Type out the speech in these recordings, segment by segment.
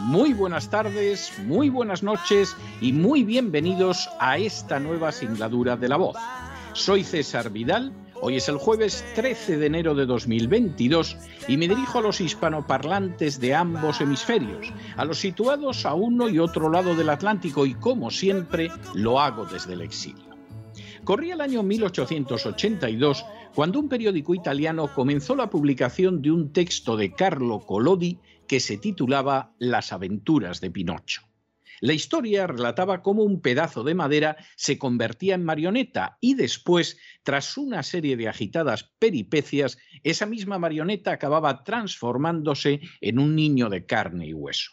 muy buenas tardes, muy buenas noches y muy bienvenidos a esta nueva singladura de la voz. Soy César Vidal, hoy es el jueves 13 de enero de 2022 y me dirijo a los hispanoparlantes de ambos hemisferios, a los situados a uno y otro lado del Atlántico y como siempre lo hago desde el exilio. Corría el año 1882 cuando un periódico italiano comenzó la publicación de un texto de Carlo Collodi que se titulaba Las aventuras de Pinocho. La historia relataba cómo un pedazo de madera se convertía en marioneta y después, tras una serie de agitadas peripecias, esa misma marioneta acababa transformándose en un niño de carne y hueso.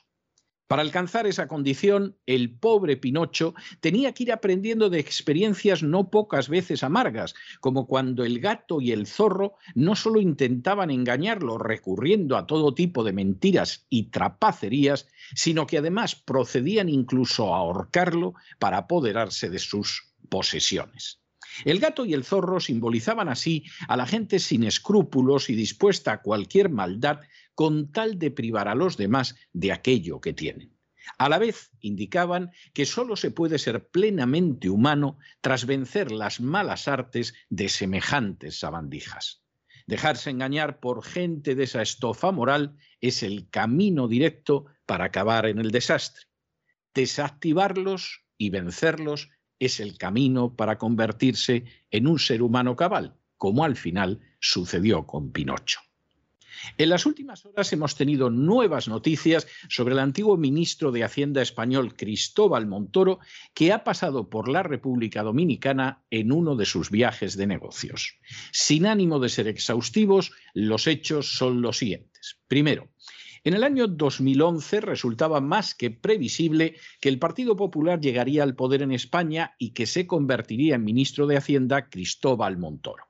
Para alcanzar esa condición, el pobre Pinocho tenía que ir aprendiendo de experiencias no pocas veces amargas, como cuando el gato y el zorro no solo intentaban engañarlo recurriendo a todo tipo de mentiras y trapacerías, sino que además procedían incluso a ahorcarlo para apoderarse de sus posesiones. El gato y el zorro simbolizaban así a la gente sin escrúpulos y dispuesta a cualquier maldad con tal de privar a los demás de aquello que tienen. A la vez indicaban que sólo se puede ser plenamente humano tras vencer las malas artes de semejantes sabandijas. Dejarse engañar por gente de esa estofa moral es el camino directo para acabar en el desastre. Desactivarlos y vencerlos es el camino para convertirse en un ser humano cabal, como al final sucedió con Pinocho. En las últimas horas hemos tenido nuevas noticias sobre el antiguo ministro de Hacienda español Cristóbal Montoro, que ha pasado por la República Dominicana en uno de sus viajes de negocios. Sin ánimo de ser exhaustivos, los hechos son los siguientes. Primero, en el año 2011 resultaba más que previsible que el Partido Popular llegaría al poder en España y que se convertiría en ministro de Hacienda Cristóbal Montoro.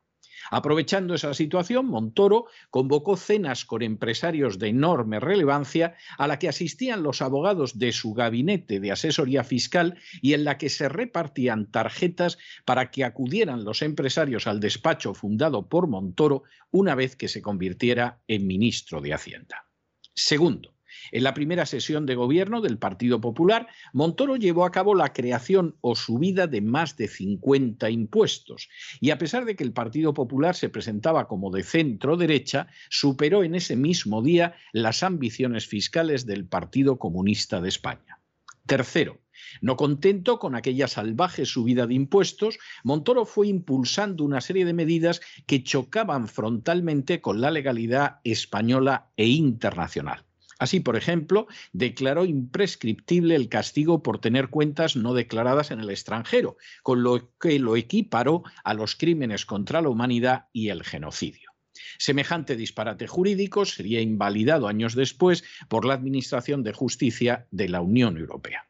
Aprovechando esa situación, Montoro convocó cenas con empresarios de enorme relevancia a la que asistían los abogados de su gabinete de asesoría fiscal y en la que se repartían tarjetas para que acudieran los empresarios al despacho fundado por Montoro una vez que se convirtiera en ministro de Hacienda. Segundo, en la primera sesión de gobierno del Partido Popular, Montoro llevó a cabo la creación o subida de más de 50 impuestos y a pesar de que el Partido Popular se presentaba como de centro derecha, superó en ese mismo día las ambiciones fiscales del Partido Comunista de España. Tercero, no contento con aquella salvaje subida de impuestos, Montoro fue impulsando una serie de medidas que chocaban frontalmente con la legalidad española e internacional. Así, por ejemplo, declaró imprescriptible el castigo por tener cuentas no declaradas en el extranjero, con lo que lo equiparó a los crímenes contra la humanidad y el genocidio. Semejante disparate jurídico sería invalidado años después por la Administración de Justicia de la Unión Europea.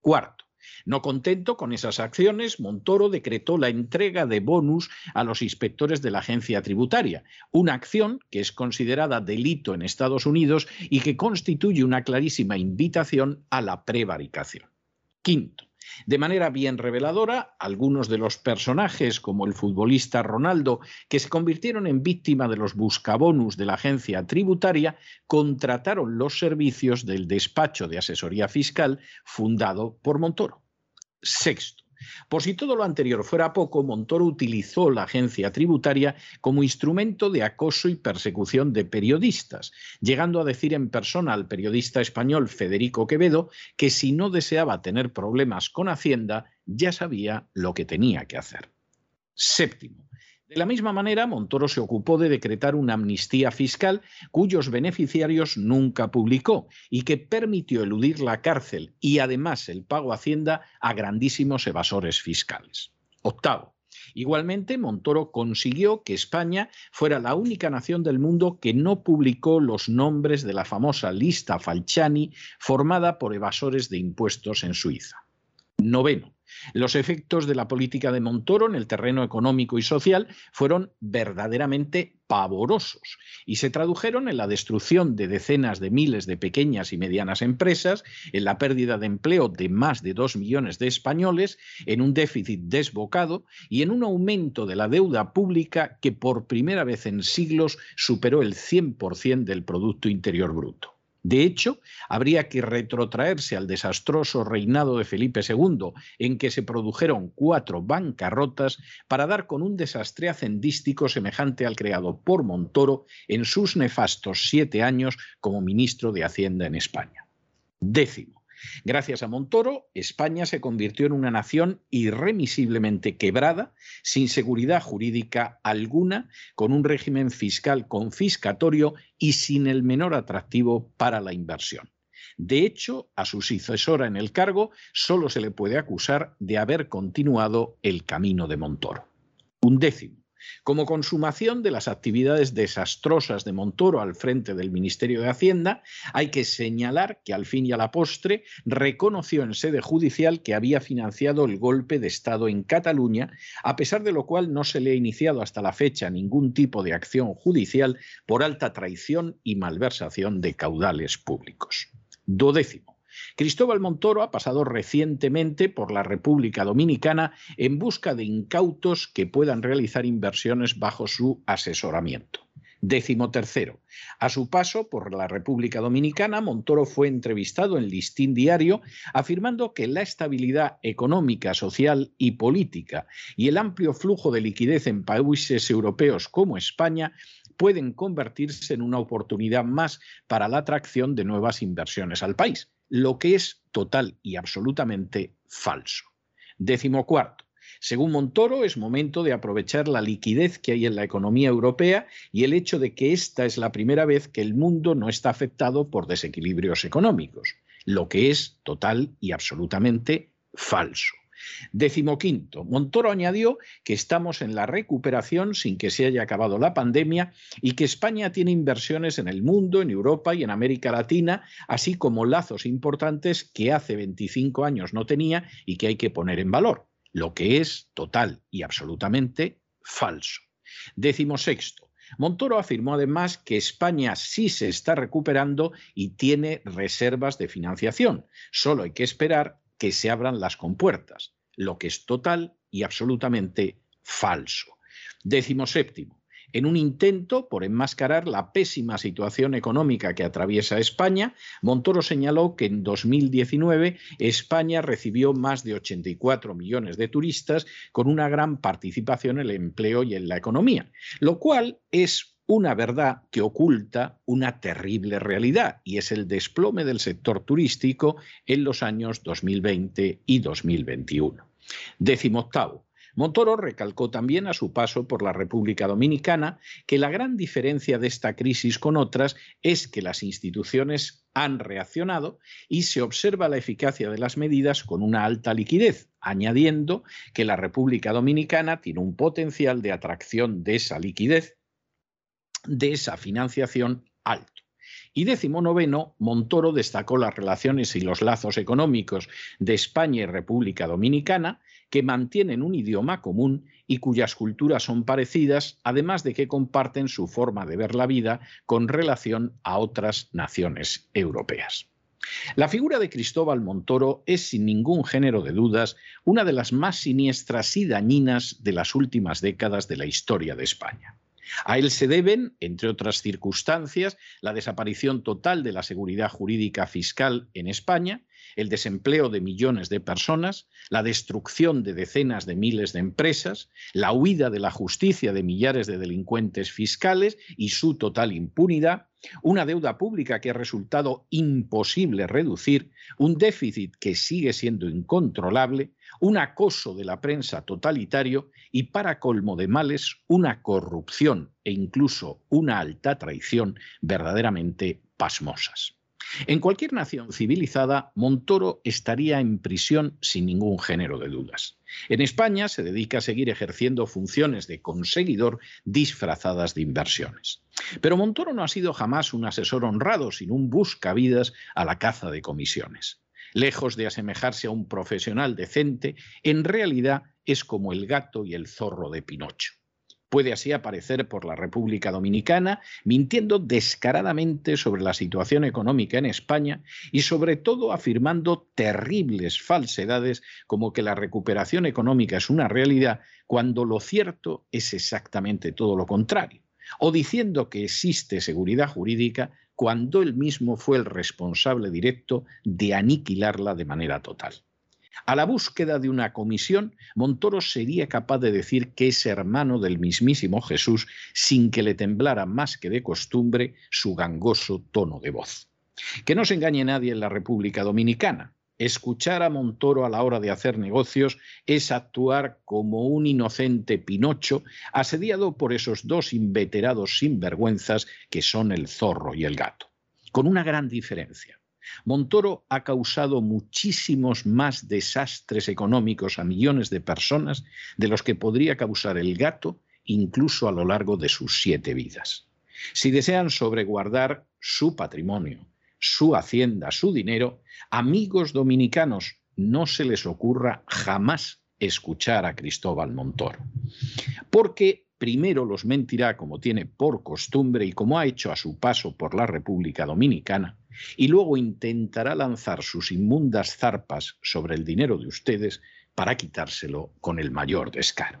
Cuarto, no contento con esas acciones, Montoro decretó la entrega de bonus a los inspectores de la agencia tributaria, una acción que es considerada delito en Estados Unidos y que constituye una clarísima invitación a la prevaricación. Quinto, de manera bien reveladora, algunos de los personajes, como el futbolista Ronaldo, que se convirtieron en víctima de los buscabonus de la agencia tributaria, contrataron los servicios del despacho de asesoría fiscal fundado por Montoro. Sexto, Por si todo lo anterior fuera poco, Montoro utilizó la agencia tributaria como instrumento de acoso y persecución de periodistas, llegando a decir en persona al periodista español Federico Quevedo que si no deseaba tener problemas con Hacienda, ya sabía lo que tenía que hacer. Séptimo. De la misma manera, Montoro se ocupó de decretar una amnistía fiscal cuyos beneficiarios nunca publicó y que permitió eludir la cárcel y además el pago a Hacienda a grandísimos evasores fiscales. Octavo. Igualmente, Montoro consiguió que España fuera la única nación del mundo que no publicó los nombres de la famosa lista Falciani formada por evasores de impuestos en Suiza. Noveno. Los efectos de la política de Montoro en el terreno económico y social fueron verdaderamente pavorosos y se tradujeron en la destrucción de decenas de miles de pequeñas y medianas empresas, en la pérdida de empleo de más de dos millones de españoles, en un déficit desbocado y en un aumento de la deuda pública que por primera vez en siglos superó el 100% del Producto Interior Bruto. De hecho, habría que retrotraerse al desastroso reinado de Felipe II, en que se produjeron cuatro bancarrotas, para dar con un desastre hacendístico semejante al creado por Montoro en sus nefastos siete años como ministro de Hacienda en España. Décimo. Gracias a Montoro, España se convirtió en una nación irremisiblemente quebrada, sin seguridad jurídica alguna, con un régimen fiscal confiscatorio y sin el menor atractivo para la inversión. De hecho, a su sucesora en el cargo solo se le puede acusar de haber continuado el camino de Montoro. Un décimo. Como consumación de las actividades desastrosas de Montoro al frente del Ministerio de Hacienda, hay que señalar que al fin y a la postre reconoció en sede judicial que había financiado el golpe de Estado en Cataluña, a pesar de lo cual no se le ha iniciado hasta la fecha ningún tipo de acción judicial por alta traición y malversación de caudales públicos. Dodécimo. Cristóbal Montoro ha pasado recientemente por la República Dominicana en busca de incautos que puedan realizar inversiones bajo su asesoramiento. Décimo tercero. A su paso por la República Dominicana, Montoro fue entrevistado en Listín Diario afirmando que la estabilidad económica, social y política y el amplio flujo de liquidez en países europeos como España pueden convertirse en una oportunidad más para la atracción de nuevas inversiones al país lo que es total y absolutamente falso. Décimo cuarto. Según Montoro, es momento de aprovechar la liquidez que hay en la economía europea y el hecho de que esta es la primera vez que el mundo no está afectado por desequilibrios económicos, lo que es total y absolutamente falso. Décimo quinto, Montoro añadió que estamos en la recuperación sin que se haya acabado la pandemia y que España tiene inversiones en el mundo, en Europa y en América Latina, así como lazos importantes que hace 25 años no tenía y que hay que poner en valor, lo que es total y absolutamente falso. Décimo sexto, Montoro afirmó además que España sí se está recuperando y tiene reservas de financiación. Solo hay que esperar que se abran las compuertas, lo que es total y absolutamente falso. Décimo séptimo. En un intento por enmascarar la pésima situación económica que atraviesa España, Montoro señaló que en 2019 España recibió más de 84 millones de turistas con una gran participación en el empleo y en la economía, lo cual es una verdad que oculta una terrible realidad y es el desplome del sector turístico en los años 2020 y 2021. Décimo octavo. Montoro recalcó también a su paso por la República Dominicana que la gran diferencia de esta crisis con otras es que las instituciones han reaccionado y se observa la eficacia de las medidas con una alta liquidez, añadiendo que la República Dominicana tiene un potencial de atracción de esa liquidez de esa financiación alto. Y décimo noveno, Montoro destacó las relaciones y los lazos económicos de España y República Dominicana, que mantienen un idioma común y cuyas culturas son parecidas, además de que comparten su forma de ver la vida con relación a otras naciones europeas. La figura de Cristóbal Montoro es, sin ningún género de dudas, una de las más siniestras y dañinas de las últimas décadas de la historia de España. A él se deben, entre otras circunstancias, la desaparición total de la seguridad jurídica fiscal en España, el desempleo de millones de personas, la destrucción de decenas de miles de empresas, la huida de la justicia de millares de delincuentes fiscales y su total impunidad, una deuda pública que ha resultado imposible reducir, un déficit que sigue siendo incontrolable, un acoso de la prensa totalitario y, para colmo de males, una corrupción e incluso una alta traición verdaderamente pasmosas. En cualquier nación civilizada, Montoro estaría en prisión sin ningún género de dudas. En España se dedica a seguir ejerciendo funciones de conseguidor disfrazadas de inversiones. Pero Montoro no ha sido jamás un asesor honrado, sino un buscavidas a la caza de comisiones. Lejos de asemejarse a un profesional decente, en realidad es como el gato y el zorro de Pinocho. Puede así aparecer por la República Dominicana, mintiendo descaradamente sobre la situación económica en España y sobre todo afirmando terribles falsedades como que la recuperación económica es una realidad cuando lo cierto es exactamente todo lo contrario, o diciendo que existe seguridad jurídica cuando él mismo fue el responsable directo de aniquilarla de manera total. A la búsqueda de una comisión, Montoro sería capaz de decir que es hermano del mismísimo Jesús sin que le temblara más que de costumbre su gangoso tono de voz. Que no se engañe nadie en la República Dominicana. Escuchar a Montoro a la hora de hacer negocios es actuar como un inocente Pinocho asediado por esos dos inveterados sinvergüenzas que son el zorro y el gato. Con una gran diferencia. Montoro ha causado muchísimos más desastres económicos a millones de personas de los que podría causar el gato incluso a lo largo de sus siete vidas. Si desean sobreguardar su patrimonio, su hacienda, su dinero, amigos dominicanos, no se les ocurra jamás escuchar a Cristóbal Montoro. Porque primero los mentirá como tiene por costumbre y como ha hecho a su paso por la República Dominicana, y luego intentará lanzar sus inmundas zarpas sobre el dinero de ustedes para quitárselo con el mayor descaro.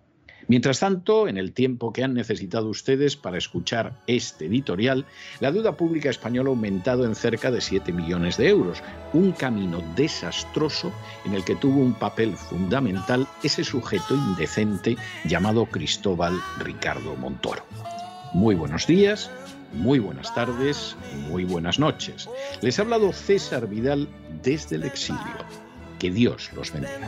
Mientras tanto, en el tiempo que han necesitado ustedes para escuchar este editorial, la deuda pública española ha aumentado en cerca de 7 millones de euros, un camino desastroso en el que tuvo un papel fundamental ese sujeto indecente llamado Cristóbal Ricardo Montoro. Muy buenos días, muy buenas tardes, muy buenas noches. Les ha hablado César Vidal desde el exilio. Que Dios los bendiga.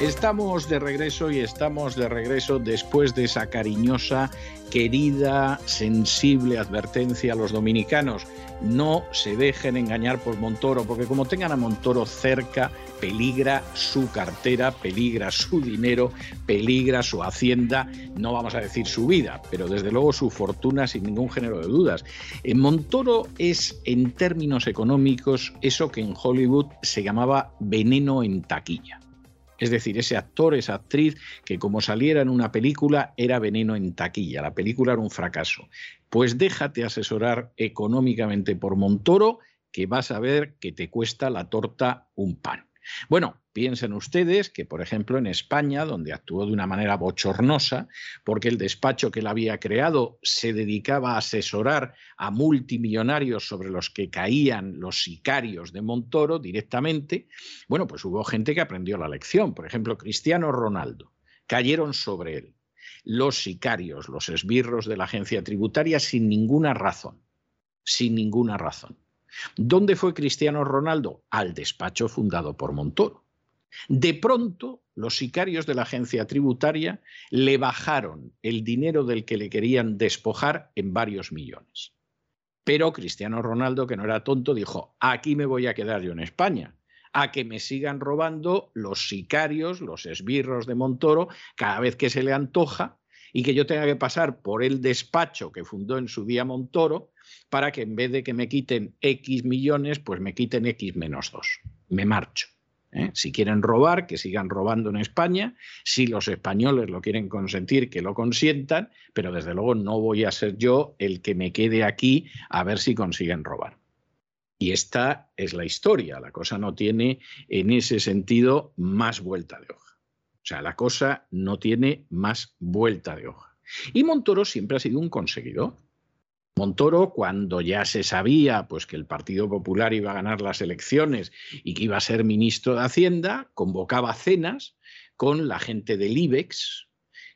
Estamos de regreso y estamos de regreso después de esa cariñosa, querida, sensible advertencia a los dominicanos. No se dejen engañar por Montoro, porque como tengan a Montoro cerca, peligra su cartera, peligra su dinero, peligra su hacienda, no vamos a decir su vida, pero desde luego su fortuna sin ningún género de dudas. En eh, Montoro es, en términos económicos, eso que en Hollywood se llamaba veneno en taquilla. Es decir, ese actor, esa actriz, que como saliera en una película era veneno en taquilla, la película era un fracaso. Pues déjate asesorar económicamente por Montoro, que vas a ver que te cuesta la torta un pan. Bueno, piensen ustedes que, por ejemplo, en España, donde actuó de una manera bochornosa, porque el despacho que él había creado se dedicaba a asesorar a multimillonarios sobre los que caían los sicarios de Montoro directamente, bueno, pues hubo gente que aprendió la lección. Por ejemplo, Cristiano Ronaldo. Cayeron sobre él los sicarios, los esbirros de la agencia tributaria sin ninguna razón. Sin ninguna razón. ¿Dónde fue Cristiano Ronaldo? Al despacho fundado por Montoro. De pronto, los sicarios de la agencia tributaria le bajaron el dinero del que le querían despojar en varios millones. Pero Cristiano Ronaldo, que no era tonto, dijo, aquí me voy a quedar yo en España, a que me sigan robando los sicarios, los esbirros de Montoro, cada vez que se le antoja, y que yo tenga que pasar por el despacho que fundó en su día Montoro, para que en vez de que me quiten X millones, pues me quiten X menos 2. Me marcho. ¿Eh? Si quieren robar, que sigan robando en España. Si los españoles lo quieren consentir, que lo consientan. Pero desde luego no voy a ser yo el que me quede aquí a ver si consiguen robar. Y esta es la historia. La cosa no tiene en ese sentido más vuelta de hoja. O sea, la cosa no tiene más vuelta de hoja. Y Montoro siempre ha sido un conseguidor. Montoro, cuando ya se sabía pues, que el Partido Popular iba a ganar las elecciones y que iba a ser ministro de Hacienda, convocaba cenas con la gente del IBEX,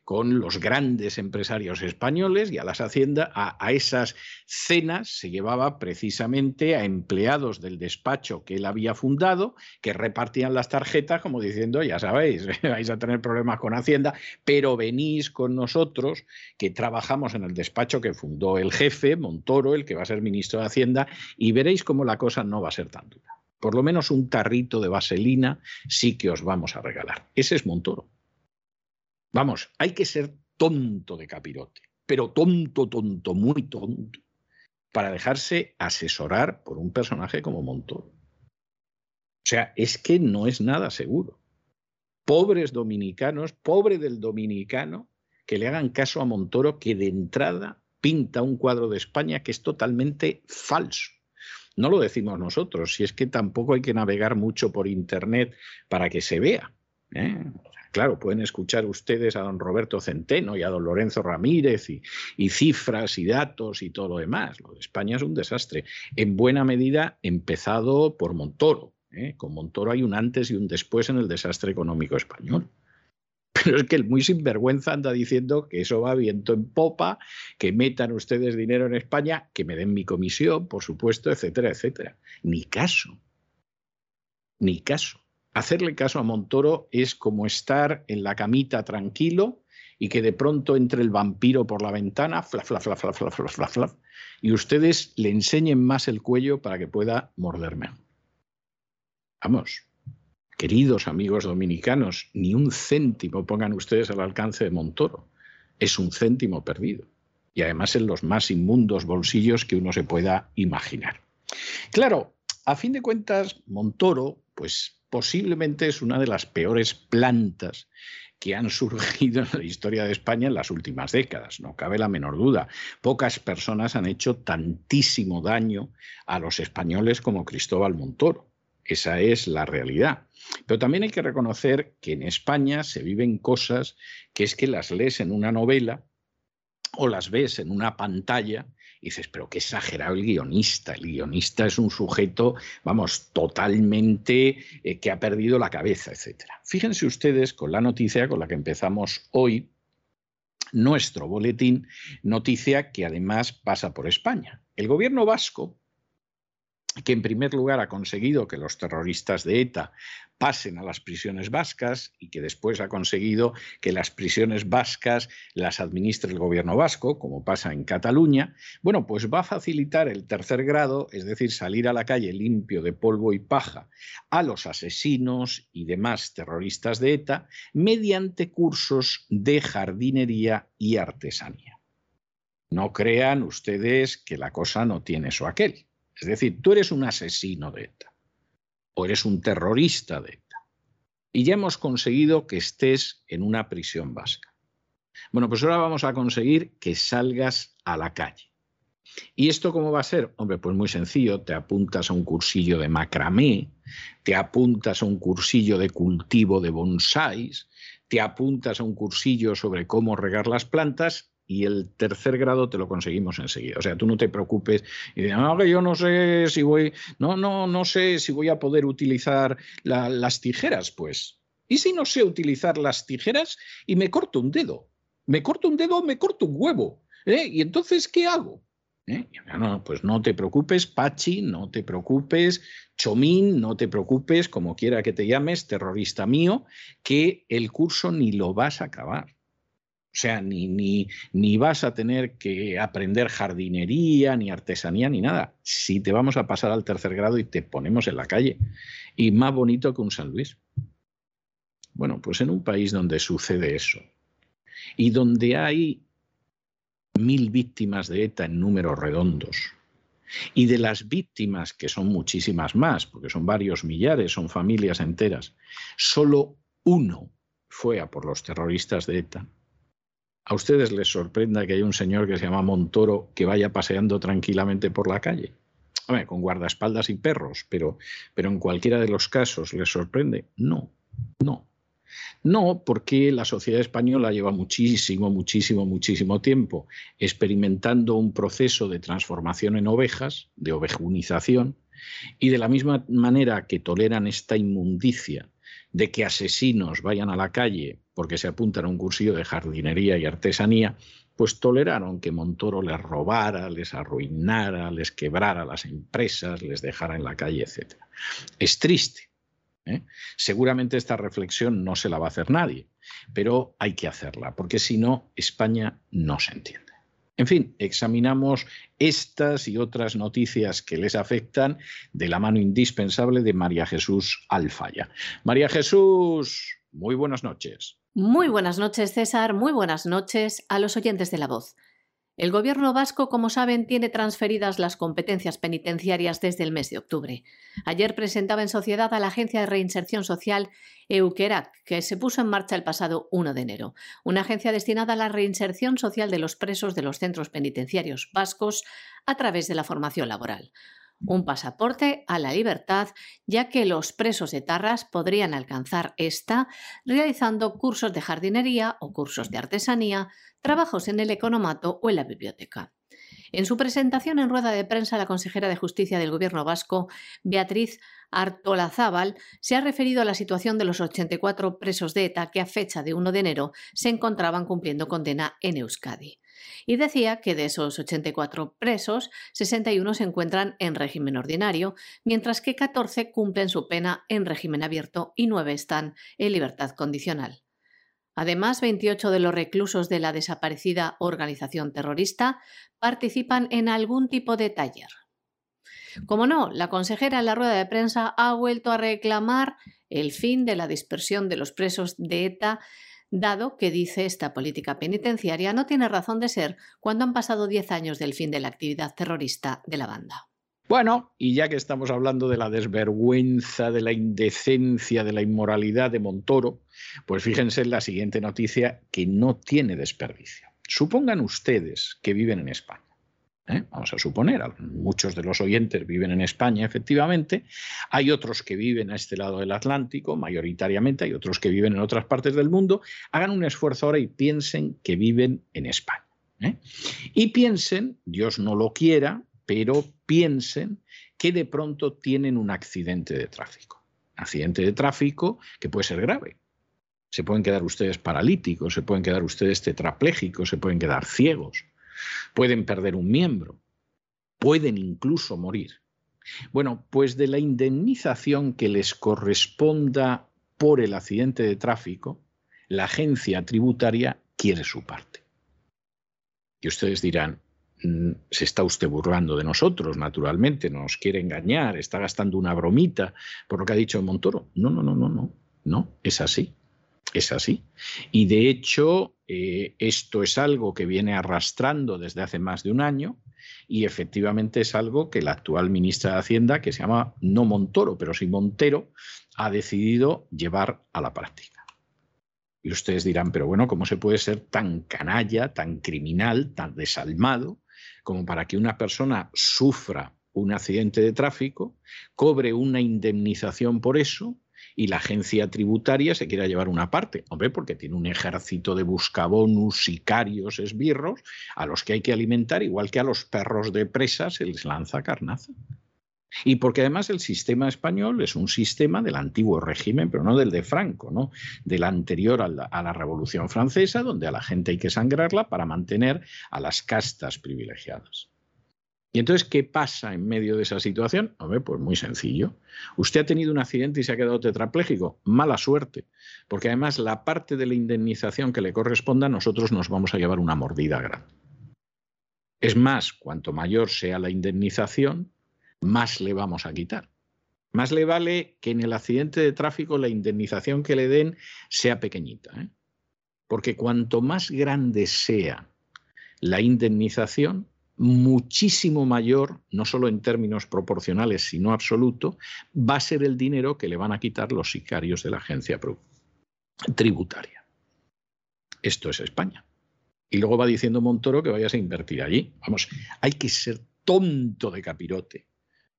con los grandes empresarios españoles y a las haciendas, a, esas cenas se llevaba precisamente a empleados del despacho que él había fundado, que repartían las tarjetas como diciendo, ya sabéis, vais a tener problemas con Hacienda, pero venís con nosotros, que trabajamos en el despacho que fundó el jefe, Montoro, el que va a ser ministro de Hacienda, y veréis cómo la cosa no va a ser tan dura. Por lo menos un tarrito de vaselina sí que os vamos a regalar. Ese es Montoro. Vamos, hay que ser tonto de capirote, pero tonto, tonto, muy tonto, para dejarse asesorar por un personaje como Montoro. O sea, es que no es nada seguro. Pobres dominicanos, pobre del dominicano, que le hagan caso a Montoro, que de entrada pinta un cuadro de España que es totalmente falso. No lo decimos nosotros, si es que tampoco hay que navegar mucho por Internet para que se vea. ¿eh? Claro, pueden escuchar ustedes a don Roberto Centeno y a don Lorenzo Ramírez y, cifras y datos y todo lo demás. Lo de España es un desastre. En buena medida empezado por Montoro. ¿eh? Con Montoro hay un antes y un después en el desastre económico español. Pero es que el muy sinvergüenza anda diciendo que eso va viento en popa, que metan ustedes dinero en España, que me den mi comisión, por supuesto, etcétera, etcétera. Ni caso. Ni caso hacerle caso a Montoro es como estar en la camita tranquilo y que de pronto entre el vampiro por la ventana, fla, fla, fla, fla, fla, fla, fla, fla, y ustedes le enseñen más el cuello para que pueda morderme. Vamos, queridos amigos dominicanos, ni un céntimo pongan ustedes al alcance de Montoro. Es un céntimo perdido. Y además en los más inmundos bolsillos que uno se pueda imaginar. Claro, a fin de cuentas, Montoro, pues posiblemente es una de las peores plantas que han surgido en la historia de España en las últimas décadas, no cabe la menor duda. Pocas personas han hecho tantísimo daño a los españoles como Cristóbal Montoro. Esa es la realidad. Pero también hay que reconocer que en España se viven cosas que es que las lees en una novela o las ves en una pantalla dices, pero qué exagerado el guionista. El guionista es un sujeto, vamos, totalmente eh, que ha perdido la cabeza, etc. Fíjense ustedes con la noticia con la que empezamos hoy, nuestro boletín, noticia que además pasa por España. El gobierno vasco que en primer lugar ha conseguido que los terroristas de ETA pasen a las prisiones vascas y que después ha conseguido que las prisiones vascas las administre el gobierno vasco, como pasa en Cataluña, bueno, pues va a facilitar el tercer grado, es decir, salir a la calle limpio de polvo y paja a los asesinos y demás terroristas de ETA mediante cursos de jardinería y artesanía. No crean ustedes que la cosa no tiene eso aquel. Es decir, tú eres un asesino de ETA o eres un terrorista de ETA y ya hemos conseguido que estés en una prisión vasca. Bueno, pues ahora vamos a conseguir que salgas a la calle. ¿Y esto cómo va a ser? Hombre, pues muy sencillo, te apuntas a un cursillo de macramé, te apuntas a un cursillo de cultivo de bonsáis, te apuntas a un cursillo sobre cómo regar las plantas y el tercer grado te lo conseguimos enseguida. O sea, tú no te preocupes y digas, no, que yo no sé si voy, no, no, no sé si voy a poder utilizar las tijeras, pues. ¿Y si no sé utilizar las tijeras y me corto un dedo? Me corto un dedo me corto un huevo. ¿eh? ¿Y entonces qué hago? ¿Eh? No, pues no te preocupes, Pachi, no te preocupes, Chomín, no te preocupes, como quiera que te llames, terrorista mío, que el curso ni lo vas a acabar. O sea, ni, ni, ni, vas a tener que aprender jardinería, ni artesanía, ni nada. Si te vamos a pasar al tercer grado y te ponemos en la calle. Y más bonito que un San Luis. Bueno, pues en un país donde sucede eso y donde hay mil víctimas de ETA en números redondos, y de las víctimas, que son muchísimas más, porque son varios millares, son familias enteras, solo uno fue a por los terroristas de ETA ¿A ustedes les sorprenda que haya un señor que se llama Montoro que vaya paseando tranquilamente por la calle? con guardaespaldas y perros, pero, pero en cualquiera de los casos les sorprende. No, no. No, porque la sociedad española lleva muchísimo, muchísimo, muchísimo tiempo experimentando un proceso de transformación en ovejas, de ovejunización, y de la misma manera que toleran esta inmundicia de que asesinos vayan a la calle porque se apuntan a un cursillo de jardinería y artesanía, pues toleraron que Montoro les robara, les arruinara, les quebrara las empresas, les dejara en la calle, etc. Es triste. ¿eh? Seguramente esta reflexión no se la va a hacer nadie, pero hay que hacerla, porque si no, España no se entiende. En fin, examinamos estas y otras noticias que les afectan de la mano indispensable de María Jesús Alfaya. María Jesús, muy buenas noches. Muy buenas noches, César. Muy buenas noches a los oyentes de la voz. El gobierno vasco, como saben, tiene transferidas las competencias penitenciarias desde el mes de octubre. Ayer presentaba en sociedad a la Agencia de Reinserción Social Euquerac, que se puso en marcha el pasado 1 de enero, una agencia destinada a la reinserción social de los presos de los centros penitenciarios vascos a través de la formación laboral un pasaporte a la libertad, ya que los presos de Tarras podrían alcanzar esta realizando cursos de jardinería o cursos de artesanía, trabajos en el economato o en la biblioteca. En su presentación en rueda de prensa, la consejera de Justicia del Gobierno vasco, Beatriz Artolazábal, se ha referido a la situación de los 84 presos de ETA que a fecha de 1 de enero se encontraban cumpliendo condena en Euskadi y decía que de esos 84 presos, 61 se encuentran en régimen ordinario, mientras que 14 cumplen su pena en régimen abierto y 9 están en libertad condicional. Además, 28 de los reclusos de la desaparecida organización terrorista participan en algún tipo de taller. Como no, la consejera en la rueda de prensa ha vuelto a reclamar el fin de la dispersión de los presos de ETA dado que dice esta política penitenciaria no tiene razón de ser cuando han pasado 10 años del fin de la actividad terrorista de la banda. Bueno, y ya que estamos hablando de la desvergüenza, de la indecencia, de la inmoralidad de Montoro, pues fíjense en la siguiente noticia que no tiene desperdicio. Supongan ustedes que viven en España ¿eh? vamos a suponer, muchos de los oyentes viven en España, efectivamente, hay otros que viven a este lado del Atlántico, mayoritariamente, hay otros que viven en otras partes del mundo, hagan un esfuerzo ahora y piensen que viven en España. ¿eh? Y piensen, Dios no lo quiera, pero piensen que de pronto tienen un accidente de tráfico. Accidente de tráfico que puede ser grave. Se pueden quedar ustedes paralíticos, se pueden quedar ustedes tetraplégicos, se pueden quedar ciegos pueden perder un miembro, pueden incluso morir. Bueno, pues de la indemnización que les corresponda por el accidente de tráfico, la agencia tributaria quiere su parte. Y ustedes dirán, mm, se está usted burlando de nosotros, naturalmente, nos quiere engañar, está gastando una bromita por lo que ha dicho Montoro. No, no, no, no, no, no, es así. Es así. Y de hecho, eh, esto es algo que viene arrastrando desde hace más de un año y efectivamente es algo que la actual ministra de Hacienda, que se llama no Montoro, pero sí Montero, ha decidido llevar a la práctica. Y ustedes dirán, pero bueno, ¿cómo se puede ser tan canalla, tan criminal, tan desalmado, como para que una persona sufra un accidente de tráfico, cobre una indemnización por eso y la agencia tributaria se quiera llevar una parte. Hombre, porque tiene un ejército de buscabonus, sicarios, esbirros, a los que hay que alimentar, igual que a los perros de presa se les lanza carnaza. Y porque además el sistema español es un sistema del antiguo régimen, pero no del de Franco, ¿no? del anterior a la, a la, Revolución Francesa, donde a la gente hay que sangrarla para mantener a las castas privilegiadas. ¿Y entonces qué pasa en medio de esa situación? Pues muy sencillo. Usted ha tenido un accidente y se ha quedado tetrapléjico. Mala suerte, porque además la parte de la indemnización que le corresponda, nosotros nos vamos a llevar una mordida grande. Es más, cuanto mayor sea la indemnización, más le vamos a quitar. Más le vale que en el accidente de tráfico la indemnización que le den sea pequeñita. ¿eh? Porque cuanto más grande sea la indemnización, muchísimo mayor, no solo en términos proporcionales, sino absoluto, va a ser el dinero que le van a quitar los sicarios de la agencia tributaria. Esto es España. Y luego va diciendo Montoro que vayas a invertir allí. Vamos, hay que ser tonto de capirote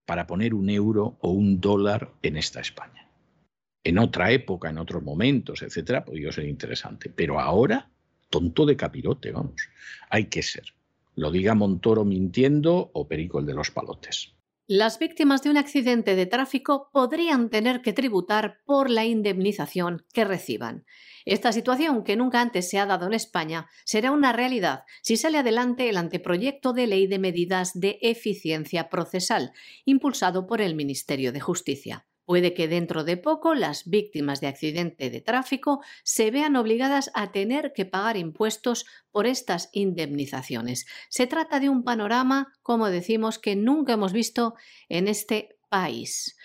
para poner un euro o un dólar en esta España. En otra época, en otros momentos, etcétera, podría ser interesante. Pero ahora, tonto de capirote, vamos. Hay que ser lo diga Montoro mintiendo o Perico el de los palotes. Las víctimas de un accidente de tráfico podrían tener que tributar por la indemnización que reciban. Esta situación, que nunca antes se ha dado en España, será una realidad si sale adelante el anteproyecto de ley de medidas de eficiencia procesal, impulsado por el Ministerio de Justicia. Puede que dentro de poco las víctimas de accidente de tráfico se vean obligadas a tener que pagar impuestos por estas indemnizaciones. Se trata de un panorama, como decimos, que nunca hemos visto en este país.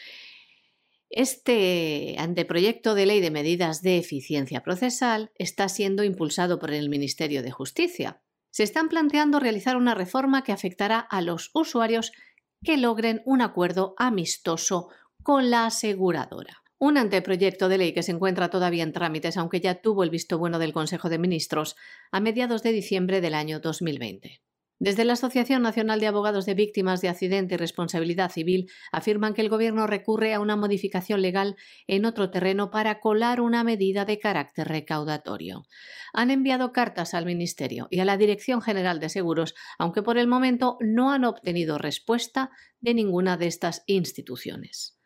Este anteproyecto de ley de medidas de eficiencia procesal está siendo impulsado por el Ministerio de Justicia. Se están planteando realizar una reforma que afectará a los usuarios que logren un acuerdo amistoso con la aseguradora. Un anteproyecto de ley que se encuentra todavía en trámites, aunque ya tuvo el visto bueno del Consejo de Ministros a mediados de diciembre del año 2020. Desde la Asociación Nacional de Abogados de Víctimas de Accidente y Responsabilidad Civil afirman que el Gobierno recurre a una modificación legal en otro terreno para colar una medida de carácter recaudatorio. Han enviado cartas al Ministerio y a la Dirección General de Seguros, aunque por el momento no han obtenido respuesta de ninguna de estas instituciones.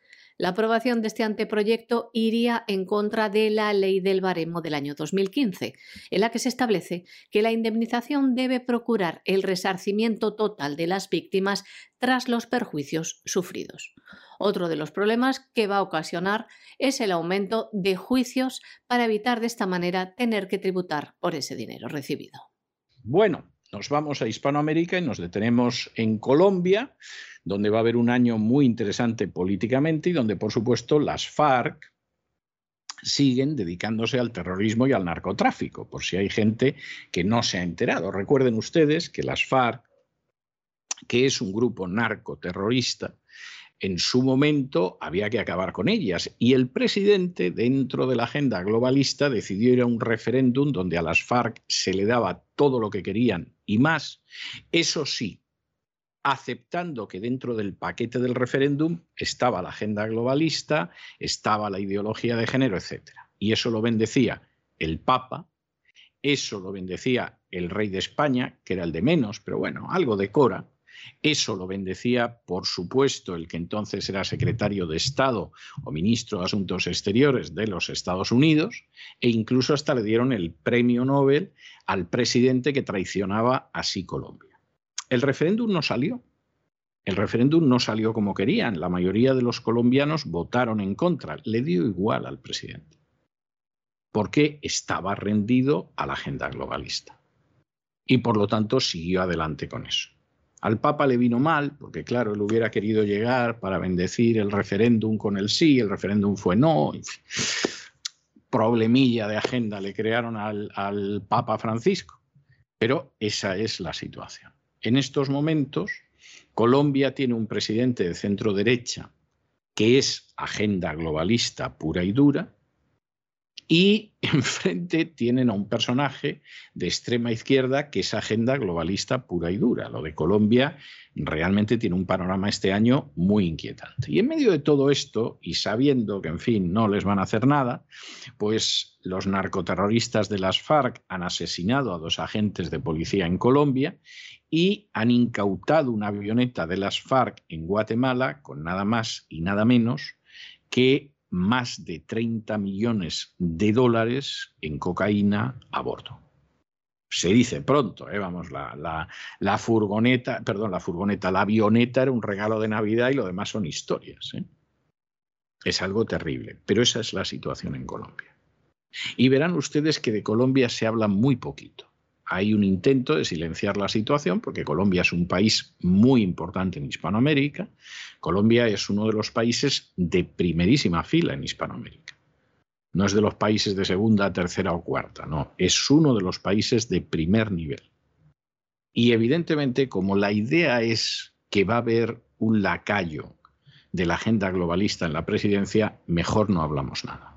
La aprobación de este anteproyecto iría en contra de la ley del baremo del año 2015, en la que se establece que la indemnización debe procurar el resarcimiento total de las víctimas tras los perjuicios sufridos. Otro de los problemas que va a ocasionar es el aumento de juicios para evitar de esta manera tener que tributar por ese dinero recibido. Bueno, nos vamos a Hispanoamérica y nos detenemos en Colombia donde va a haber un año muy interesante políticamente y donde, por supuesto, las FARC siguen dedicándose al terrorismo y al narcotráfico, por si hay gente que no se ha enterado. Recuerden ustedes que las FARC, que es un grupo narcoterrorista, en su momento había que acabar con ellas. Y el presidente, dentro de la agenda globalista, decidió ir a un referéndum donde a las FARC se le daba todo lo que querían y más. Eso sí, aceptando que dentro del paquete del referéndum estaba la agenda globalista, estaba la ideología de género, etc. Y eso lo bendecía el Papa, eso lo bendecía el rey de España, que era el de menos, pero bueno, algo decora. Eso lo bendecía, por supuesto, el que entonces era secretario de Estado o ministro de Asuntos Exteriores de los Estados Unidos, e incluso hasta le dieron el premio Nobel al presidente que traicionaba así Colombia. El referéndum no salió. El referéndum no salió como querían. La mayoría de los colombianos votaron en contra. Le dio igual al presidente. Porque estaba rendido a la agenda globalista. Y por lo tanto siguió adelante con eso. Al Papa le vino mal, porque claro, él hubiera querido llegar para bendecir el referéndum con el sí, el referéndum fue no. Problemilla de agenda le crearon al, al Papa Francisco. Pero esa es la situación. En estos momentos, Colombia tiene un presidente de centro derecha que es agenda globalista pura y dura, y enfrente tienen a un personaje de extrema izquierda que es agenda globalista pura y dura. Lo de Colombia realmente tiene un panorama este año muy inquietante. Y en medio de todo esto, y sabiendo que, en fin, no les van a hacer nada, pues los narcoterroristas de las FARC han asesinado a dos agentes de policía en Colombia y han incautado una avioneta de las FARC en Guatemala con nada más y nada menos que más de 30 millones de dólares en cocaína a bordo. Se dice pronto, ¿eh? vamos, la, la, furgoneta, perdón, la furgoneta, la avioneta era un regalo de Navidad y lo demás son historias. ¿eh? Es algo terrible, pero esa es la situación en Colombia. Y verán ustedes que de Colombia se habla muy poquito. Hay un intento de silenciar la situación porque Colombia es un país muy importante en Hispanoamérica. Colombia es uno de los países de primerísima fila en Hispanoamérica. No es de los países de segunda, tercera o cuarta, no, es uno de los países de primer nivel. Y evidentemente, como la idea es que va a haber un lacayo de la agenda globalista en la presidencia, mejor no hablamos nada.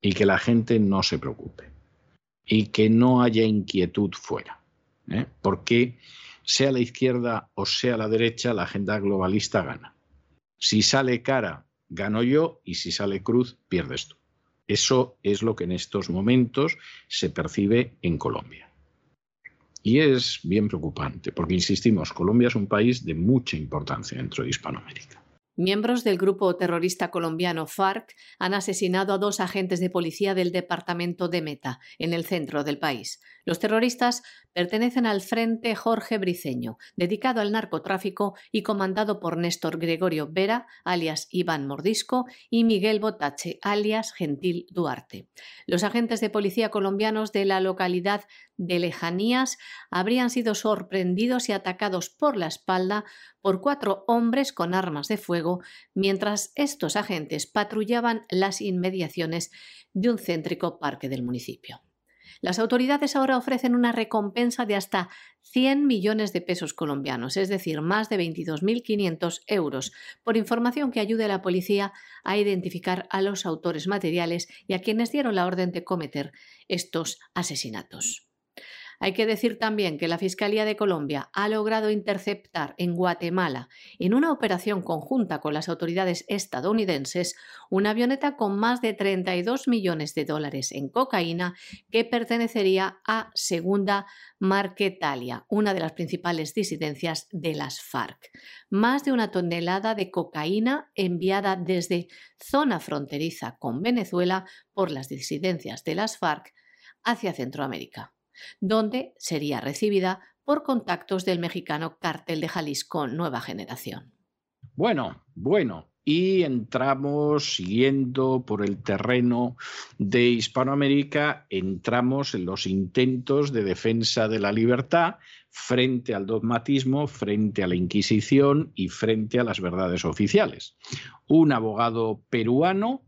Y que la gente no se preocupe. Y que no haya inquietud fuera. ¿eh? Porque sea la izquierda o sea la derecha, la agenda globalista gana. Si sale cara, gano yo y si sale cruz, pierdes tú. Eso es lo que en estos momentos se percibe en Colombia. Y es bien preocupante, porque insistimos, Colombia es un país de mucha importancia dentro de Hispanoamérica. Miembros del grupo terrorista colombiano FARC han asesinado a dos agentes de policía del departamento de Meta, en el centro del país. Los terroristas pertenecen al Frente Jorge Briceño, dedicado al narcotráfico y comandado por Néstor Gregorio Vera, alias Iván Mordisco, y Miguel Botache, alias Gentil Duarte. Los agentes de policía colombianos de la localidad de Lejanías habrían sido sorprendidos y atacados por la espalda por cuatro hombres con armas de fuego mientras estos agentes patrullaban las inmediaciones de un céntrico parque del municipio. Las autoridades ahora ofrecen una recompensa de hasta 100 millones de pesos colombianos, es decir, más de 22.500 euros, por información que ayude a la policía a identificar a los autores materiales y a quienes dieron la orden de cometer estos asesinatos. Hay que decir también que la Fiscalía de Colombia ha logrado interceptar en Guatemala, en una operación conjunta con las autoridades estadounidenses, una avioneta con más de 32 millones de dólares en cocaína que pertenecería a Segunda Marquetalia, una de las principales disidencias de las FARC. Más de una tonelada de cocaína enviada desde zona fronteriza con Venezuela por las disidencias de las FARC hacia Centroamérica donde sería recibida por contactos del mexicano Cártel de Jalisco Nueva Generación. Bueno, bueno, y entramos siguiendo por el terreno de Hispanoamérica, entramos en los intentos de defensa de la libertad frente al dogmatismo, frente a la Inquisición y frente a las verdades oficiales. Un abogado peruano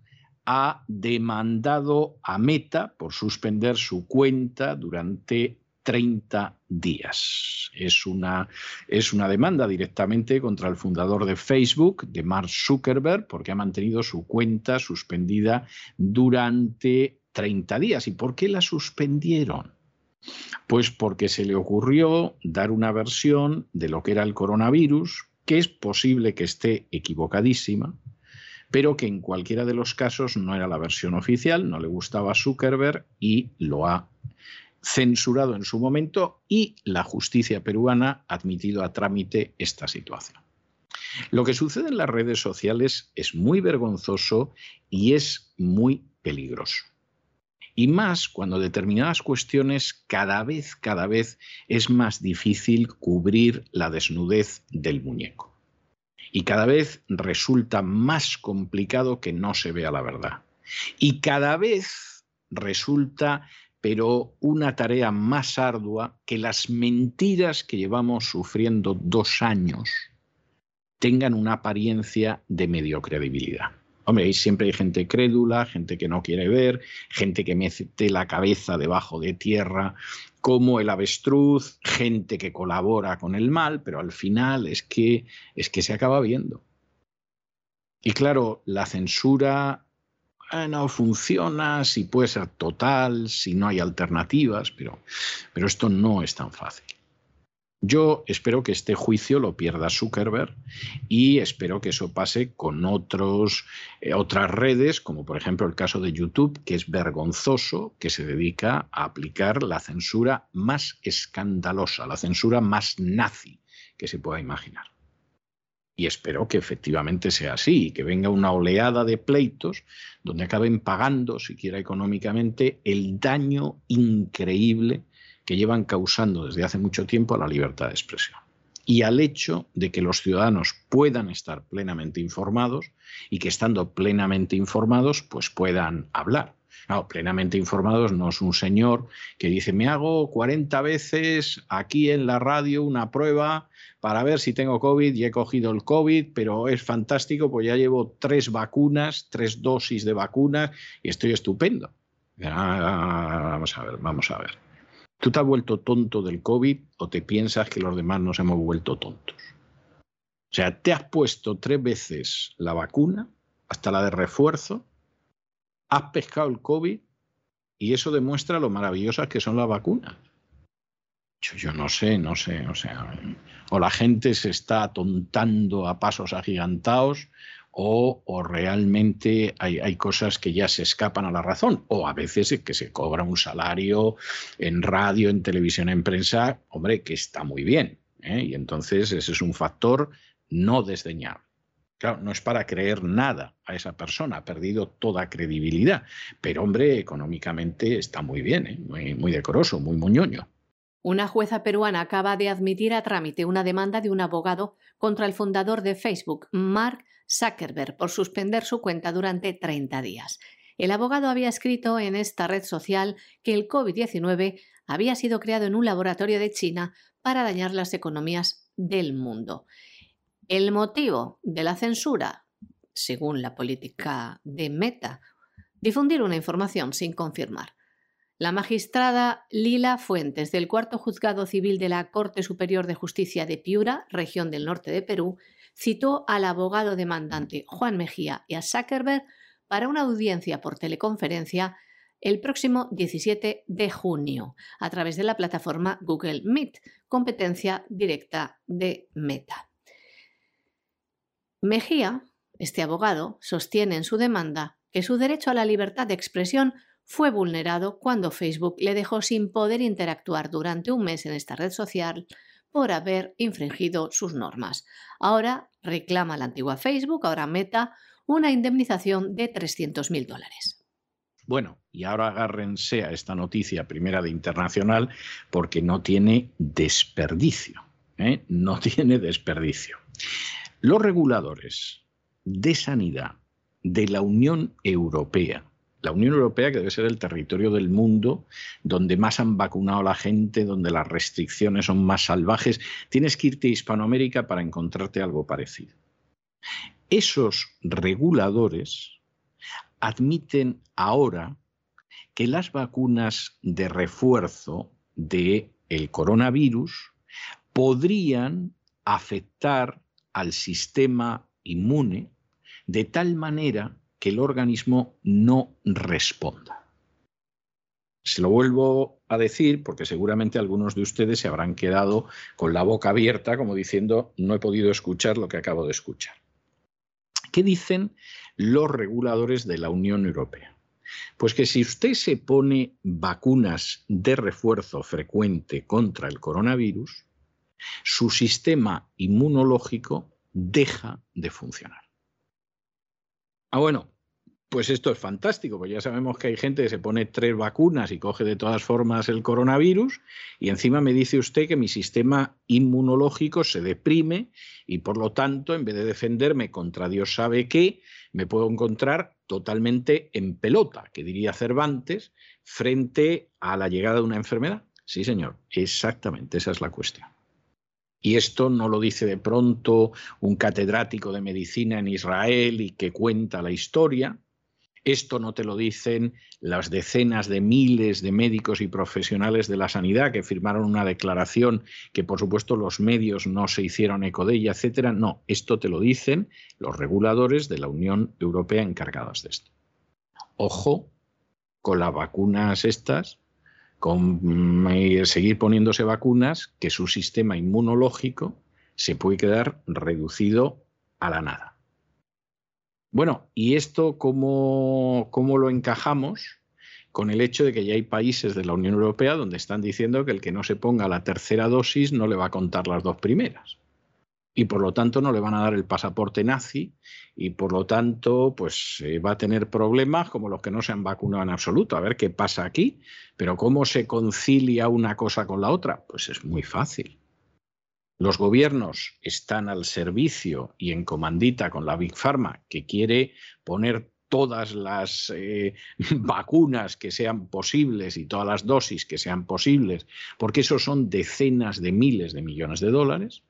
ha demandado a Meta por suspender su cuenta durante 30 días. Es una, es una demanda directamente contra el fundador de Facebook, de Mark Zuckerberg, porque ha mantenido su cuenta suspendida durante 30 días. ¿Y por qué la suspendieron? Pues porque se le ocurrió dar una versión de lo que era el coronavirus, que es posible que esté equivocadísima, pero que en cualquiera de los casos no era la versión oficial, no le gustaba Zuckerberg y lo ha censurado en su momento y la justicia peruana ha admitido a trámite esta situación. Lo que sucede en las redes sociales es muy vergonzoso y es muy peligroso. Y más cuando determinadas cuestiones cada vez, cada vez es más difícil cubrir la desnudez del muñeco y cada vez resulta más complicado que no se vea la verdad. Y cada vez resulta, pero una tarea más ardua, que las mentiras que llevamos sufriendo dos años tengan una apariencia de medio credibilidad. Hombre, siempre hay gente crédula, gente que no quiere ver, gente que mete la cabeza debajo de tierra como el avestruz, gente que colabora con el mal, pero al final es que, es que se acaba viendo. Y claro, la censura eh, no funciona, si puede ser total, si no hay alternativas, pero, pero esto no es tan fácil. Yo espero que este juicio lo pierda Zuckerberg y espero que eso pase con otros, eh, otras redes, como por ejemplo el caso de YouTube, que es vergonzoso, que se dedica a aplicar la censura más escandalosa, la censura más nazi que se pueda imaginar. Y espero que efectivamente sea así, y que venga una oleada de pleitos donde acaben pagando, siquiera económicamente, el daño increíble que llevan causando desde hace mucho tiempo a la libertad de expresión y al hecho de que los ciudadanos puedan estar plenamente informados y que estando plenamente informados pues puedan hablar. plenamente informados no es un señor que dice me hago 40 veces aquí en la radio una prueba para ver si tengo COVID y he cogido el COVID, pero es fantástico, pues ya llevo tres vacunas, tres dosis de vacunas y estoy estupendo. Ah, vamos a ver, vamos a ver. ¿Tú te has vuelto tonto del COVID o te piensas que los demás nos hemos vuelto tontos? O sea, te has puesto tres veces la vacuna, hasta la de refuerzo, has pescado el COVID y eso demuestra lo maravillosas que son las vacunas. Yo, no sé, no sé, o sea, o la gente se está atontando a pasos agigantados o, realmente hay, cosas que ya se escapan a la razón, o a veces que se cobra un salario en radio, en televisión, en prensa, hombre, que está muy bien. ¿eh? Y entonces ese es un factor no desdeñable. Claro, no es para creer nada a esa persona, ha perdido toda credibilidad, pero hombre, económicamente está muy bien, ¿eh? muy, muy decoroso, muy moñoño. Una jueza peruana acaba de admitir a trámite una demanda de un abogado contra el fundador de Facebook, Mark Zuckerberg, por suspender su cuenta durante 30 días. El abogado había escrito en esta red social que el COVID-19 había sido creado en un laboratorio de China para dañar las economías del mundo. El motivo de la censura, según la política de Meta, difundir una información sin confirmar. La magistrada Lila Fuentes del Cuarto Juzgado Civil de la Corte Superior de Justicia de Piura, región del norte de Perú, citó al abogado demandante Juan Mejía y a Zuckerberg para una audiencia por teleconferencia el próximo 17 de junio a través de la plataforma Google Meet, competencia directa de Meta. Mejía, este abogado, sostiene en su demanda que su derecho a la libertad de expresión fue vulnerado cuando Facebook le dejó sin poder interactuar durante un mes en esta red social por haber infringido sus normas. Ahora reclama la antigua Facebook, ahora Meta, una indemnización de 300.000 dólares. Bueno, y ahora agárrense a esta noticia primera de internacional porque no tiene desperdicio. ¿eh? No tiene desperdicio. Los reguladores de sanidad de la Unión Europea la Unión Europea, que debe ser el territorio del mundo donde más han vacunado a la gente, donde las restricciones son más salvajes, tienes que irte a Hispanoamérica para encontrarte algo parecido. Esos reguladores admiten ahora que las vacunas de refuerzo del el coronavirus podrían afectar al sistema inmune de tal manera que el organismo no responda. Se lo vuelvo a decir porque seguramente algunos de ustedes se habrán quedado con la boca abierta como diciendo no he podido escuchar lo que acabo de escuchar. ¿Qué dicen los reguladores de la Unión Europea? Pues que si usted se pone vacunas de refuerzo frecuente contra el coronavirus, su sistema inmunológico deja de funcionar. Ah, bueno, pues esto es fantástico, porque ya sabemos que hay gente que se pone tres vacunas y coge de todas formas el coronavirus y encima me dice usted que mi sistema inmunológico se deprime y por lo tanto, en vez de defenderme contra Dios sabe qué, me puedo encontrar totalmente en pelota, que diría Cervantes, frente a la llegada de una enfermedad. Sí, señor, exactamente, esa es la cuestión. Y esto no lo dice de pronto un catedrático de medicina en Israel y que cuenta la historia. Esto no te lo dicen las decenas de miles de médicos y profesionales de la sanidad que firmaron una declaración que por supuesto los medios no se hicieron eco de ella, etcétera. No, esto te lo dicen los reguladores de la Unión Europea encargados de esto. Ojo con las vacunas estas con eh, seguir poniéndose vacunas que su sistema inmunológico se puede quedar reducido a la nada. Bueno, ¿y esto cómo, cómo lo encajamos? con el hecho de que ya hay países de la Unión Europea donde están diciendo que el que no se ponga la tercera dosis no le va a contar las dos primeras. Y por lo tanto no le van a dar el pasaporte nazi y por lo tanto pues eh, va a tener problemas como los que no se han vacunado en absoluto. A ver qué pasa aquí. Pero ¿cómo se concilia una cosa con la otra? Pues es muy fácil. Los gobiernos están al servicio y en comandita con la Big Pharma que quiere poner todas las eh, vacunas que sean posibles y todas las dosis que sean posibles, porque eso son decenas de miles de millones de dólares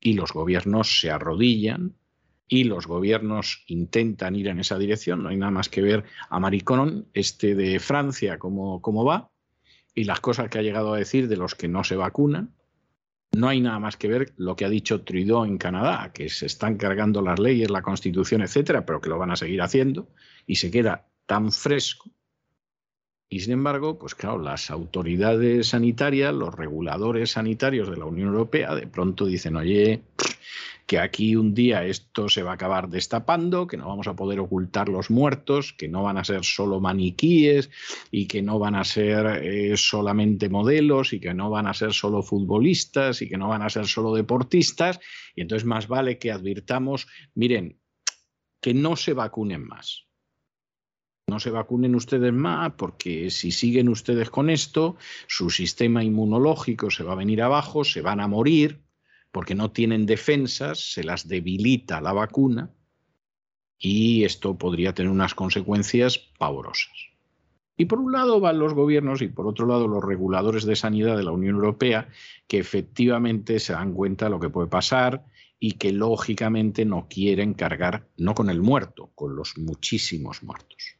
y los gobiernos se arrodillan y los gobiernos intentan ir en esa dirección. No hay nada más que ver a Maricón, este de Francia, cómo, cómo va, y las cosas que ha llegado a decir de los que no se vacunan. No hay nada más que ver lo que ha dicho Trudeau en Canadá, que se están cargando las leyes, la constitución, etcétera, pero que lo van a seguir haciendo, y se queda tan fresco y sin embargo, pues claro, las autoridades sanitarias, los reguladores sanitarios de la Unión Europea, de pronto dicen, oye, que aquí un día esto se va a acabar destapando, que no vamos a poder ocultar los muertos, que no van a ser solo maniquíes y que no van a ser eh, solamente modelos y que no van a ser solo futbolistas y que no van a ser solo deportistas. Y entonces más vale que advirtamos, miren, que no se vacunen más no se vacunen ustedes más porque si siguen ustedes con esto, su sistema inmunológico se va a venir abajo, se van a morir porque no tienen defensas, se las debilita la vacuna y esto podría tener unas consecuencias pavorosas. Y por un lado van los gobiernos y por otro lado los reguladores de sanidad de la Unión Europea que efectivamente se dan cuenta de lo que puede pasar y que lógicamente no quieren cargar no con el muerto, con los muchísimos muertos.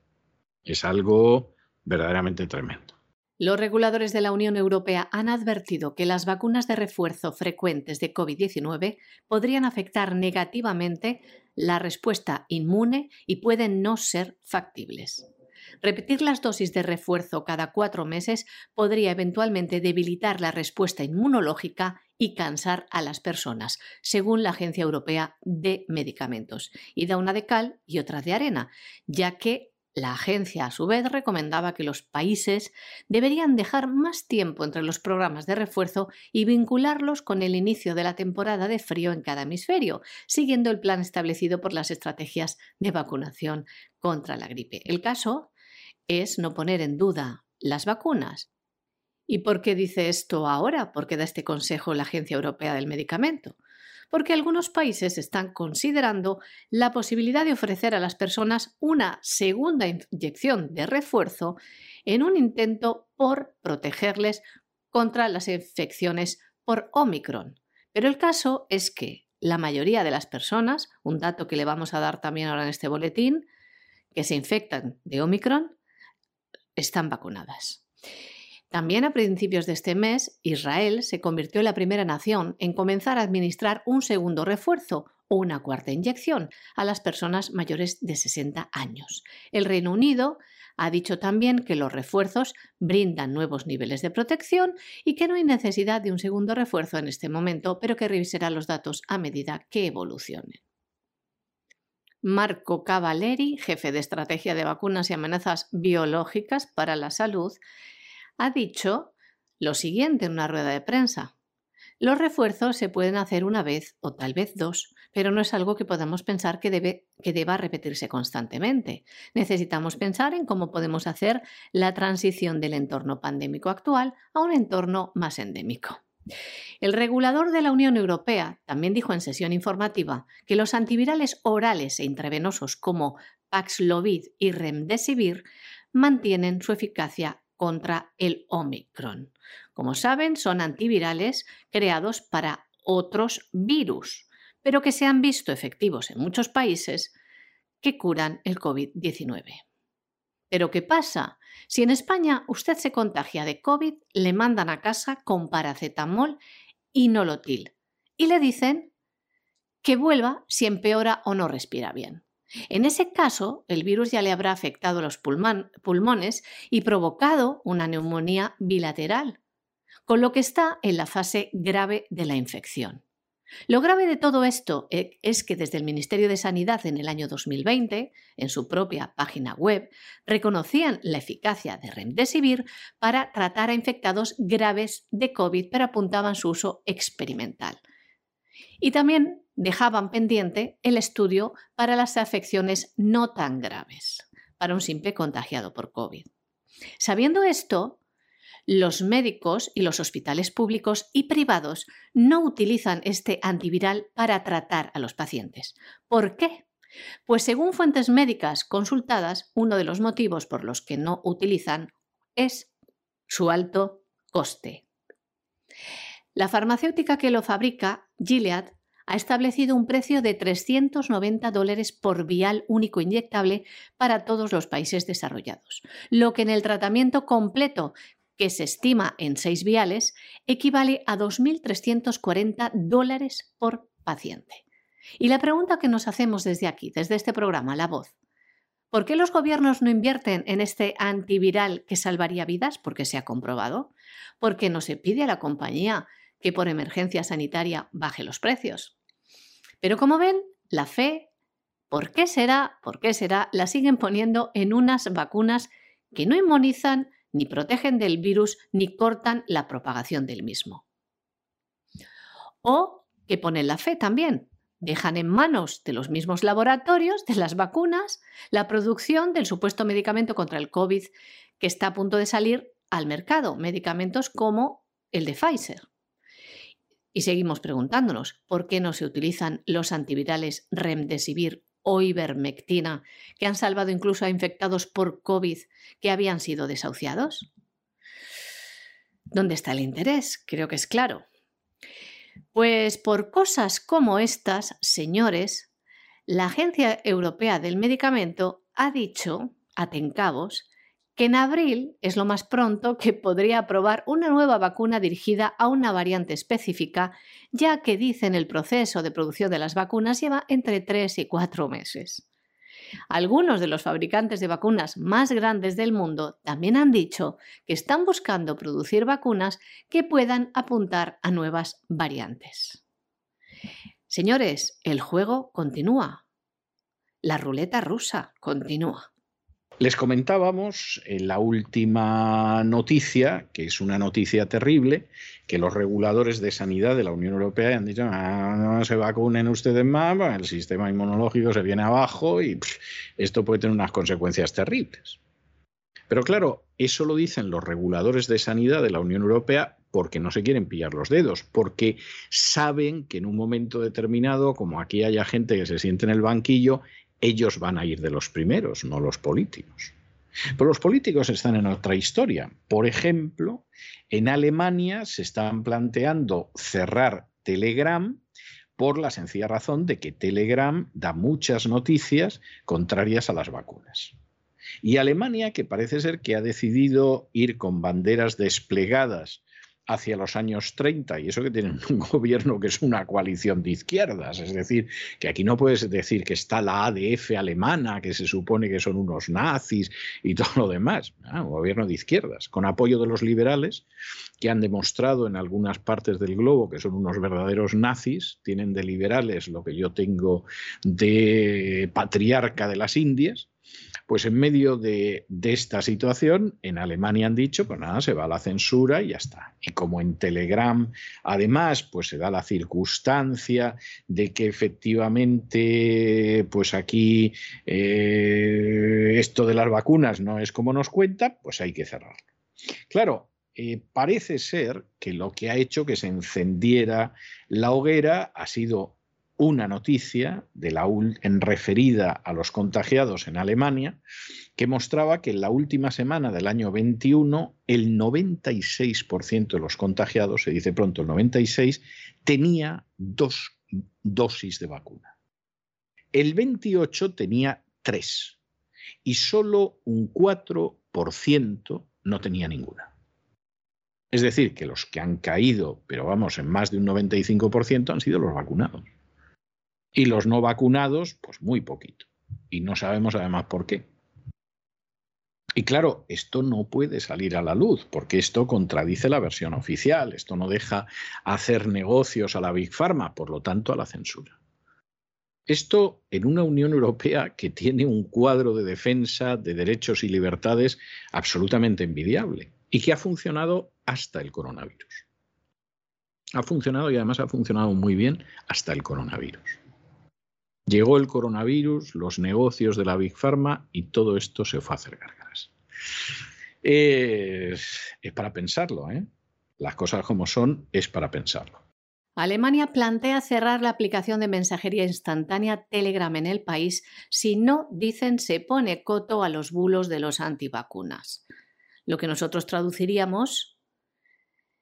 Es algo verdaderamente tremendo. Los reguladores de la Unión Europea han advertido que las vacunas de refuerzo frecuentes de COVID-19 podrían afectar negativamente la respuesta inmune y pueden no ser factibles. Repetir las dosis de refuerzo cada cuatro meses podría eventualmente debilitar la respuesta inmunológica y cansar a las personas, según la Agencia Europea de Medicamentos. Y da una de cal y otra de arena, ya que la agencia, a su vez, recomendaba que los países deberían dejar más tiempo entre los programas de refuerzo y vincularlos con el inicio de la temporada de frío en cada hemisferio, siguiendo el plan establecido por las estrategias de vacunación contra la gripe. El caso es no poner en duda las vacunas. ¿Y por qué dice esto ahora? ¿Por qué da este consejo la Agencia Europea del Medicamento? Porque algunos países están considerando la posibilidad de ofrecer a las personas una segunda inyección de refuerzo en un intento por protegerles contra las infecciones por Omicron. Pero el caso es que la mayoría de las personas, un dato que le vamos a dar también ahora en este boletín, que se infectan de Omicron, están vacunadas. También a principios de este mes, Israel se convirtió en la primera nación en comenzar a administrar un segundo refuerzo o una cuarta inyección a las personas mayores de 60 años. El Reino Unido ha dicho también que los refuerzos brindan nuevos niveles de protección y que no hay necesidad de un segundo refuerzo en este momento, pero que revisará los datos a medida que evolucionen. Marco Cavalleri, jefe de estrategia de vacunas y amenazas biológicas para la salud, ha dicho lo siguiente en una rueda de prensa. Los refuerzos se pueden hacer una vez o tal vez dos, pero no es algo que podamos pensar que, debe, que deba repetirse constantemente. Necesitamos pensar en cómo podemos hacer la transición del entorno pandémico actual a un entorno más endémico. El regulador de la Unión Europea también dijo en sesión informativa que los antivirales orales e intravenosos como Paxlovid y Remdesivir mantienen su eficacia contra el Omicron. Como saben, son antivirales creados para otros virus, pero que se han visto efectivos en muchos países que curan el COVID-19. Pero ¿qué pasa? Si en España usted se contagia de COVID, le mandan a casa con paracetamol y nolotil y le dicen que vuelva si empeora o no respira bien. En ese caso, el virus ya le habrá afectado los pulmones y provocado una neumonía bilateral, con lo que está en la fase grave de la infección. Lo grave de todo esto eh, es que desde el Ministerio de Sanidad en el año 2020, en su propia página web, reconocían la eficacia de Remdesivir para tratar a infectados graves de COVID, pero apuntaban su uso experimental. Y también dejaban pendiente el estudio para las afecciones no tan graves, para un simple contagiado por COVID. Sabiendo esto, los médicos y los hospitales públicos y privados no utilizan este antiviral para tratar a los pacientes. ¿Por qué? Pues según fuentes médicas consultadas, uno de los motivos por los que no utilizan es su alto coste. La farmacéutica que lo fabrica, Gilead, ha establecido un precio de 390 dólares por vial único inyectable para todos los países desarrollados, lo que en el tratamiento completo, que se estima en seis viales, equivale a 2.340 dólares por paciente. Y la pregunta que nos hacemos desde aquí, desde este programa, La Voz, ¿por qué los gobiernos no invierten en este antiviral que salvaría vidas? Porque se ha comprobado. Porque no se pide a la compañía que por emergencia sanitaria baje los precios. Pero como ven, la fe, ¿por qué será? ¿Por qué será? La siguen poniendo en unas vacunas que no inmunizan, ni protegen del virus, ni cortan la propagación del mismo. O que ponen la fe también. Dejan en manos de los mismos laboratorios, de las vacunas, la producción del supuesto medicamento contra el COVID que está a punto de salir al mercado, medicamentos como el de Pfizer. Y seguimos preguntándonos, ¿por qué no se utilizan los antivirales Remdesivir o Ivermectina, que han salvado incluso a infectados por COVID que habían sido desahuciados? ¿Dónde está el interés? Creo que es claro. Pues por cosas como estas, señores, la Agencia Europea del Medicamento ha dicho, a Tencabos, que en abril es lo más pronto que podría aprobar una nueva vacuna dirigida a una variante específica, ya que dicen el proceso de producción de las vacunas lleva entre 3 y 4 meses. Algunos de los fabricantes de vacunas más grandes del mundo también han dicho que están buscando producir vacunas que puedan apuntar a nuevas variantes. Señores, el juego continúa. La ruleta rusa continúa. Les comentábamos en la última noticia, que es una noticia terrible, que los reguladores de sanidad de la Unión Europea han dicho, ah, no se vacunen ustedes más, el sistema inmunológico se viene abajo y esto puede tener unas consecuencias terribles. Pero claro, eso lo dicen los reguladores de sanidad de la Unión Europea porque no se quieren pillar los dedos, porque saben que en un momento determinado, como aquí haya gente que se siente en el banquillo, ellos van a ir de los primeros, no los políticos. Pero los políticos están en otra historia. Por ejemplo, en Alemania se están planteando cerrar Telegram por la sencilla razón de que Telegram da muchas noticias contrarias a las vacunas. Y Alemania, que parece ser que ha decidido ir con banderas desplegadas hacia los años 30, y eso que tienen un gobierno que es una coalición de izquierdas, es decir, que aquí no puedes decir que está la ADF alemana, que se supone que son unos nazis y todo lo demás, un gobierno de izquierdas, con apoyo de los liberales, que han demostrado en algunas partes del globo que son unos verdaderos nazis, tienen de liberales lo que yo tengo de patriarca de las Indias, pues en medio de, esta situación, en Alemania han dicho, pues nada, se va la censura y ya está. Y como en Telegram, además, pues se da la circunstancia de que efectivamente, pues aquí eh, esto de las vacunas no es como nos cuenta, pues hay que cerrarlo. Claro, eh, parece ser que lo que ha hecho que se encendiera la hoguera ha sido una noticia de la, en referida a los contagiados en Alemania que mostraba que en la última semana del año 21 el 96% de los contagiados, se dice pronto el 96, tenía dos dosis de vacuna. El 28 tenía tres y solo un 4% no tenía ninguna. Es decir, que los que han caído, pero vamos, en más de un 95% han sido los vacunados. Y los no vacunados, pues muy poquito. Y no sabemos además por qué. Y claro, esto no puede salir a la luz, porque esto contradice la versión oficial, esto no deja hacer negocios a la Big Pharma, por lo tanto a la censura. Esto en una Unión Europea que tiene un cuadro de defensa de derechos y libertades absolutamente envidiable y que ha funcionado hasta el coronavirus. Ha funcionado y además ha funcionado muy bien hasta el coronavirus. Llegó el coronavirus, los negocios de la Big Pharma y todo esto se fue a hacer gárgaras. Es, es para pensarlo, ¿eh? Las cosas como son es para pensarlo. Alemania plantea cerrar la aplicación de mensajería instantánea Telegram en el país si no, dicen, se pone coto a los bulos de los antivacunas. Lo que nosotros traduciríamos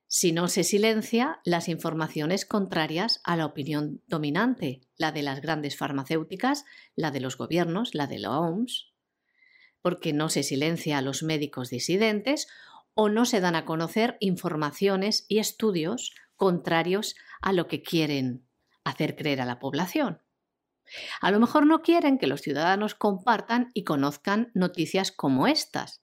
si no se silencia las informaciones contrarias a la opinión dominante, la de las grandes farmacéuticas, la de los gobiernos, la de la OMS, porque no se silencia a los médicos disidentes o no se dan a conocer informaciones y estudios contrarios a lo que quieren hacer creer a la población. A lo mejor no quieren que los ciudadanos compartan y conozcan noticias como estas,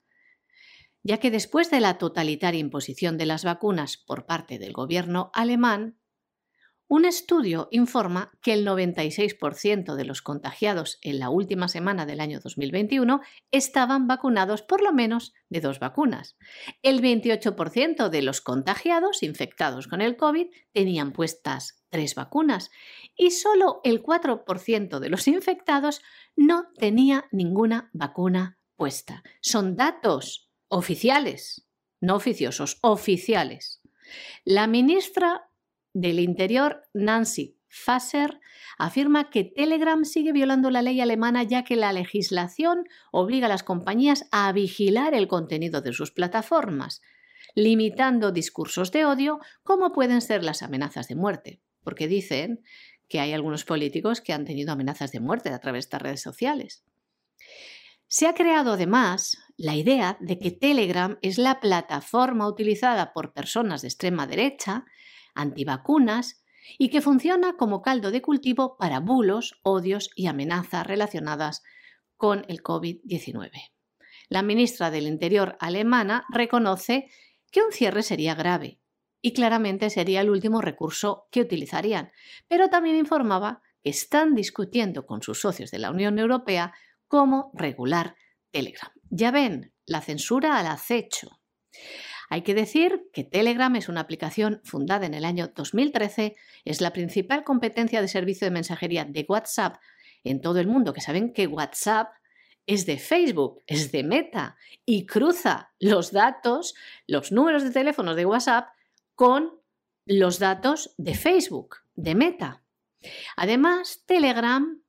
ya que después de la totalitaria imposición de las vacunas por parte del gobierno alemán, un estudio informa que el 96% de los contagiados en la última semana del año 2021 estaban vacunados por lo menos de dos vacunas. El 28% de los contagiados infectados con el COVID tenían puestas tres vacunas y solo el 4% de los infectados no tenía ninguna vacuna puesta. Son datos oficiales, no oficiosos, oficiales. La ministra del Interior, Nancy Faser, afirma que Telegram sigue violando la ley alemana ya que la legislación obliga a las compañías a vigilar el contenido de sus plataformas, limitando discursos de odio como pueden ser las amenazas de muerte, porque dicen que hay algunos políticos que han tenido amenazas de muerte a través de estas redes sociales. Se ha creado además la idea de que Telegram es la plataforma utilizada por personas de extrema derecha, antivacunas, y que funciona como caldo de cultivo para bulos, odios y amenazas relacionadas con el COVID-19. La ministra del Interior alemana reconoce que un cierre sería grave y claramente sería el último recurso que utilizarían, pero también informaba que están discutiendo con sus socios de la Unión Europea cómo regular Telegram. Ya ven, la censura al acecho. Hay que decir que Telegram es una aplicación fundada en el año 2013, es la principal competencia de servicio de mensajería de WhatsApp en todo el mundo, que saben que WhatsApp es de Facebook, es de Meta y cruza los datos, los números de teléfonos de WhatsApp con los datos de Facebook, de Meta. Además, Telegram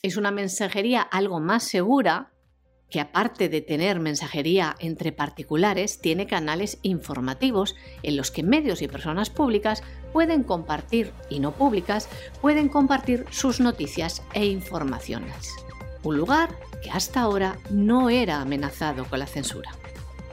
es una mensajería algo más segura que aparte de tener mensajería entre particulares, tiene canales informativos en los que medios y personas públicas pueden compartir y no públicas pueden compartir sus noticias e informaciones. Un lugar que hasta ahora no era amenazado con la censura.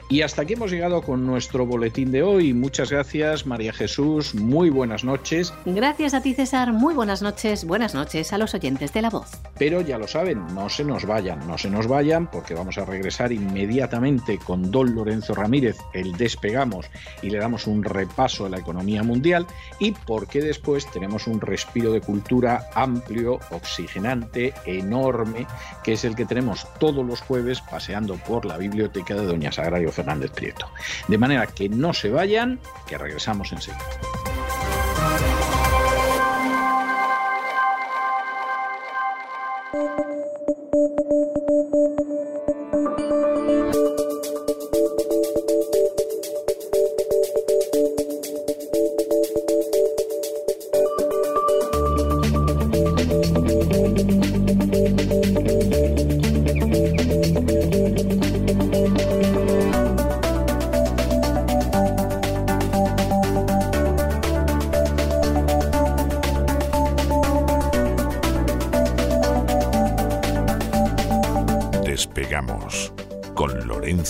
Y hasta aquí hemos llegado con nuestro boletín de hoy. Muchas gracias, María Jesús. Muy buenas noches. Gracias a ti, César. Muy buenas noches. Buenas noches a los oyentes de La Voz. Pero ya lo saben, no se nos vayan, no se nos vayan, porque vamos a regresar inmediatamente con Don Lorenzo Ramírez, el Despegamos, y le damos un repaso a la economía mundial, y porque después tenemos un respiro de cultura amplio, oxigenante, enorme, que es el que tenemos todos los jueves paseando por la biblioteca de Doña Sagrario Fernández Prieto. De manera que no se vayan, que regresamos enseguida.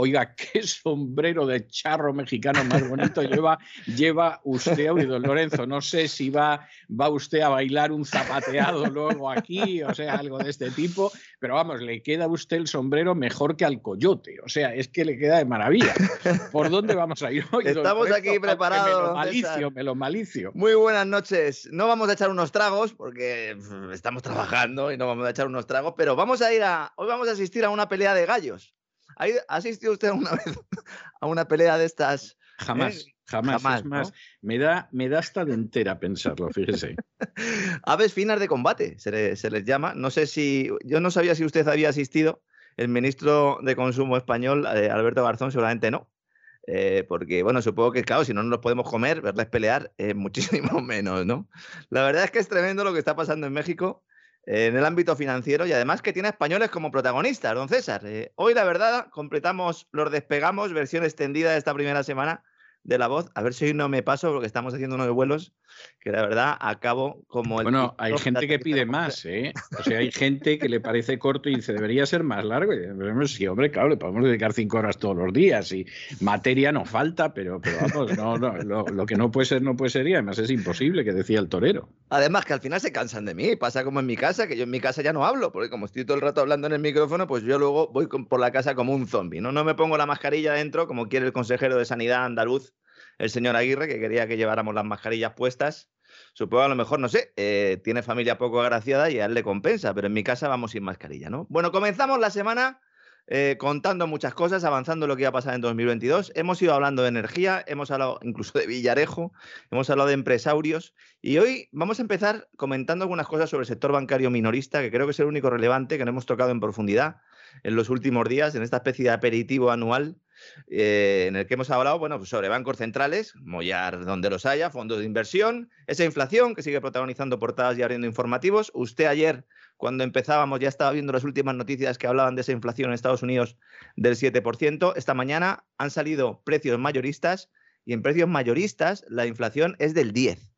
Oiga, qué sombrero de charro mexicano más bonito lleva, lleva usted hoy, don Lorenzo. No sé si va, va usted a bailar un zapateado luego aquí, o sea, algo de este tipo, pero vamos, le queda a usted el sombrero mejor que al coyote. O sea, es que le queda de maravilla. ¿Por dónde vamos a ir hoy? Estamos aquí preparados. Me lo malicio, me lo malicio. Muy buenas noches. No vamos a echar unos tragos porque estamos trabajando y no vamos a echar unos tragos, pero vamos a ir a. Hoy vamos a asistir a una pelea de gallos. ¿Ha asistido usted alguna vez a una pelea de estas? Jamás, eh, jamás. jamás. Es más, me, da, me da hasta de entera pensarlo, fíjese. Aves finas de combate, se, se, les llama. No sé si. Yo no sabía si usted había asistido. El ministro de Consumo español, eh, Alberto Garzón, seguramente no. Eh, porque, bueno, supongo que, claro, si no nos los podemos comer, verles pelear, muchísimo menos, ¿no? La verdad es que es tremendo lo que está pasando en México en el ámbito financiero y además que tiene españoles como protagonistas, don César. Eh, hoy, la verdad, completamos los despegamos, versión extendida de esta primera semana de la voz. A ver si hoy no me paso porque estamos haciendo unos vuelos que la verdad acabo como el... Bueno, hay gente que pide más, ¿eh? O sea, hay gente que le parece corto y dice, debería ser más largo. Y sí, hombre, claro, le podemos dedicar cinco horas todos los días y materia no falta, pero, pero vamos, no, no, lo, que no puede ser, no puede ser y además es imposible, que decía el torero. Además que al final se cansan de mí, pasa como en mi casa, que yo en mi casa ya no hablo, porque como estoy todo el rato hablando en el micrófono, pues yo luego voy por la casa como un zombie, ¿no? No me pongo la mascarilla dentro como quiere el consejero de Sanidad andaluz el señor Aguirre, que quería que lleváramos las mascarillas puestas. Supongo a lo mejor, no sé, eh, tiene familia poco agraciada y a él le compensa, pero en mi casa vamos sin mascarilla, ¿no? Bueno, comenzamos la semana eh, contando muchas cosas, avanzando lo que iba a pasar en 2022. Hemos ido hablando de energía, hemos hablado incluso de Villarejo, hemos hablado de empresarios y hoy vamos a empezar comentando algunas cosas sobre el sector bancario minorista, que creo que es el único relevante que no hemos tocado en profundidad en los últimos días, en esta especie de aperitivo anual eh, en el que hemos hablado bueno, pues sobre bancos centrales, mollar donde los haya, fondos de inversión, esa inflación que sigue protagonizando portadas y abriendo informativos. Usted ayer, cuando empezábamos, ya estaba viendo las últimas noticias que hablaban de esa inflación en Estados Unidos del 7%. Esta mañana han salido precios mayoristas y en precios mayoristas la inflación es del 10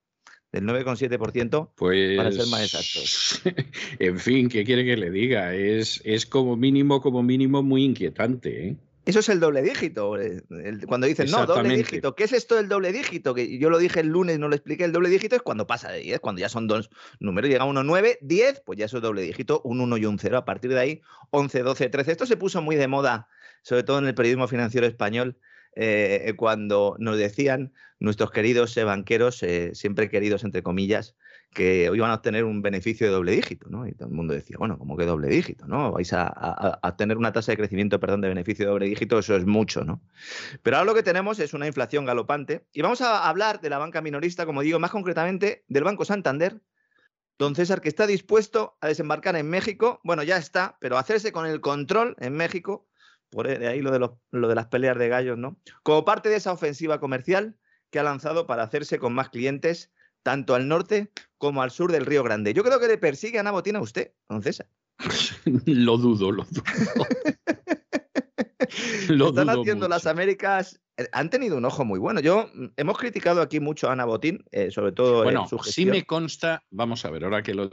del 9,7%, pues, para ser más exactos. En fin, ¿qué quiere que le diga? Es, es como mínimo, como mínimo muy inquietante. ¿eh? Eso es el doble dígito. Eh, cuando dicen, no, doble dígito, ¿qué es esto del doble dígito? Que yo lo dije el lunes, no lo expliqué. El doble dígito es cuando pasa de 10, cuando ya son dos números, llega uno 9, 10, pues ya eso es doble dígito, un 1 y un 0. A partir de ahí, 11, 12, 13. Esto se puso muy de moda, sobre todo en el periodismo financiero español, eh, cuando nos decían nuestros queridos eh, banqueros, siempre queridos entre comillas, que iban a obtener un beneficio de doble dígito, ¿no? Y todo el mundo decía, bueno, ¿cómo que doble dígito, no? Vais a, tener una tasa de crecimiento, perdón, de beneficio de doble dígito, eso es mucho, ¿no? Pero ahora lo que tenemos es una inflación galopante y vamos a hablar de la banca minorista, como digo, más concretamente del Banco Santander, don César, que está dispuesto a desembarcar en México, bueno, ya está, pero hacerse con el control en México, por ahí lo de, lo de las peleas de gallos, ¿no? Como parte de esa ofensiva comercial que ha lanzado para hacerse con más clientes tanto al norte como al sur del Río Grande. Yo creo que le persigue a Ana Botín a usted, don César. lo dudo, lo dudo. lo Están haciendo las Américas. Eh, han tenido un ojo muy bueno. Yo mm, hemos criticado aquí mucho a Ana Botín, eh, sobre todo bueno, en su gestión. Sí me consta, vamos a ver, ahora que lo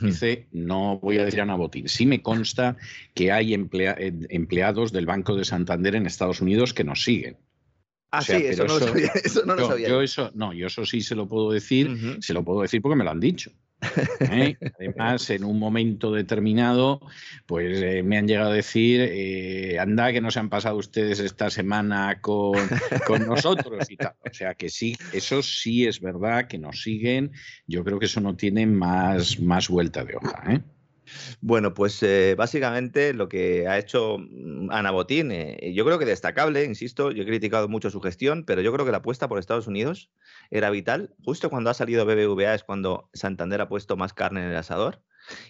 dice, no voy a decir Ana Botín. Sí me consta que hay eh, empleados del Banco de Santander en Estados Unidos que nos siguen. Ah, sí, eso no, lo sabía, eso no, lo sabía. Yo eso, no, yo eso sí se lo puedo decir, se lo puedo decir porque me lo han dicho. ¿eh? Además, en un momento determinado, pues eh, me han llegado a decir, eh, anda que no se han pasado ustedes esta semana con, con nosotros y tal. O sea que sí, eso sí es verdad que nos siguen. Yo creo que eso no tiene más, más vuelta de hoja. ¿eh? Bueno, pues eh, básicamente lo que ha hecho mm, Ana Botín, eh, yo creo que destacable, insisto, yo he criticado mucho su gestión, pero yo creo que la apuesta por Estados Unidos era vital. Justo cuando ha salido BBVA es cuando Santander ha puesto más carne en el asador.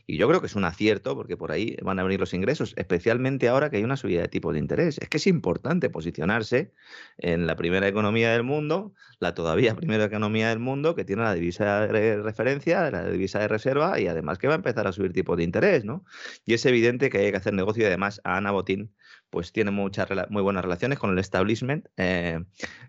Y yo creo que es un acierto porque por ahí van a venir los ingresos, especialmente ahora que hay una subida de tipo de interés. Es que es importante posicionarse en la primera economía del mundo, la todavía primera economía del mundo, que tiene la divisa de referencia, la divisa de reserva y además que va a empezar a subir tipo de interés, ¿no? Y es evidente que hay que hacer negocio y además a Ana Botín pues tiene muchas muy buenas relaciones con el establishment. Eh,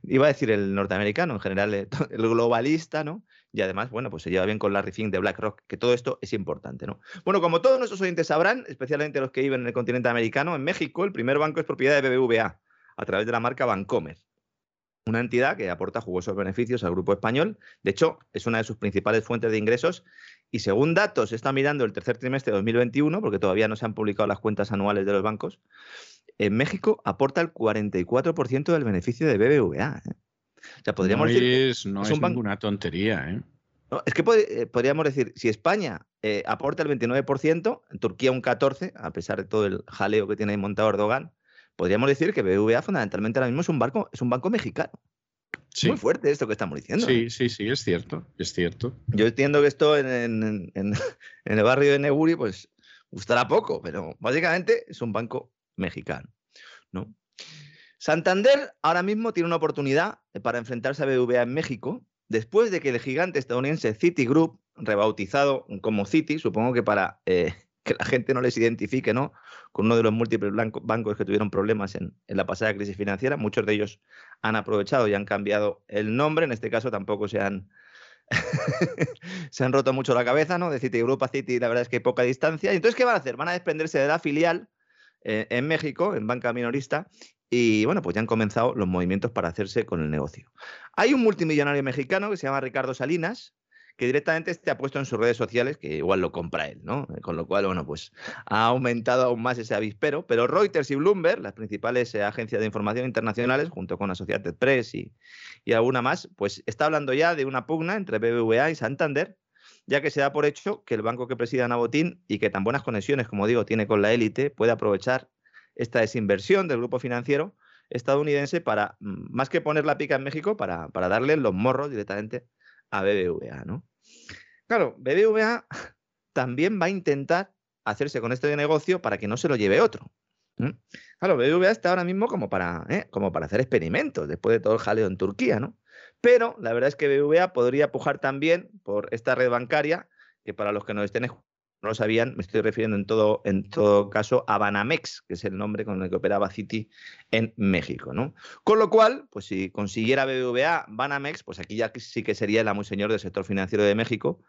iba a decir el norteamericano, en general el globalista, ¿no? Y además, bueno, pues se lleva bien con Larry Fink de BlackRock, que todo esto es importante, ¿no? Bueno, como todos nuestros oyentes sabrán, especialmente los que viven en el continente americano, en México el primer banco es propiedad de BBVA a través de la marca Bancomer, una entidad que aporta jugosos beneficios al grupo español. De hecho, es una de sus principales fuentes de ingresos y según datos, está mirando el tercer trimestre de 2021, porque todavía no se han publicado las cuentas anuales de los bancos, en México aporta el 44% del beneficio de BBVA. ¿eh? O sea, podríamos no decir. Es, no es, ninguna tontería. ¿eh? es que eh, podríamos decir, si España eh, aporta el 29%, en Turquía un 14%, a pesar de todo el jaleo que tiene ahí montado Erdogan, podríamos decir que BBVA fundamentalmente ahora mismo es un, banco, es un banco mexicano. Muy fuerte esto que estamos diciendo. Sí, sí, sí, es cierto, es cierto. Yo entiendo que esto en, en el barrio de Neguri, pues gustará poco, pero básicamente es un banco mexicano. ¿no? Santander ahora mismo tiene una oportunidad para enfrentarse a BBVA en México, después de que el gigante estadounidense Citigroup, rebautizado como Citi, supongo que para eh, que la gente no les identifique, ¿no? Con uno de los múltiples bancos que tuvieron problemas en, la pasada crisis financiera, muchos de ellos han aprovechado y han cambiado el nombre, en este caso tampoco se han, se han roto mucho la cabeza, ¿no? De Citigroup a Citi, la verdad es que hay poca distancia. entonces, ¿qué van a hacer? Van a desprenderse de la filial eh, en México, en banca minorista, y bueno, pues ya han comenzado los movimientos para hacerse con el negocio. Hay un multimillonario mexicano que se llama Ricardo Salinas, que directamente se ha puesto en sus redes sociales que igual lo compra él, ¿no? Con lo cual, bueno, pues ha aumentado aún más ese avispero. Pero Reuters y Bloomberg, las principales eh, agencias de información internacionales, junto con Associated Press y, y alguna más, pues está hablando ya de una pugna entre BBVA y Santander, ya que se da por hecho que el banco que presida Nabotín y que tan buenas conexiones, como digo, tiene con la élite, puede aprovechar esta desinversión del grupo financiero estadounidense para, mm, más que poner la pica en México, para, para darle los morros directamente a BBVA, ¿no? Claro, BBVA también va a intentar hacerse con este negocio para que no se lo lleve otro. Claro, BBVA está ahora mismo como para, ¿eh? como para hacer experimentos después de todo el jaleo en Turquía, ¿no? Pero la verdad es que BBVA podría pujar también por esta red bancaria, que para los que nos estén no lo sabían, me estoy refiriendo en todo, en todo caso a Banamex, que es el nombre con el que operaba Citi en México. ¿no? Con lo cual, pues si consiguiera BBVA Banamex, pues aquí ya sí que sería el amo señor del sector financiero de México.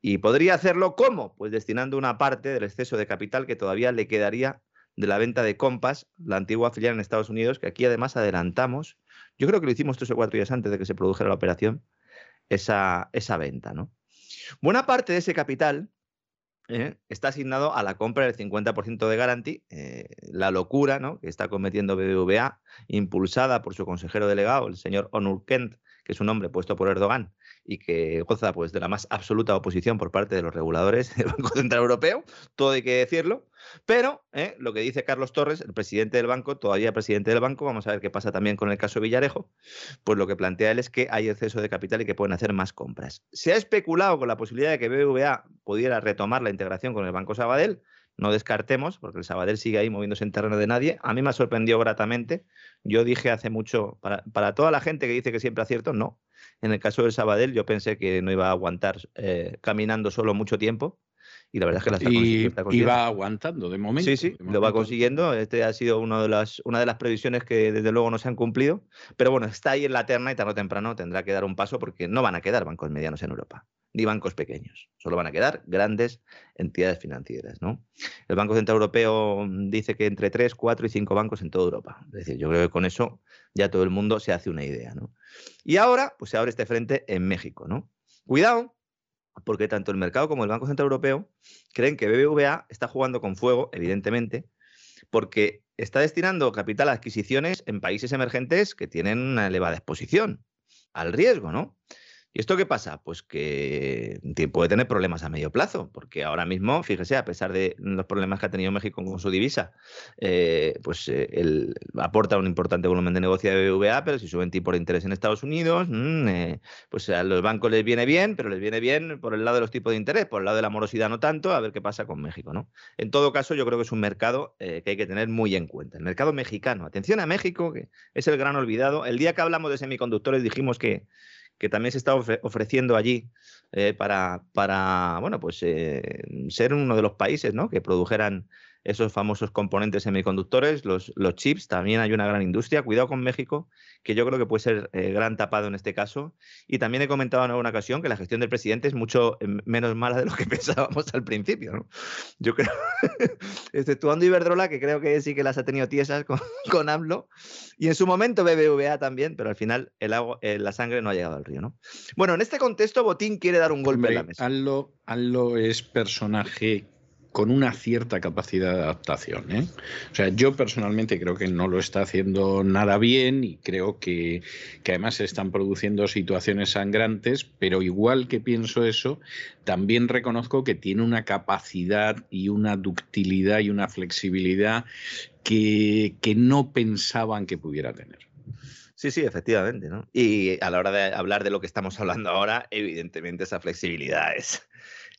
Y podría hacerlo ¿cómo? Pues destinando una parte del exceso de capital que todavía le quedaría de la venta de Compass, la antigua filial en Estados Unidos, que aquí además adelantamos, yo creo que lo hicimos tres o cuatro días antes de que se produjera la operación, esa, esa venta. ¿no? Buena parte de ese capital ¿eh? está asignado a la compra del 50% de Garanti, eh, la locura ¿no? que está cometiendo BBVA, impulsada por su consejero delegado, el señor Onur Kent, que es un hombre puesto por Erdogan y que goza pues, de la más absoluta oposición por parte de los reguladores del Banco Central Europeo, todo hay que decirlo, pero ¿eh? lo que dice Carlos Torres, el presidente del banco, todavía presidente del banco, vamos a ver qué pasa también con el caso Villarejo, pues lo que plantea él es que hay exceso de capital y que pueden hacer más compras. Se ha especulado con la posibilidad de que BBVA pudiera retomar la integración con el Banco Sabadell, no descartemos, porque el Sabadell sigue ahí moviéndose en terreno de nadie. A mí me sorprendió gratamente. Yo dije hace mucho, para, para toda la gente que dice que siempre acierto, no. En el caso del Sabadell, yo pensé que no iba a aguantar eh, caminando solo mucho tiempo y la verdad es que la está, consiguiendo. Y va aguantando de momento. Sí, sí, lo va consiguiendo. Este ha sido una de, las, una de las previsiones que desde luego no se han cumplido. Pero bueno, está ahí en la terna y tarde o temprano tendrá que dar un paso porque no van a quedar bancos medianos en Europa, ni bancos pequeños. Solo van a quedar grandes entidades financieras. ¿no? El Banco Central Europeo dice que entre 3, 4 y 5 bancos en toda Europa. Es decir, yo creo que con eso ya todo el mundo se hace una idea. ¿no? Y ahora, pues se abre este frente en México. ¿no? Cuidado, porque tanto el mercado como el Banco Central Europeo creen que BBVA está jugando con fuego, evidentemente, porque está destinando capital a adquisiciones en países emergentes que tienen una elevada exposición al riesgo, ¿no? ¿Y esto qué pasa? Pues que puede tener problemas a medio plazo, porque ahora mismo, fíjese, a pesar de los problemas que ha tenido México con su divisa, eh, pues eh, aporta un importante volumen de negocio de BBVA, pero si suben tipo de interés en Estados Unidos, mm, eh, pues a los bancos les viene bien, pero les viene bien por el lado de los tipos de interés, por el lado de la morosidad no tanto, a ver qué pasa con México, ¿no? En todo caso, yo creo que es un mercado que hay que tener muy en cuenta. El mercado mexicano, atención a México, que es el gran olvidado. El día que hablamos de semiconductores dijimos que que también se está ofreciendo allí eh, para, para, bueno, pues, eh, ser uno de los países ¿no? que produjeran esos famosos componentes semiconductores, los, los chips, también hay una gran industria. Cuidado con México, que yo creo que puede ser eh, gran tapado en este caso. Y también he comentado en alguna ocasión que la gestión del presidente es mucho eh, menos mala de lo que pensábamos al principio. ¿no? Yo creo, exceptuando Iberdrola, que creo que sí que las ha tenido tiesas con, con AMLO, y en su momento BBVA también, pero al final el agua, eh, la sangre no ha llegado al río. ¿no? Bueno, en este contexto, Botín quiere dar un golpe Hombre, en la mesa. AMLO, AMLO es personaje con una cierta capacidad de adaptación. ¿eh? O sea, yo personalmente creo que no lo está haciendo nada bien y creo que, que, además se están produciendo situaciones sangrantes, pero igual que pienso eso, también reconozco que tiene una capacidad y una ductilidad y una flexibilidad que, que no pensaban que pudiera tener. Sí, sí, efectivamente. Y a la hora de hablar de lo que estamos hablando ahora, evidentemente esa flexibilidad es,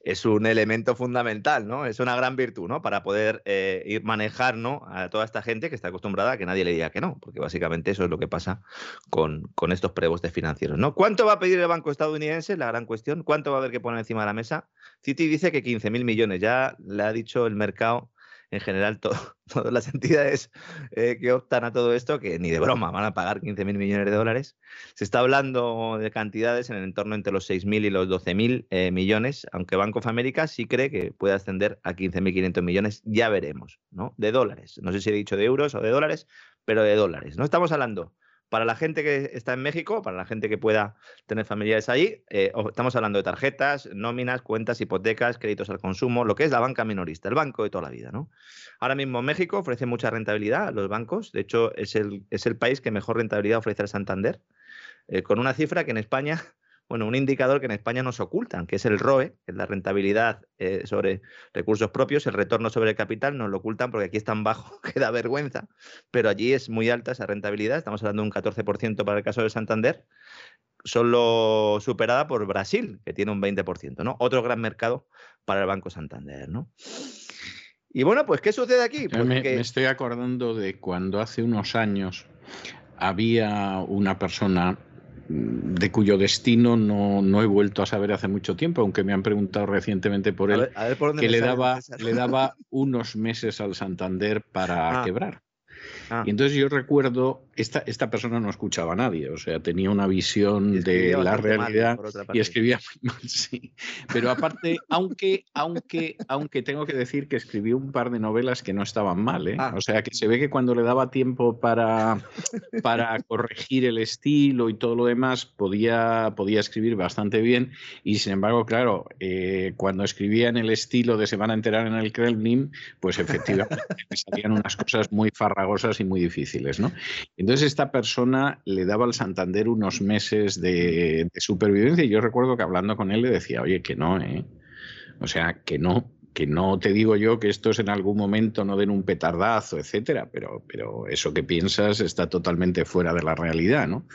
es un elemento fundamental, ¿no? Es una gran virtud, ¿no? Para poder eh, ir manejar, ¿no? A toda esta gente que está acostumbrada a que nadie le diga que no, porque básicamente eso es lo que pasa con, con estos prebostes financieros, ¿no? ¿Cuánto va a pedir el banco estadounidense? La gran cuestión. ¿Cuánto va a haber que poner encima de la mesa? Citi dice que 15.000 millones. Ya le ha dicho el mercado en general to todas las entidades eh, que optan a todo esto, que ni de broma van a pagar 15.000 millones de dólares. Se está hablando de cantidades en el entorno entre los 6.000 y los 12.000 eh, millones, aunque Bank of America sí cree que puede ascender a 15.500 millones, ya veremos, ¿no? De dólares. No sé si he dicho de euros o de dólares, pero de dólares. No estamos hablando para la gente que está en México, para la gente que pueda tener familiares ahí, eh, estamos hablando de tarjetas, nóminas, cuentas, hipotecas, créditos al consumo, lo que es la banca minorista, el banco de toda la vida. ¿no? Ahora mismo México ofrece mucha rentabilidad a los bancos, de hecho es el, es el país que mejor rentabilidad ofrece al Santander, eh, con una cifra que en España bueno, un indicador que en España nos ocultan, que es el ROE, que es la rentabilidad eh, sobre recursos propios, el retorno sobre el capital, nos lo ocultan porque aquí es tan bajo que da vergüenza, pero allí es muy alta esa rentabilidad, estamos hablando de un 14% para el caso de Santander, solo superada por Brasil, que tiene un 20%, ¿no? Otro gran mercado para el Banco Santander, ¿no? Y bueno, pues, ¿qué sucede aquí? Pues me, que... me estoy acordando de cuando hace unos años había una persona de cuyo destino no, no, he vuelto a saber hace mucho tiempo, aunque me han preguntado recientemente por él, a ver, a ver por que le daba, le daba unos meses al Santander para ah. quebrar. Ah. Y entonces yo recuerdo, esta, esta persona no escuchaba a nadie, o sea, tenía una visión de la realidad mal, y escribía muy mal, sí. Pero aparte, aunque, aunque, aunque tengo que decir que escribió un par de novelas que no estaban mal, ¿eh? ah. o sea, que se ve que cuando le daba tiempo para, para corregir el estilo y todo lo demás, podía, podía escribir bastante bien y sin embargo, claro, eh, cuando escribía en el estilo de se van a enterar en el Kremlin, pues efectivamente salían unas cosas muy farragosas y muy difíciles, ¿no? Entonces esta persona le daba al Santander unos meses de, supervivencia y yo recuerdo que hablando con él le decía, oye, que no, ¿eh? O sea, que no, que no te digo yo que estos en algún momento no den un petardazo, etcétera, pero, pero eso que piensas está totalmente fuera de la realidad, ¿no?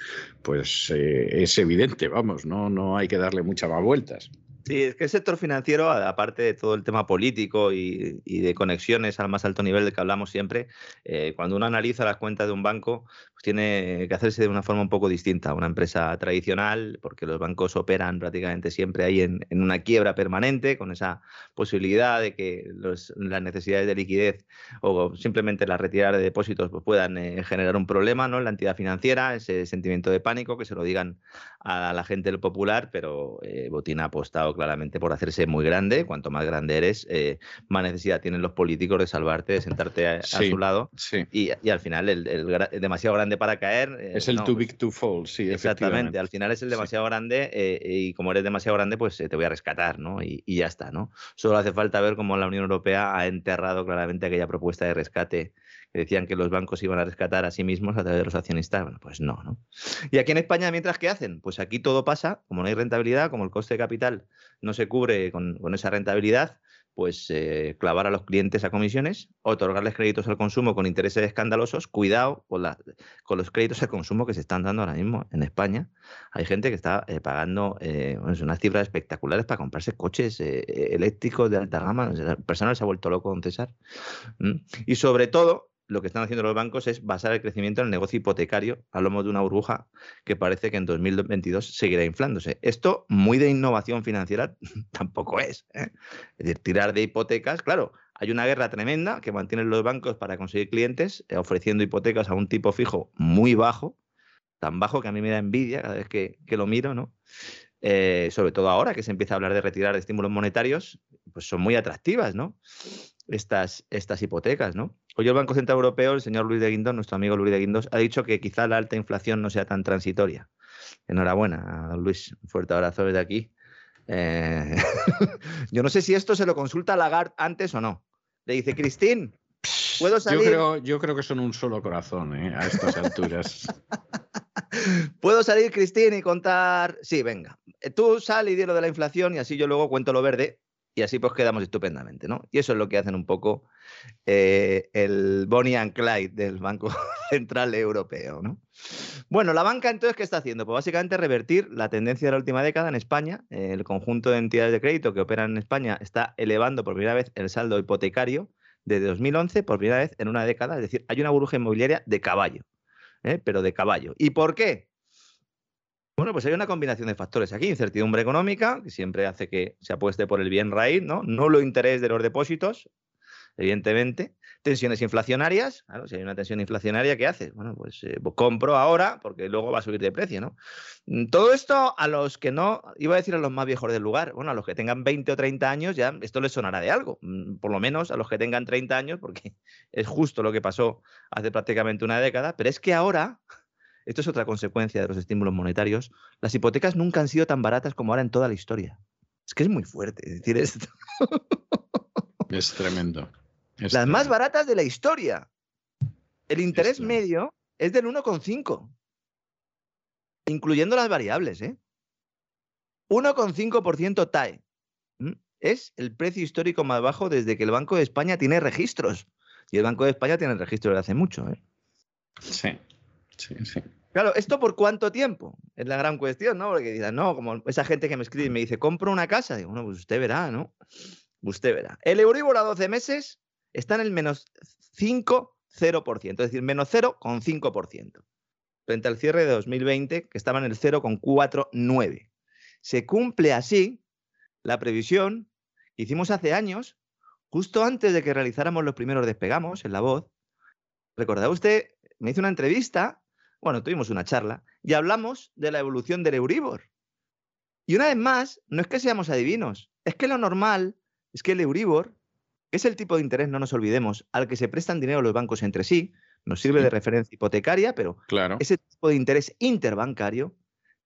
Pues eh, es evidente, vamos, no, no hay que darle muchas más vueltas. Sí, es que el sector financiero, aparte de todo el tema político y, de conexiones al más alto nivel del que hablamos siempre, eh, cuando uno analiza las cuentas de un banco, pues tiene que hacerse de una forma un poco distinta a una empresa tradicional, porque los bancos operan prácticamente siempre ahí en, una quiebra permanente, con esa posibilidad de que las necesidades de liquidez o simplemente la retirada de depósitos pues puedan eh, generar un problema ¿no? en la entidad financiera, ese sentimiento de pánico, que se lo digan a la gente del popular, pero eh, Botín ha apostado claramente por hacerse muy grande. Cuanto más grande eres, eh, más necesidad tienen los políticos de salvarte, de sentarte a, sí, a su lado. Sí. Y, y, al final, el, el, el, demasiado grande para caer. Eh, es el no, too pues, big to fall, sí. Exactamente. Al final es el demasiado sí. grande eh, y como eres demasiado grande, pues te voy a rescatar, ¿no? Y, y, ya está, ¿no? Solo hace falta ver cómo la Unión Europea ha enterrado claramente aquella propuesta de rescate decían que los bancos iban a rescatar a sí mismos a través de los accionistas. Bueno, pues no, ¿no? Y aquí en España, mientras que hacen, pues aquí todo pasa, como no hay rentabilidad, como el coste de capital no se cubre con, esa rentabilidad, pues eh, clavar a los clientes a comisiones, otorgarles créditos al consumo con intereses escandalosos. Cuidado con, los créditos al consumo que se están dando ahora mismo en España. Hay gente que está eh, pagando eh, unas cifras espectaculares para comprarse coches eléctricos de alta gama. El personal se ha vuelto loco con César. ¿Mm? Y sobre todo, lo que están haciendo los bancos es basar el crecimiento en el negocio hipotecario. Hablamos de una burbuja que parece que en 2022 seguirá inflándose. Esto, muy de innovación financiera, tampoco es. ¿eh? Es decir, tirar de hipotecas, claro, hay una guerra tremenda que mantienen los bancos para conseguir clientes, eh, ofreciendo hipotecas a un tipo fijo muy bajo, tan bajo que a mí me da envidia cada vez que, lo miro, ¿no? Eh, sobre todo ahora que se empieza a hablar de retirar estímulos monetarios, pues son muy atractivas, ¿no? Estas, estas hipotecas, ¿no? Hoy el Banco Central Europeo, el señor Luis de Guindos, nuestro amigo Luis de Guindos, ha dicho que quizá la alta inflación no sea tan transitoria. Enhorabuena, don Luis. Un fuerte abrazo desde aquí. Eh, yo no sé si esto se lo consulta a Lagarde antes o no. Le dice, Cristín, ¿puedo salir? Yo creo, yo creo que son un solo corazón ¿eh? a estas alturas. ¿Puedo salir, Cristín, y contar? Sí, venga. Tú sal y di lo de la inflación y así yo luego cuento lo verde y así pues quedamos estupendamente, ¿no? Y eso es lo que hacen un poco eh, el Bonnie and Clyde del Banco Central Europeo, ¿no? Bueno, la banca entonces, ¿qué está haciendo? Pues básicamente revertir la tendencia de la última década en España. El conjunto de entidades de crédito que operan en España está elevando por primera vez el saldo hipotecario desde 2011 por primera vez en una década. Es decir, hay una burbuja inmobiliaria de caballo, ¿eh? pero de caballo. ¿Y por qué? Bueno, pues hay una combinación de factores aquí. Incertidumbre económica, que siempre hace que se apueste por el bien raíz, ¿no? lo interés de los depósitos, evidentemente. Tensiones inflacionarias, claro, si hay una tensión inflacionaria, ¿qué haces? Bueno, pues, eh, pues, compro ahora porque luego va a subir de precio, ¿no? Mm, todo esto a los que no, iba a decir a los más viejos del lugar, bueno, a los que tengan 20 o 30 años ya esto les sonará de algo, mm, por lo menos a los que tengan 30 años, porque es justo lo que pasó hace prácticamente una década, pero es que ahora esto es otra consecuencia de los estímulos monetarios. Las hipotecas nunca han sido tan baratas como ahora en toda la historia. Es que es muy fuerte decir esto. Es tremendo. Las más baratas de la historia. El interés medio es del 1,5. Incluyendo las variables, ¿eh? 1,5% TAE. Es el precio histórico más bajo desde que el Banco de España tiene registros. Y el Banco de España tiene registros de hace mucho, ¿eh? Sí, sí, sí. Claro, ¿esto por cuánto tiempo? Es la gran cuestión, ¿no? Porque dicen, no, como esa gente que me escribe y me dice, compro una casa. Digo, bueno, pues usted verá, ¿no? Usted verá. El Euribor a 12 meses está en el menos 5,0%, es decir, menos 0,5%, frente al cierre de 2020, que estaba en el 0,49%. Se cumple así la previsión que hicimos hace años, justo antes de que realizáramos los primeros despegamos en la voz. ¿Recordaba usted? Me hizo una entrevista bueno, tuvimos una charla y hablamos de la evolución del Euribor. Y una vez más, no es que seamos adivinos, es que lo normal es que el Euribor es el tipo de interés, no nos olvidemos, al que se prestan dinero los bancos entre sí, nos sirve de referencia hipotecaria, pero ese tipo de interés interbancario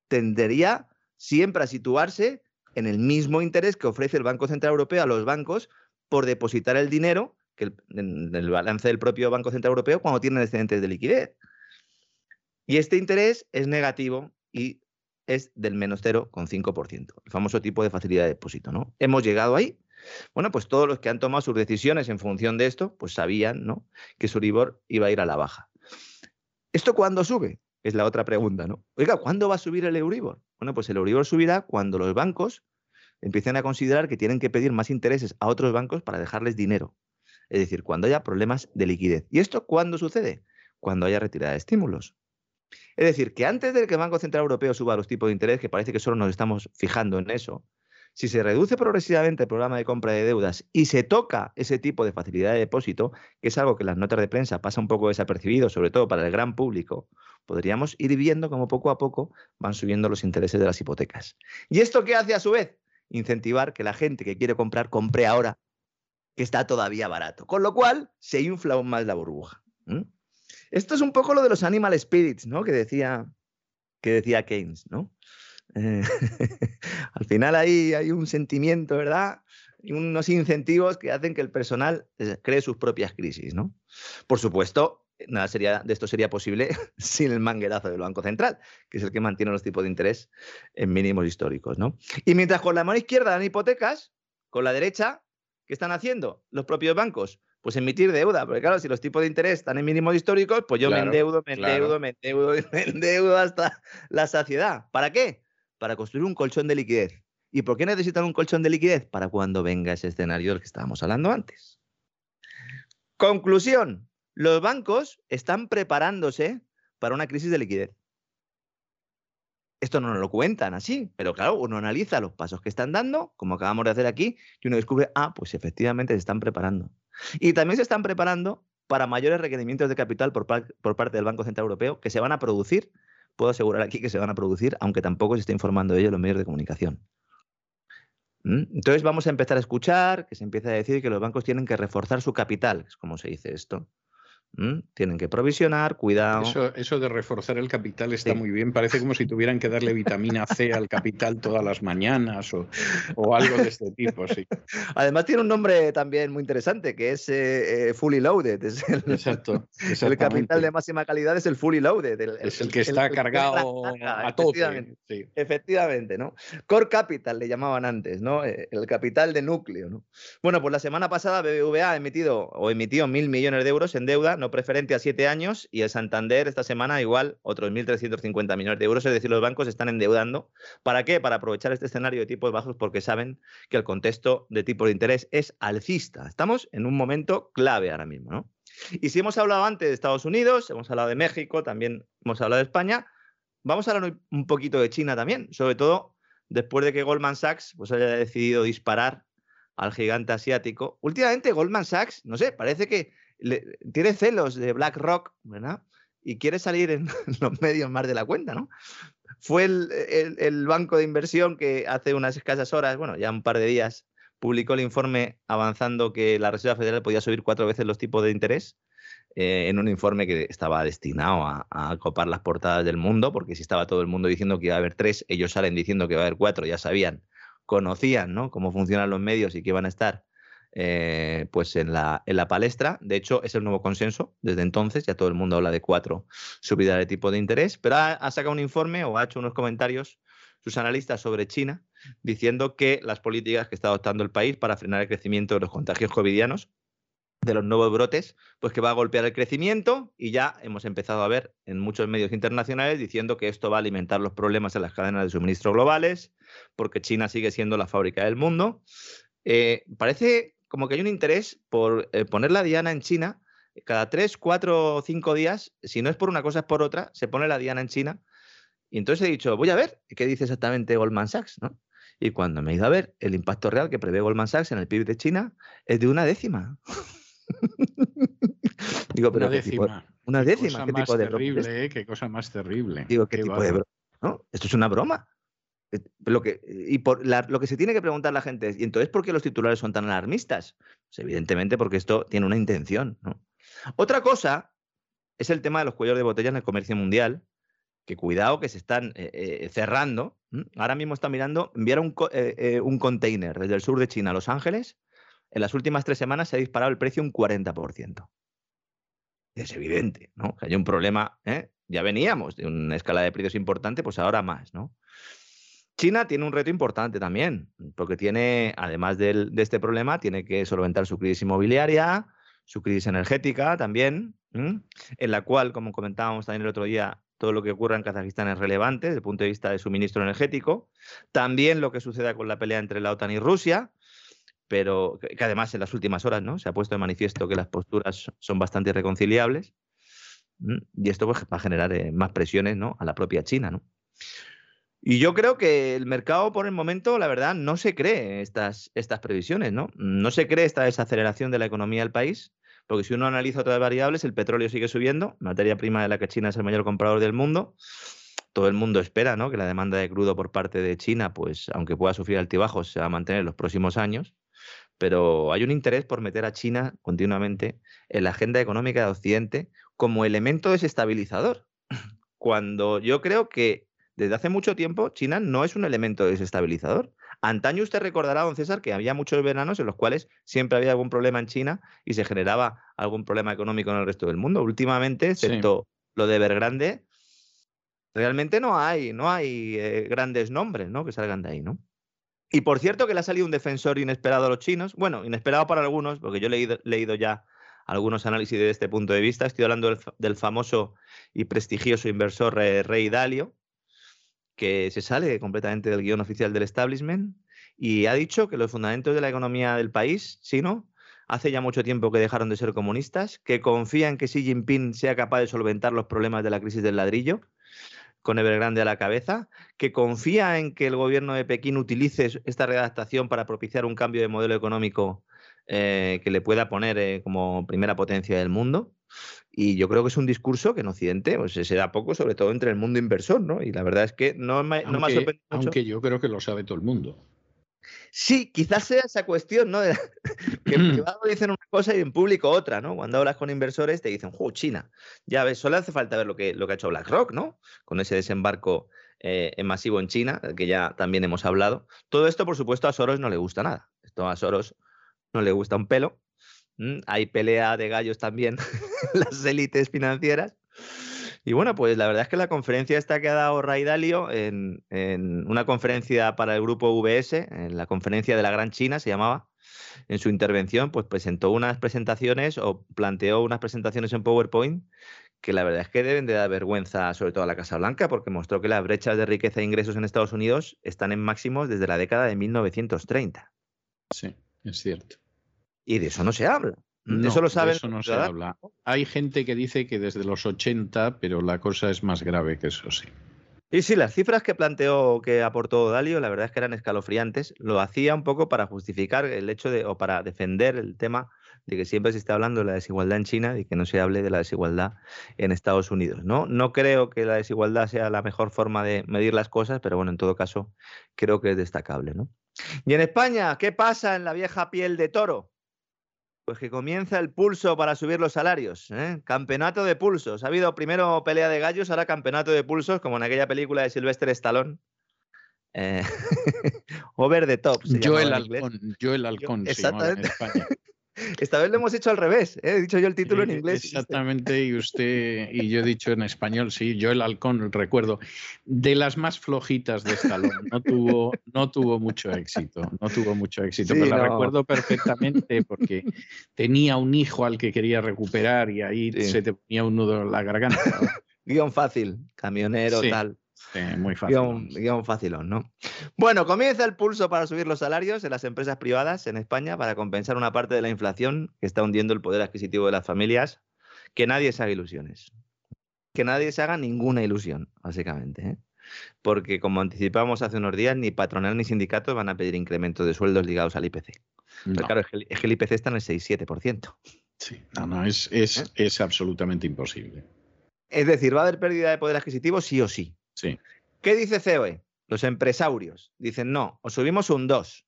tendería siempre a situarse en el mismo interés que ofrece el Banco Central Europeo a los bancos por depositar el dinero que en el balance del propio Banco Central Europeo cuando tienen excedentes de liquidez. Y este interés es negativo y es del menos 0,5%, el famoso tipo de facilidad de depósito, ¿no? Hemos llegado ahí. Bueno, pues todos los que han tomado sus decisiones en función de esto, pues sabían, ¿no? Que su Euribor iba a ir a la baja. ¿Esto cuándo sube? Es la otra pregunta, ¿no? Oiga, ¿cuándo va a subir el Euribor? Bueno, pues el Euribor subirá cuando los bancos empiecen a considerar que tienen que pedir más intereses a otros bancos para dejarles dinero. Es decir, cuando haya problemas de liquidez. ¿Y esto cuándo sucede? Cuando haya retirada de estímulos. Es decir, que antes de que el Banco Central Europeo suba los tipos de interés, que parece que solo nos estamos fijando en eso, si se reduce progresivamente el programa de compra de deudas y se toca ese tipo de facilidad de depósito, que es algo que las notas de prensa pasa un poco desapercibido, sobre todo para el gran público, podríamos ir viendo cómo poco a poco van subiendo los intereses de las hipotecas. ¿Y esto qué hace a su vez? Incentivar que la gente que quiere comprar compre ahora, que está todavía barato. Con lo cual se infla aún más la burbuja. Esto es un poco lo de los animal spirits, ¿no? Que decía, que decía Keynes, ¿no? Eh, al final ahí hay un sentimiento, ¿verdad? Y unos incentivos que hacen que el personal eh, cree sus propias crisis, ¿no? Por supuesto, nada sería, de esto sería posible sin el manguerazo del Banco Central, que es el que mantiene los tipos de interés en mínimos históricos, ¿no? Y mientras con la mano izquierda dan hipotecas, con la derecha, ¿qué están haciendo los propios bancos? Pues emitir deuda, porque claro, si los tipos de interés están en mínimos históricos, pues yo me endeudo, me endeudo, me endeudo, me endeudo hasta la saciedad. ¿Para qué? Para construir un colchón de liquidez. ¿Y por qué necesitan un colchón de liquidez? Para cuando venga ese escenario del que estábamos hablando antes. Conclusión, los bancos están preparándose para una crisis de liquidez. Esto no nos lo cuentan así, pero claro, uno analiza los pasos que están dando, como acabamos de hacer aquí, y uno descubre, ah, pues efectivamente se están preparando. Y también se están preparando para mayores requerimientos de capital por, parte del Banco Central Europeo que se van a producir, puedo asegurar aquí que se van a producir, aunque tampoco se esté informando de ello en los medios de comunicación. ¿Mm? Entonces vamos a empezar a escuchar que se empieza a decir que los bancos tienen que reforzar su capital, es como se dice esto. ¿Mm? Tienen que provisionar, cuidado. Eso, de reforzar el capital está muy bien. Parece como si tuvieran que darle vitamina C al capital todas las mañanas o, algo de este tipo. Sí. Además tiene un nombre también muy interesante que es eh, eh, fully loaded. Es el, Exacto. El capital de máxima calidad es el fully loaded. es el, que está cargado a todo. Efectivamente, ¿no? Core capital le llamaban antes, ¿no? Eh, el capital de núcleo, ¿no? Bueno, pues la semana pasada BBVA ha emitido o emitió mil millones de euros en deuda no preferente a siete años, y el Santander esta semana igual otros 1.350 millones de euros. Es decir, los bancos están endeudando. ¿Para qué? Para aprovechar este escenario de tipos bajos porque saben que el contexto de tipo de interés es alcista. Estamos en un momento clave ahora mismo. ¿no? Y si hemos hablado antes de Estados Unidos, hemos hablado de México, también hemos hablado de España, vamos a hablar un poquito de China también, sobre todo después de que Goldman Sachs pues, haya decidido disparar al gigante asiático. Últimamente Goldman Sachs, no sé, parece que tiene celos de BlackRock, ¿verdad? Y quiere salir en los medios más de la cuenta, ¿no? Fue el, banco de inversión que hace unas escasas horas, bueno, ya un par de días, publicó el informe avanzando que la Reserva Federal podía subir cuatro veces los tipos de interés. Eh, en un informe que estaba destinado a, a, copar las portadas del mundo, porque si estaba todo el mundo diciendo que iba a haber tres, ellos salen diciendo que va a haber cuatro, ya sabían, conocían ¿no? cómo funcionan los medios y que iban a estar eh, pues en la, en la palestra. De hecho, es el nuevo consenso desde entonces. Ya todo el mundo habla de cuatro subidas de tipo de interés, pero ha, sacado un informe o ha hecho unos comentarios sus analistas sobre China diciendo que las políticas que está adoptando el país para frenar el crecimiento de los contagios covidianos de los nuevos brotes, pues que va a golpear el crecimiento y ya hemos empezado a ver en muchos medios internacionales diciendo que esto va a alimentar los problemas en las cadenas de suministro globales, porque China sigue siendo la fábrica del mundo. Eh, parece como que hay un interés por eh, poner la diana en China. Cada tres, cuatro o cinco días, si no es por una cosa es por otra, se pone la diana en China. Y entonces he dicho, voy a ver qué dice exactamente Goldman Sachs, ¿no? Y cuando me he ido a ver, el impacto real que prevé Goldman Sachs en el PIB de China es de una décima. Digo, pero una décima. una décima. ¿Qué, tipo de terrible, ¿eh? Qué cosa más terrible. Digo, ¿qué, tipo de broma? ¿No? Esto es una broma. Eh, lo que, y por lo que se tiene que preguntar la gente es, ¿y entonces por qué los titulares son tan alarmistas? Pues evidentemente porque esto tiene una intención. Otra cosa es el tema de los cuellos de botella en el comercio mundial, que cuidado que se están eh, eh, cerrando. Ahora mismo está mirando enviar un, un container desde el sur de China a Los Ángeles. En las últimas tres semanas se ha disparado el precio un 40%. Es evidente, ¿no? Que hay un problema, ya veníamos de una escala de precios importante, pues ahora más, ¿no? China tiene un reto importante también, porque tiene, además de, este problema, tiene que solventar su crisis inmobiliaria, su crisis energética también, en la cual, como comentábamos también el otro día, todo lo que ocurra en Kazajistán es relevante desde el punto de vista de suministro energético. También lo que suceda con la pelea entre la OTAN y Rusia, pero que, además en las últimas horas ¿no? se ha puesto de manifiesto que las posturas son bastante irreconciliables. Y esto pues, va a generar eh, más presiones ¿no? a la propia China. ¿no? Y yo creo que el mercado por el momento, la verdad, no se cree estas, estas previsiones, ¿no? No se cree esta desaceleración de la economía del país, porque si uno analiza otras variables, el petróleo sigue subiendo, materia prima de la que China es el mayor comprador del mundo. Todo el mundo espera ¿no? que la demanda de crudo por parte de China, pues aunque pueda sufrir altibajos, se va a mantener en los próximos años. Pero hay un interés por meter a China continuamente en la agenda económica de Occidente como elemento desestabilizador. Cuando yo creo que desde hace mucho tiempo China no es un elemento desestabilizador. Antaño usted recordará, don César, que había muchos veranos en los cuales siempre había algún problema en China y se generaba algún problema económico en el resto del mundo. Últimamente, excepto lo de Evergrande, realmente no hay, no hay eh, grandes nombres ¿no? que salgan de ahí, ¿no? Y por cierto que le ha salido un defensor inesperado a los chinos, bueno, inesperado para algunos, porque yo he leído, ya algunos análisis desde este punto de vista, estoy hablando del, famoso y prestigioso inversor eh, Rey Dalio, que se sale completamente del guion oficial del establishment y ha dicho que los fundamentos de la economía del país chino hace ya mucho tiempo que dejaron de ser comunistas, que confía en que Xi Jinping sea capaz de solventar los problemas de la crisis del ladrillo, con Evergrande a la cabeza, que confía en que el gobierno de Pekín utilice esta redactación para propiciar un cambio de modelo económico eh, que le pueda poner eh, como primera potencia del mundo. Y yo creo que es un discurso que en Occidente pues, se da poco, sobre todo entre el mundo inversor, ¿no? Y la verdad es que no me, no me ha sorprendido mucho. aunque yo creo que lo sabe todo el mundo. Sí, quizás sea esa cuestión, ¿no? De- que en privado dicen una cosa y en público otra, ¿no? Cuando hablas con inversores te dicen, ¡jo, China! Ya ves, solo hace falta ver lo que, lo que ha hecho BlackRock, ¿no? Con ese desembarco eh, en masivo en China, del que ya también hemos hablado. Todo esto, por supuesto, a Soros no le gusta nada. Esto a Soros no le gusta un pelo. ¿M? Hay pelea de gallos también, las élites financieras. Y bueno, pues la verdad es que la conferencia esta que ha dado Ray Dalio en, en una conferencia para el grupo VS, en la conferencia de la Gran China se llamaba, en su intervención, pues presentó unas presentaciones o planteó unas presentaciones en PowerPoint que la verdad es que deben de dar vergüenza, sobre todo a la Casa Blanca, porque mostró que las brechas de riqueza e ingresos en Estados Unidos están en máximos desde la década de 1930. Sí, es cierto. Y de eso no se habla. No, eso lo de saben. eso no se habla. Hay gente que dice que desde los 80, pero la cosa es más grave que eso, sí. Y sí, las cifras que planteó, que aportó Dalio, la verdad es que eran escalofriantes. Lo hacía un poco para justificar el hecho de, o para defender el tema de que siempre se está hablando de la desigualdad en China y que no se hable de la desigualdad en Estados Unidos. ¿no? no creo que la desigualdad sea la mejor forma de medir las cosas, pero bueno, en todo caso, creo que es destacable. ¿no? Y en España, ¿qué pasa en la vieja piel de toro? Pues que comienza el pulso para subir los salarios. ¿eh? Campeonato de pulsos. Ha habido primero pelea de gallos, ahora campeonato de pulsos, como en aquella película de Sylvester Stallone. Eh, Over the top. se Yo llamaba el en inglés. halcón, yo el halcón llamaba en exactamente. España. Esta vez lo hemos hecho al revés. ¿eh? He dicho yo el título en Eh, inglés. Exactamente, y usted y yo he dicho en español, sí, yo el halcón, recuerdo, de las más flojitas de Stallone, no tuvo, no tuvo mucho éxito, no tuvo mucho éxito, Sí, pero la recuerdo perfectamente porque tenía un hijo al que quería recuperar y ahí Sí. se te ponía un nudo en la garganta. Guión fácil, camionero, Sí. tal. Sí, muy fácil. Guión, guion facilón, ¿no? Bueno, comienza el pulso para subir los salarios en las empresas privadas en España para compensar una parte de la inflación que está hundiendo el poder adquisitivo de las familias. Que nadie se haga ilusiones. Que nadie se haga ninguna ilusión, básicamente. ¿eh? Porque, como anticipamos hace unos días, ni patronal ni sindicatos van a pedir incrementos de sueldos ligados al IPC. Pero claro, es que, el- es que el IPC está en el 6-7%. sí, no, no, es, es, ¿Eh? es absolutamente imposible. Es decir, va a haber pérdida de poder adquisitivo sí o sí. Sí. ¿Qué dice COE? Los empresarios dicen, no, os subimos un 2.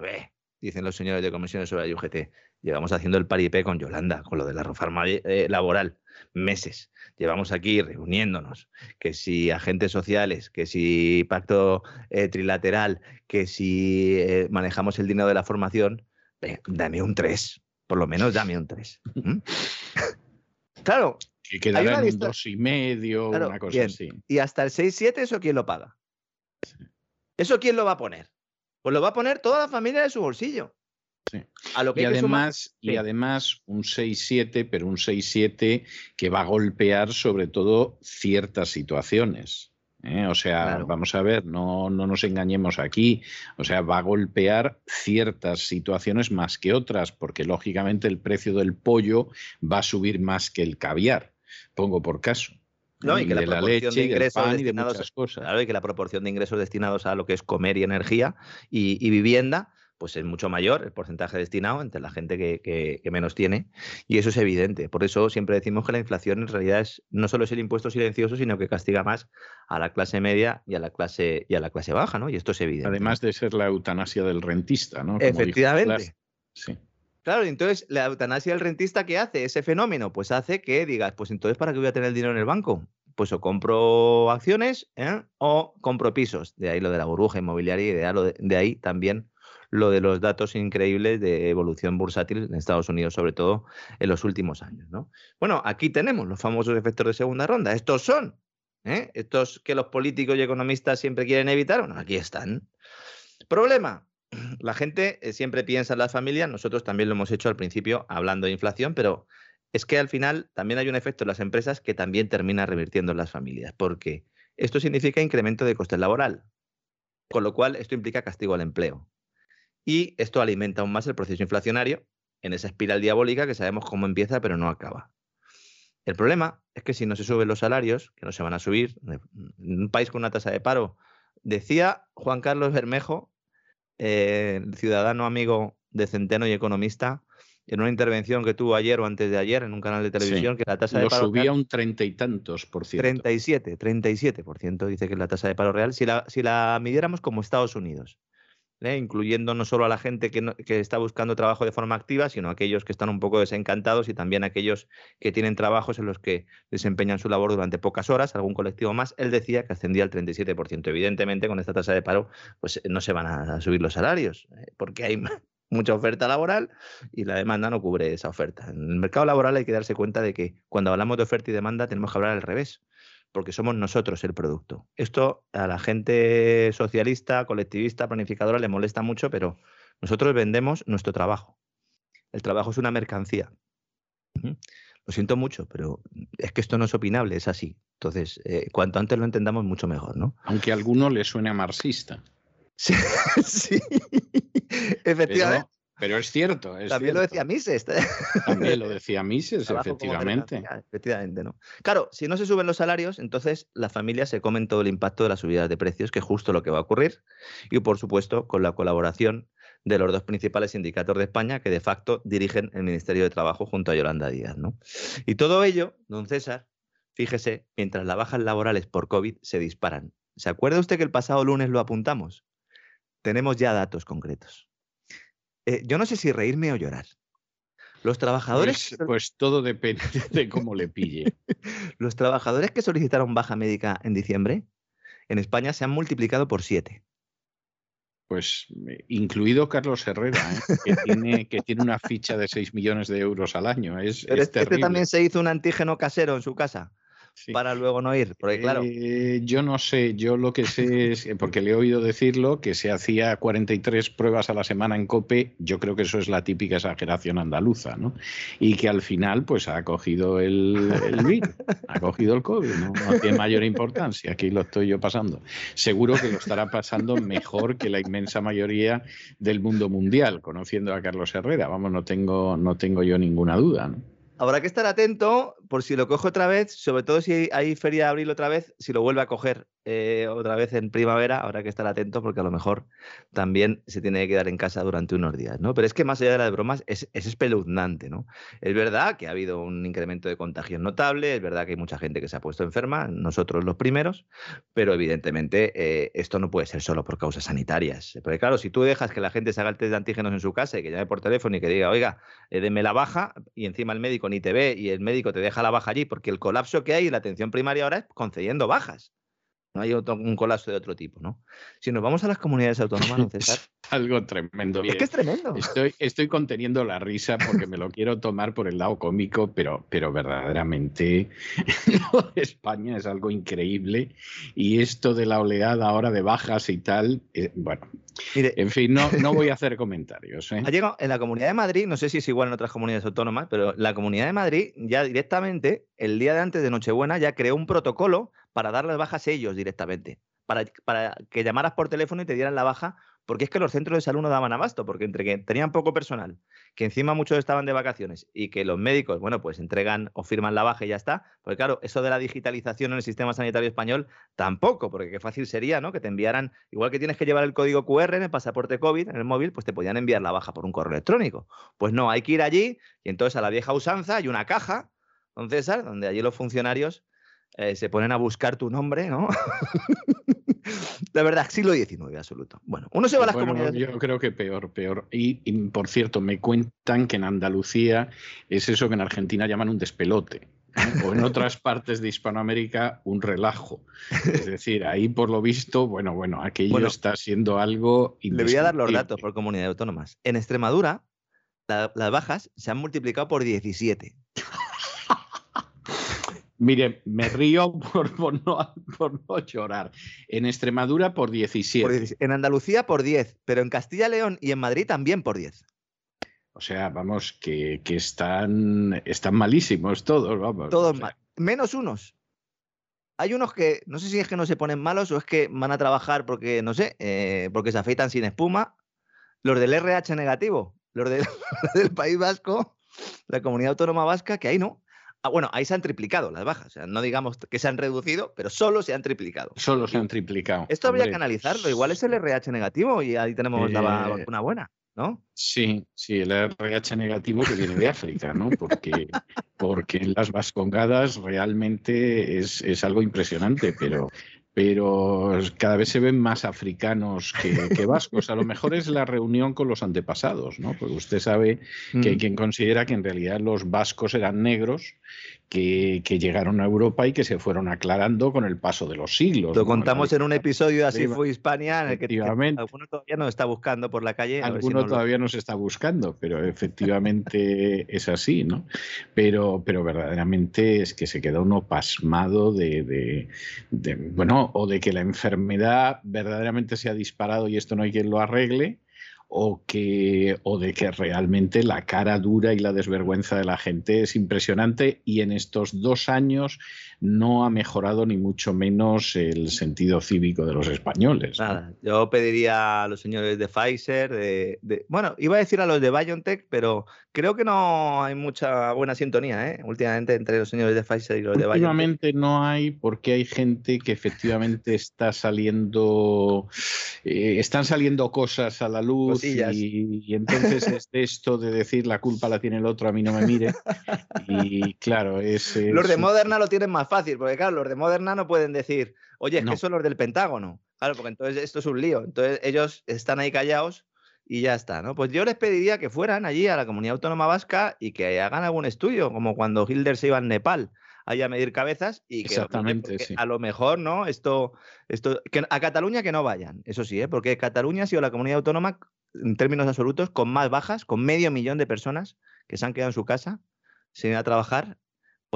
Ve, dicen los señores de comisiones sobre la UGT. Llevamos haciendo el paripé con Yolanda, con lo de la reforma eh, laboral, meses. Llevamos aquí reuniéndonos, que si agentes sociales, que si pacto eh, trilateral, que si eh, manejamos el dinero de la formación, dame un 3, por lo menos dame un 3. ¿Mm? claro, Que quedará en un dos y medio, Claro, una cosa bien. así. Y hasta el 6-7, ¿eso quién lo paga? ¿Eso quién lo va a poner? Pues lo va a poner toda la familia de su bolsillo. Sí. A lo que Y además, y Sí. además un 6-7, pero un 6-7 que va a golpear sobre todo ciertas situaciones. ¿eh? O sea, Claro. vamos a ver, no, no nos engañemos aquí. O sea, va a golpear ciertas situaciones más que otras, porque lógicamente el precio del pollo va a subir más que el caviar. Pongo por caso. No, y que la de la proporción leche, de ingresos pan y de destinados cosas. Claro, y que la proporción de ingresos destinados a lo que es comer y energía y, y vivienda, pues es mucho mayor el porcentaje destinado entre la gente que, que- que menos tiene. Y eso es evidente. Por eso siempre decimos que la inflación en realidad es, no solo es el impuesto silencioso, sino que castiga más a la clase media y a la clase, y a la clase baja, ¿no? Y esto es evidente. Además de ser la eutanasia del rentista, ¿no? Como Efectivamente. Sí. Claro, entonces la eutanasia del rentista, ¿qué hace? Ese fenómeno, pues hace que digas, pues entonces, ¿para qué voy a tener el dinero en el banco? Pues o compro acciones ¿eh? o compro pisos. De ahí lo de la burbuja inmobiliaria y de ahí, también lo de los datos increíbles de evolución bursátil en Estados Unidos, sobre todo en los últimos años. ¿no? Bueno, aquí tenemos los famosos efectos de segunda ronda. Estos son, ¿eh? estos que los políticos y economistas siempre quieren evitar. Bueno, aquí están. Problema, la gente eh, siempre piensa en las familias, nosotros también lo hemos hecho al principio hablando de inflación, pero es que al final también hay un efecto en las empresas que también termina revirtiendo en las familias, porque esto significa incremento de coste laboral, con lo cual esto implica castigo al empleo. Y esto alimenta aún más el proceso inflacionario en esa espiral diabólica que sabemos cómo empieza pero no acaba. El problema es que si no se suben los salarios, que no se van a subir, en un país con una tasa de paro, decía Juan Carlos Bermejo, eh, ciudadano amigo de Centeno y Economista en una intervención que tuvo ayer o antes de ayer en un canal de televisión que la tasa de paro subía real- un treinta y tantos por ciento. 37, 37% dice que es la tasa de paro real. Si la, si la midiéramos como Estados Unidos, ¿eh? incluyendo no solo a la gente que, no- que está buscando trabajo de forma activa, sino a aquellos que están un poco desencantados y también aquellos que tienen trabajos en los que desempeñan su labor durante pocas horas, algún colectivo más, él decía que ascendía al 37%. Evidentemente, con esta tasa de paro, pues no se van a subir los salarios, ¿eh? porque hay mucha oferta laboral y la demanda no cubre esa oferta. En el mercado laboral hay que darse cuenta de que cuando hablamos de oferta y demanda tenemos que hablar al revés, porque somos nosotros el producto. Esto a la gente socialista, colectivista, planificadora le molesta mucho, pero nosotros vendemos nuestro trabajo. El trabajo es una mercancía. Lo siento mucho, pero es que esto no es opinable, es así. Entonces, eh, cuanto antes lo entendamos, mucho mejor, ¿no? Aunque a alguno le suene marxista. Sí, sí. efectivamente. Pero, es cierto. es También lo decía Mises. También lo decía Mises, efectivamente. Efectivamente, ¿no? Claro, si no se suben los salarios, entonces las familias se comen todo el impacto de las subidas de precios, que es justo lo que va a ocurrir. Y por supuesto, con la colaboración de los dos principales sindicatos de España, que de facto dirigen el Ministerio de Trabajo junto a Yolanda Díaz, ¿no? Y todo ello, don César, fíjese, mientras las bajas laborales por COVID se disparan. ¿Se acuerda usted que el pasado lunes lo apuntamos? Tenemos ya datos concretos. Eh, yo no sé si reírme o llorar. Los trabajadores Pues, pues todo depende de cómo le pille. Los trabajadores que solicitaron baja médica en diciembre en España se han multiplicado por siete. Pues eh, incluido Carlos Herrera, ¿eh? que, tiene, que tiene una ficha de 6 millones de euros al año. Es, Pero es este, este terrible. también se hizo un antígeno casero en su casa Sí. para luego no ir, porque claro, Eh, yo no sé, yo lo que sé es, porque le he oído decirlo, que se hacía 43 pruebas a la semana en COPE, yo creo que eso es la típica exageración andaluza, ¿no? Y que al final pues ha cogido el, el virus, ha cogido el COVID, ¿no? No tiene mayor importancia, aquí lo estoy yo pasando. Seguro que lo estará pasando mejor que la inmensa mayoría del mundo mundial, conociendo a Carlos Herrera, vamos, no tengo, no tengo yo ninguna duda, ¿no? habrá que estar atento por si lo coge otra vez, sobre todo si hay feria de abril otra vez, si lo vuelve a coger eh, otra vez en primavera, habrá que estar atento porque a lo mejor también se tiene que quedar en casa durante unos días, ¿no? Pero es que más allá de las bromas, es, es espeluznante, ¿no? Es verdad que ha habido un incremento de contagios notable, es verdad que hay mucha gente que se ha puesto enferma, nosotros los primeros, pero evidentemente eh, esto no puede ser solo por causas sanitarias. Porque claro, si tú dejas que la gente se haga el test de antígenos en su casa y que llame por teléfono y que diga, oiga, eh, deme la baja, y encima el médico ni te ve y el médico te deja la baja allí, porque el colapso que hay en la atención primaria ahora es concediendo bajas. No hay otro, un colapso de otro tipo, ¿no? Si nos vamos a las comunidades autónomas, don César, Algo tremendo. es que es tremendo. Estoy, estoy conteniendo la risa porque me lo quiero tomar por el lado cómico, pero, pero verdaderamente España es algo increíble. Y esto de la oleada ahora de bajas y tal, eh, bueno, Mire, en fin, no, no voy a hacer comentarios. ¿eh? Ha llegado en la Comunidad de Madrid, no sé si es igual en otras comunidades autónomas, pero la Comunidad de Madrid ya directamente, el día de antes de Nochebuena, ya creó un protocolo para dar las bajas ellos directamente, para, para que llamaras por teléfono y te dieran la baja, porque es que los centros de salud no daban abasto, porque entre que tenían poco personal, que encima muchos estaban de vacaciones y que los médicos, bueno, pues entregan o firman la baja y ya está, porque claro, eso de la digitalización en el sistema sanitario español tampoco, porque qué fácil sería, ¿no? Que te enviaran, igual que tienes que llevar el código QR en el pasaporte COVID, en el móvil, pues te podían enviar la baja por un correo electrónico. Pues no, hay que ir allí y entonces a la vieja usanza hay una caja, don César, donde allí los funcionarios eh, se ponen a buscar tu nombre, ¿no? de verdad, siglo XIX, absoluto. Bueno, uno se va a las Bueno, comunidades. yo creo que peor, peor. Y, y, por cierto, me cuentan que en Andalucía es eso que en Argentina llaman un despelote. ¿eh? O en otras partes de Hispanoamérica, un relajo. Es decir, ahí por lo visto, bueno, bueno, aquello Bueno, está siendo algo. Le voy a dar los datos por comunidades autónomas. En Extremadura, la- las bajas se han multiplicado por 17. Mire, me río por, por no, por no llorar. En Extremadura por 17. Por 17. En Andalucía por 10, pero en Castilla y León y en Madrid también por 10. O sea, vamos, que, que están, están malísimos todos, vamos. Todos o sea, mal. Menos unos. Hay unos que, no sé si es que no se ponen malos o es que van a trabajar porque, no sé, eh, porque se afeitan sin espuma. Los del RH negativo, los, de- los del País Vasco, la comunidad autónoma vasca, que ahí no. Ah, bueno, ahí se han triplicado las bajas. O sea, no digamos que se han reducido, pero solo se han triplicado. Solo se han triplicado. Esto habría Hombre, que analizarlo. Igual es el RH negativo y ahí tenemos la Eh, vacuna buena. ¿no? Sí, sí, el RH negativo que viene de África, ¿no? Porque, porque en las vascongadas realmente es, es algo impresionante, pero pero cada vez se ven más africanos que, vascos. A lo mejor es la reunión con los antepasados, ¿no? Porque usted sabe que hay mm. quien considera que en realidad los vascos eran negros que, llegaron a Europa y que se fueron aclarando con el paso de los siglos. Lo contamos en un episodio de Así fue Hispania, en el que alguno todavía nos está buscando por la calle. Alguno todavía nos está buscando, pero efectivamente es así, ¿no? Pero, pero verdaderamente es que se queda uno pasmado de, bueno, o de que la enfermedad verdaderamente se ha disparado y esto no hay quien lo arregle, o, que, o de que realmente la cara dura y la desvergüenza de la gente es impresionante. Y en estos dos años no ha mejorado ni mucho menos el sentido cívico de los españoles. Nada, yo pediría a los señores de Pfizer, de, bueno, iba a decir a los de BioNTech, pero creo que no hay mucha buena sintonía ¿eh? últimamente entre los señores de Pfizer y los de BioNTech. Últimamente no hay porque hay gente que efectivamente está saliendo, eh, están saliendo cosas a la luz y, entonces es esto de decir la culpa la tiene el otro, a mí no me mire. Y claro, es... Los de Moderna lo tienen más fácil, porque claro, los de Moderna no pueden decir, oye, es que son los del Pentágono. Claro, porque entonces esto es un lío. Entonces ellos están ahí callados y ya está, ¿no? Pues yo les pediría que fueran allí a la comunidad autónoma vasca y que hagan algún estudio, como cuando Hilder se iba a Nepal ahí a medir cabezas y que Exactamente, a lo mejor, ¿no? Esto, esto, que a Cataluña que no vayan, eso sí, ¿eh? porque Cataluña ha sido la comunidad autónoma en términos absolutos con más bajas, con medio millón de personas que se han quedado en su casa sin ir a trabajar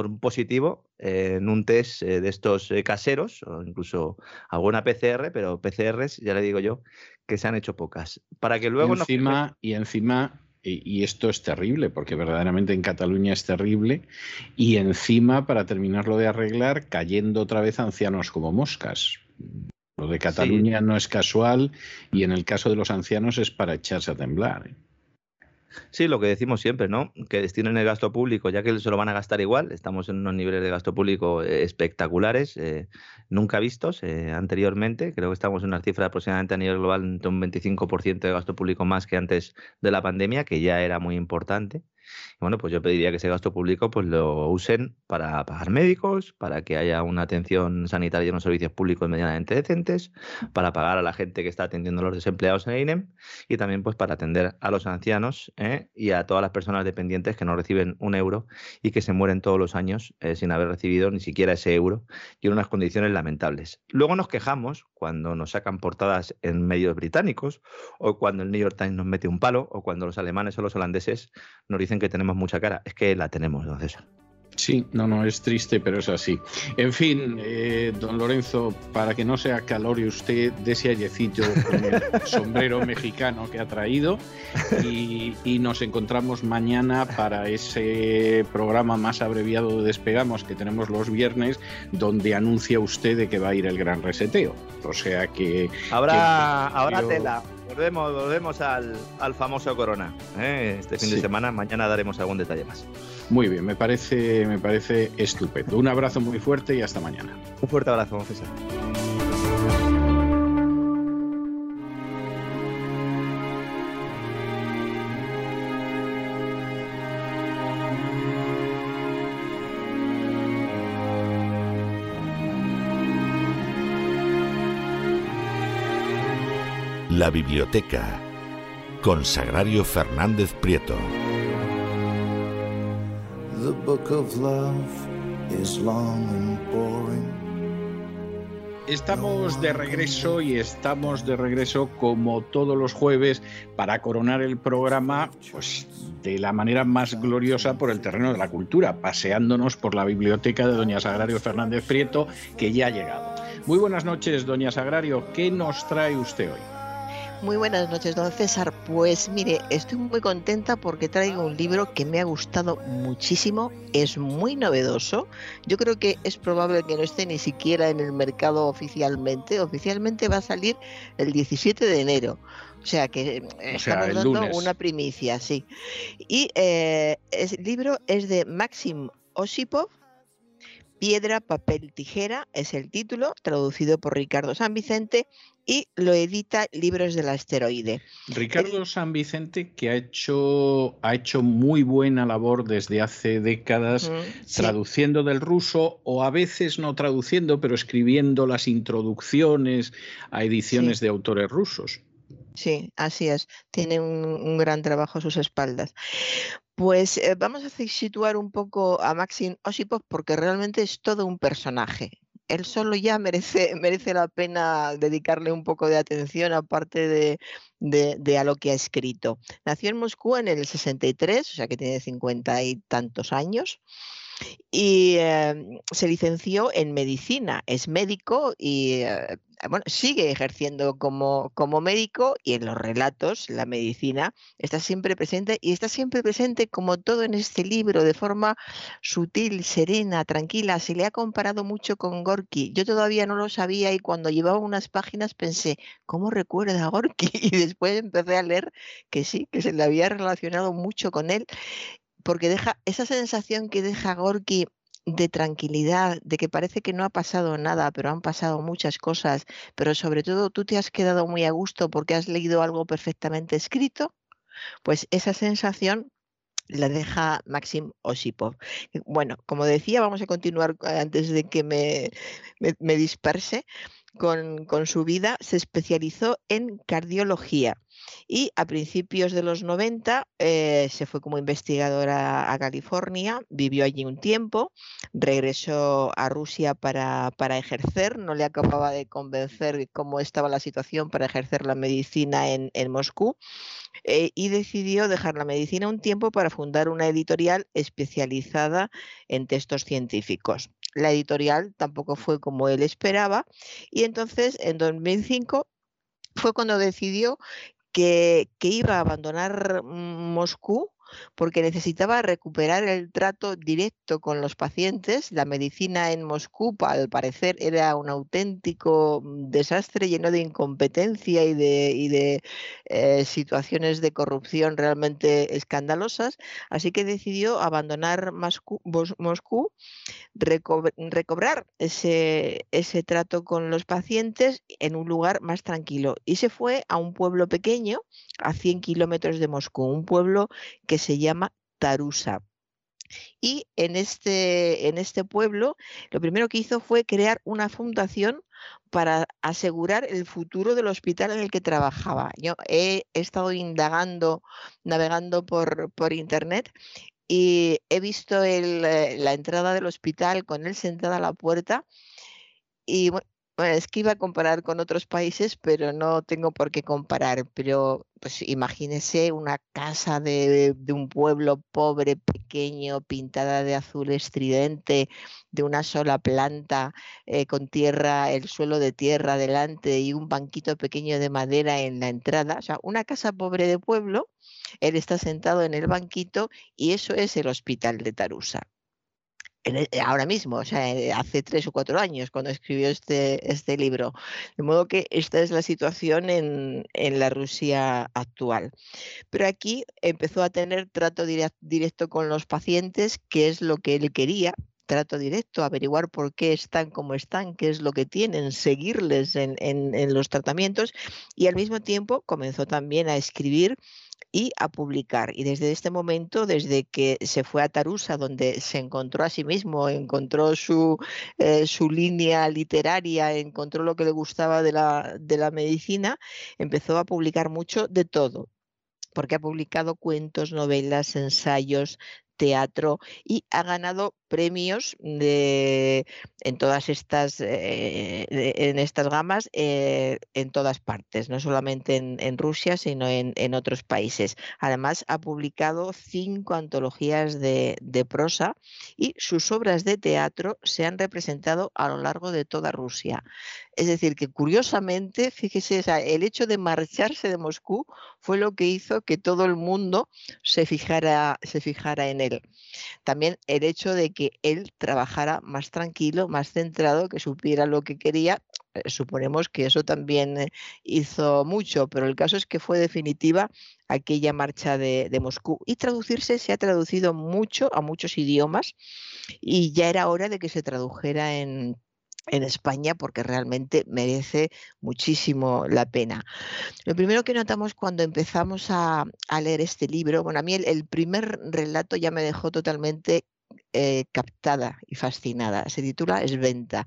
por un positivo en un test eh, de estos eh, caseros o incluso alguna PCR, pero PCRs, ya le digo yo, que se han hecho pocas. Para que luego y encima, y encima y, esto es terrible, porque verdaderamente en Cataluña es terrible, y encima, para terminarlo de arreglar, cayendo otra vez ancianos como moscas. Lo de Cataluña no es casual y en el caso de los ancianos es para echarse a temblar. Sí, lo que decimos siempre, ¿no? Que destinen el gasto público, ya que se lo van a gastar igual. Estamos en unos niveles de gasto público eh, espectaculares, eh, nunca vistos eh, anteriormente. Creo que estamos en una cifra aproximadamente a nivel global entre un 25% de gasto público más que antes de la pandemia, que ya era muy importante bueno, pues yo pediría que ese gasto público pues lo usen para pagar médicos, para que haya una atención sanitaria y unos servicios públicos medianamente decentes, para pagar a la gente que está atendiendo a los desempleados en el INEM y también pues para atender a los ancianos ¿eh? y a todas las personas dependientes que no reciben un euro y que se mueren todos los años eh, sin haber recibido ni siquiera ese euro y en unas condiciones lamentables. Luego nos quejamos cuando nos sacan portadas en medios británicos o cuando el New York Times nos mete un palo o cuando los alemanes o los holandeses nos dicen que tenemos mucha cara. Es que la tenemos, don. Sí, no, no, es triste, pero es así. En fin, eh, don Lorenzo, para que no sea calor y usted de ese ayecito con el sombrero mexicano que ha traído y, nos encontramos mañana para ese programa más abreviado de Despegamos que tenemos los viernes, donde anuncia usted de que va a ir el gran reseteo. O sea que... Habrá, tela. Volvemos, volvemos al, famoso Corona. ¿eh? Este fin de semana, mañana daremos algún detalle más. Muy bien, me parece, me parece estupendo. Un abrazo muy fuerte y hasta mañana. Un fuerte abrazo, César. La biblioteca con Sagrario Fernández Prieto. Estamos de regreso y estamos de regreso como todos los jueves para coronar el programa pues, de la manera más gloriosa por el terreno de la cultura, paseándonos por la biblioteca de Doña Sagrario Fernández Prieto, que ya ha llegado. Muy buenas noches, Doña Sagrario. ¿Qué nos trae usted hoy? Muy buenas noches, don César. Pues mire, estoy muy contenta porque traigo un libro que me ha gustado muchísimo, es muy novedoso. Yo creo que es probable que no esté ni siquiera en el mercado oficialmente. Oficialmente va a salir el 17 de enero. O sea que estamos dando una primicia, sí. Y eh, el libro es de Maxim Osipov Piedra, papel, tijera es el título, traducido por Ricardo San Vicente y lo edita Libros del Asteroide. Ricardo San Vicente, que ha hecho, ha hecho muy buena labor desde hace décadas, traduciendo del ruso o a veces no traduciendo, pero escribiendo las introducciones a ediciones de autores rusos. Sí, así es. Tiene un, gran trabajo a sus espaldas. Pues eh, vamos a situar un poco a Maxim Osipov porque realmente es todo un personaje. Él solo ya merece, merece la pena dedicarle un poco de atención aparte de, de, a lo que ha escrito. Nació en Moscú en el 63, o sea que tiene cincuenta y tantos años y em, se licenció en medicina, es médico y eh, bueno, sigue ejerciendo como, como médico y en los relatos la medicina está siempre presente y está siempre presente como todo en este libro de forma sutil, serena, tranquila. Se le ha comparado mucho con Gorky. Yo todavía no lo sabía y cuando llevaba unas páginas pensé, ¿cómo recuerda a Gorky? Y después empecé a leer que sí, que se le había relacionado mucho con él porque deja esa sensación que deja Gorky de tranquilidad, de que parece que no ha pasado nada, pero han pasado muchas cosas, pero sobre todo tú te has quedado muy a gusto porque has leído algo perfectamente escrito, pues esa sensación la deja Maxim Osipov. Bueno, como decía, vamos a continuar eh, antes de que me, me, disperse con, su vida. Se especializó en cardiología y a principios de los 90 eh, se fue como investigadora a California, vivió allí un tiempo, regresó a Rusia para, ejercer, no le acababa de convencer cómo estaba la situación para ejercer la medicina en, Moscú eh, y decidió dejar la medicina un tiempo para fundar una editorial especializada en textos científicos. La editorial tampoco fue como él esperaba y entonces en 2005 fue cuando decidió que, iba a abandonar Moscú porque necesitaba recuperar el trato directo con los pacientes. La medicina en Moscú, al parecer, era un auténtico mm, desastre lleno de incompetencia y de, eh, situaciones de corrupción realmente escandalosas. Así que decidió abandonar Moscú, recobrar ese, ese trato con los pacientes en un lugar más tranquilo. Y se fue a un pueblo pequeño, a 100 kilómetros de Moscú, un pueblo que se llama Tarusa. Y en este, en este pueblo lo primero que hizo fue crear una fundación para asegurar el futuro del hospital en el que trabajaba. Yo he estado indagando, navegando por, por internet y he visto eh, la entrada del hospital con él sentada a la puerta y es que iba a comparar con otros países, pero no tengo por qué comparar. Pero pues imagínese una casa de, un pueblo pobre, pequeño, pintada de azul estridente, de una sola planta, eh, con tierra, el suelo de tierra delante y un banquito pequeño de madera en la entrada. O sea, una casa pobre de pueblo. Él está sentado en el banquito y eso es el hospital de Tarusa. E, ahora mismo, o sea, eh, hace tres o cuatro años cuando escribió este, este libro. De modo que esta es la situación en, la Rusia actual. Pero aquí empezó a tener trato directo con los pacientes, que es lo que él quería, trato directo, averiguar por qué están como están, qué es lo que tienen, seguirles en, en los tratamientos y al mismo tiempo comenzó también a escribir y a publicar. Y desde este momento, desde que se fue a Tarusa, donde se encontró a sí mismo, encontró su, eh, su línea literaria, encontró lo que le gustaba de la, de la medicina, empezó a publicar mucho de todo porque ha publicado cuentos, novelas, ensayos, teatro y ha ganado premios de, en todas estas, eh, en estas gamas eh, en todas partes, no solamente en, Rusia, sino en, otros países. Además, ha publicado cinco antologías de, prosa y sus obras de teatro se han representado a lo largo de toda Rusia. Es decir, que curiosamente, fíjese, el hecho de marcharse de Moscú fue lo que hizo que todo el mundo se fijara, se fijara en él. También el hecho de que que él trabajara más tranquilo, más centrado, que supiera lo que quería. Eh, suponemos que eso también eh, hizo mucho, pero el caso es que fue definitiva aquella marcha de, Moscú. Y traducirse se ha traducido mucho a muchos idiomas y ya era hora de que se tradujera en, España porque realmente merece muchísimo la pena. Lo primero que notamos cuando empezamos a, leer este libro, bueno, a mí el, primer relato ya me dejó totalmente eh, captada y fascinada. Se titula Esventa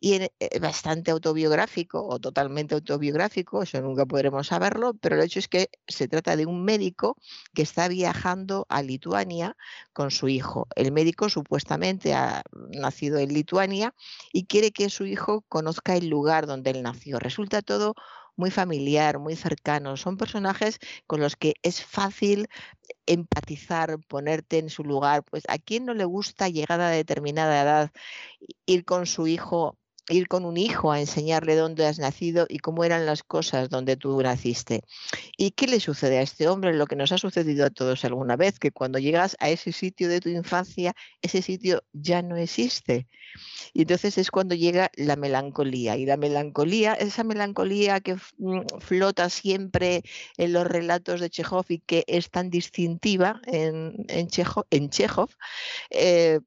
y es eh, bastante autobiográfico o totalmente autobiográfico, eso nunca podremos saberlo, pero el hecho es que se trata de un médico que está viajando a Lituania con su hijo. El médico supuestamente ha nacido en Lituania y quiere que su hijo conozca el lugar donde él nació. Resulta todo muy familiar, muy cercano. Son personajes con los que es fácil empatizar, ponerte en su lugar. Pues a quién no le gusta llegada a determinada edad ir con su hijo ir con un hijo a enseñarle dónde has nacido y cómo eran las cosas donde tú naciste. ¿Y qué le sucede a este hombre? Lo que nos ha sucedido a todos alguna vez, que cuando llegas a ese sitio de tu infancia, ese sitio ya no existe. Y entonces es cuando llega la melancolía. Y la melancolía, esa melancolía que mm, flota siempre en los relatos de Chekhov y que es tan distintiva en, en, Chekhov, eh,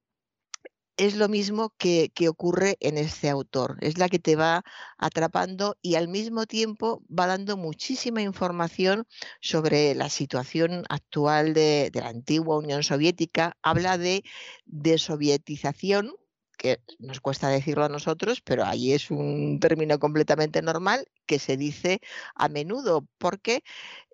es lo mismo que, ocurre en este autor. Es la que te va atrapando y al mismo tiempo va dando muchísima información sobre la situación actual de, de la antigua Unión Soviética. Habla de desovietización, que nos cuesta decirlo a nosotros, pero ahí es un término completamente normal que se dice a menudo porque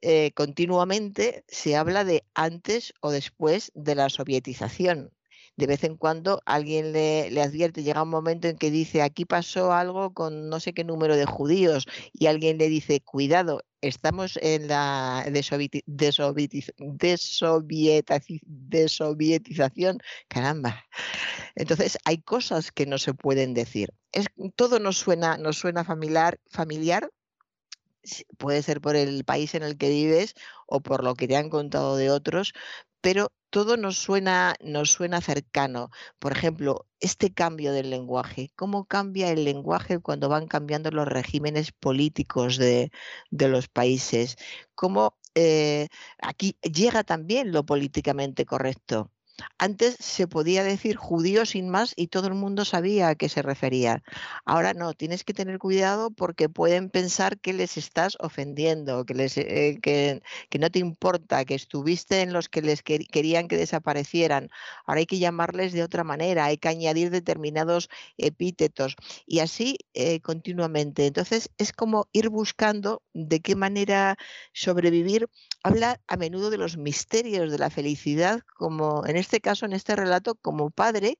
eh, continuamente se habla de antes o después de la sovietización de vez en cuando alguien le, le, advierte, llega un momento en que dice, aquí pasó algo con no sé qué número de judíos y alguien le dice, cuidado, estamos en la desovietización, caramba. Entonces hay cosas que no se pueden decir. Es, todo nos suena, nos suena familiar, familiar, puede ser por el país en el que vives o por lo que te han contado de otros, pero todo nos suena, nos suena cercano. Por ejemplo, este cambio del lenguaje, cómo cambia el lenguaje cuando van cambiando los regímenes políticos de, los países, cómo eh, aquí llega también lo políticamente correcto. Antes se podía decir judío sin más y todo el mundo sabía a qué se refería. Ahora no, tienes que tener cuidado porque pueden pensar que les estás ofendiendo, que, les, eh, que, no te importa, que estuviste en los que les quer querían que desaparecieran. Ahora hay que llamarles de otra manera, hay que añadir determinados epítetos y así eh, continuamente. Entonces es como ir buscando de qué manera sobrevivir. Habla a menudo de los misterios de la felicidad, como en este caso, en este relato, como padre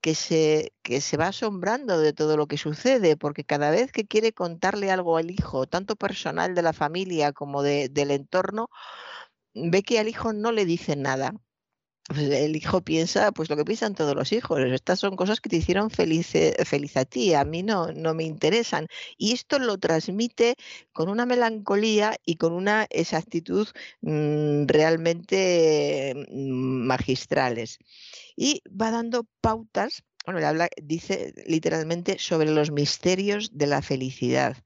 que se, que se va asombrando de todo lo que sucede, porque cada vez que quiere contarle algo al hijo, tanto personal de la familia como de, del entorno, ve que al hijo no le dice nada. Pues, el hijo piensa, pues lo que piensan todos los hijos, estas son cosas que te hicieron feliz, feliz a ti, a mí no, no me interesan. Y esto lo transmite con una melancolía y con una exactitud mmm, realmente mmm, magistrales. Y va dando pautas, bueno, habla, dice literalmente sobre los misterios de la felicidad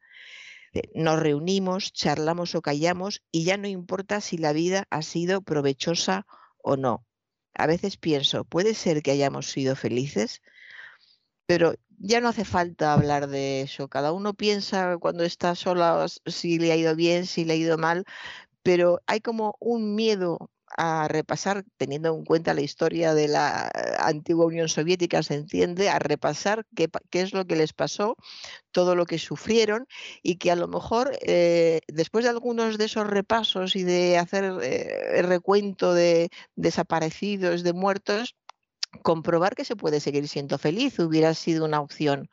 nos reunimos, charlamos o callamos y ya no importa si la vida ha sido provechosa o no a veces pienso, puede ser que hayamos sido felices, pero ya no hace falta hablar de eso. Cada uno piensa cuando está sola si le ha ido bien, si le ha ido mal, pero hay como un miedo a repasar, teniendo en cuenta la historia de la eh, antigua Unión Soviética, se entiende, a repasar qué, qué es lo que les pasó, todo lo que sufrieron y que a lo mejor eh, después de algunos de esos repasos y de hacer eh, el recuento de desaparecidos, de muertos, comprobar que se puede seguir siendo feliz hubiera sido una opción.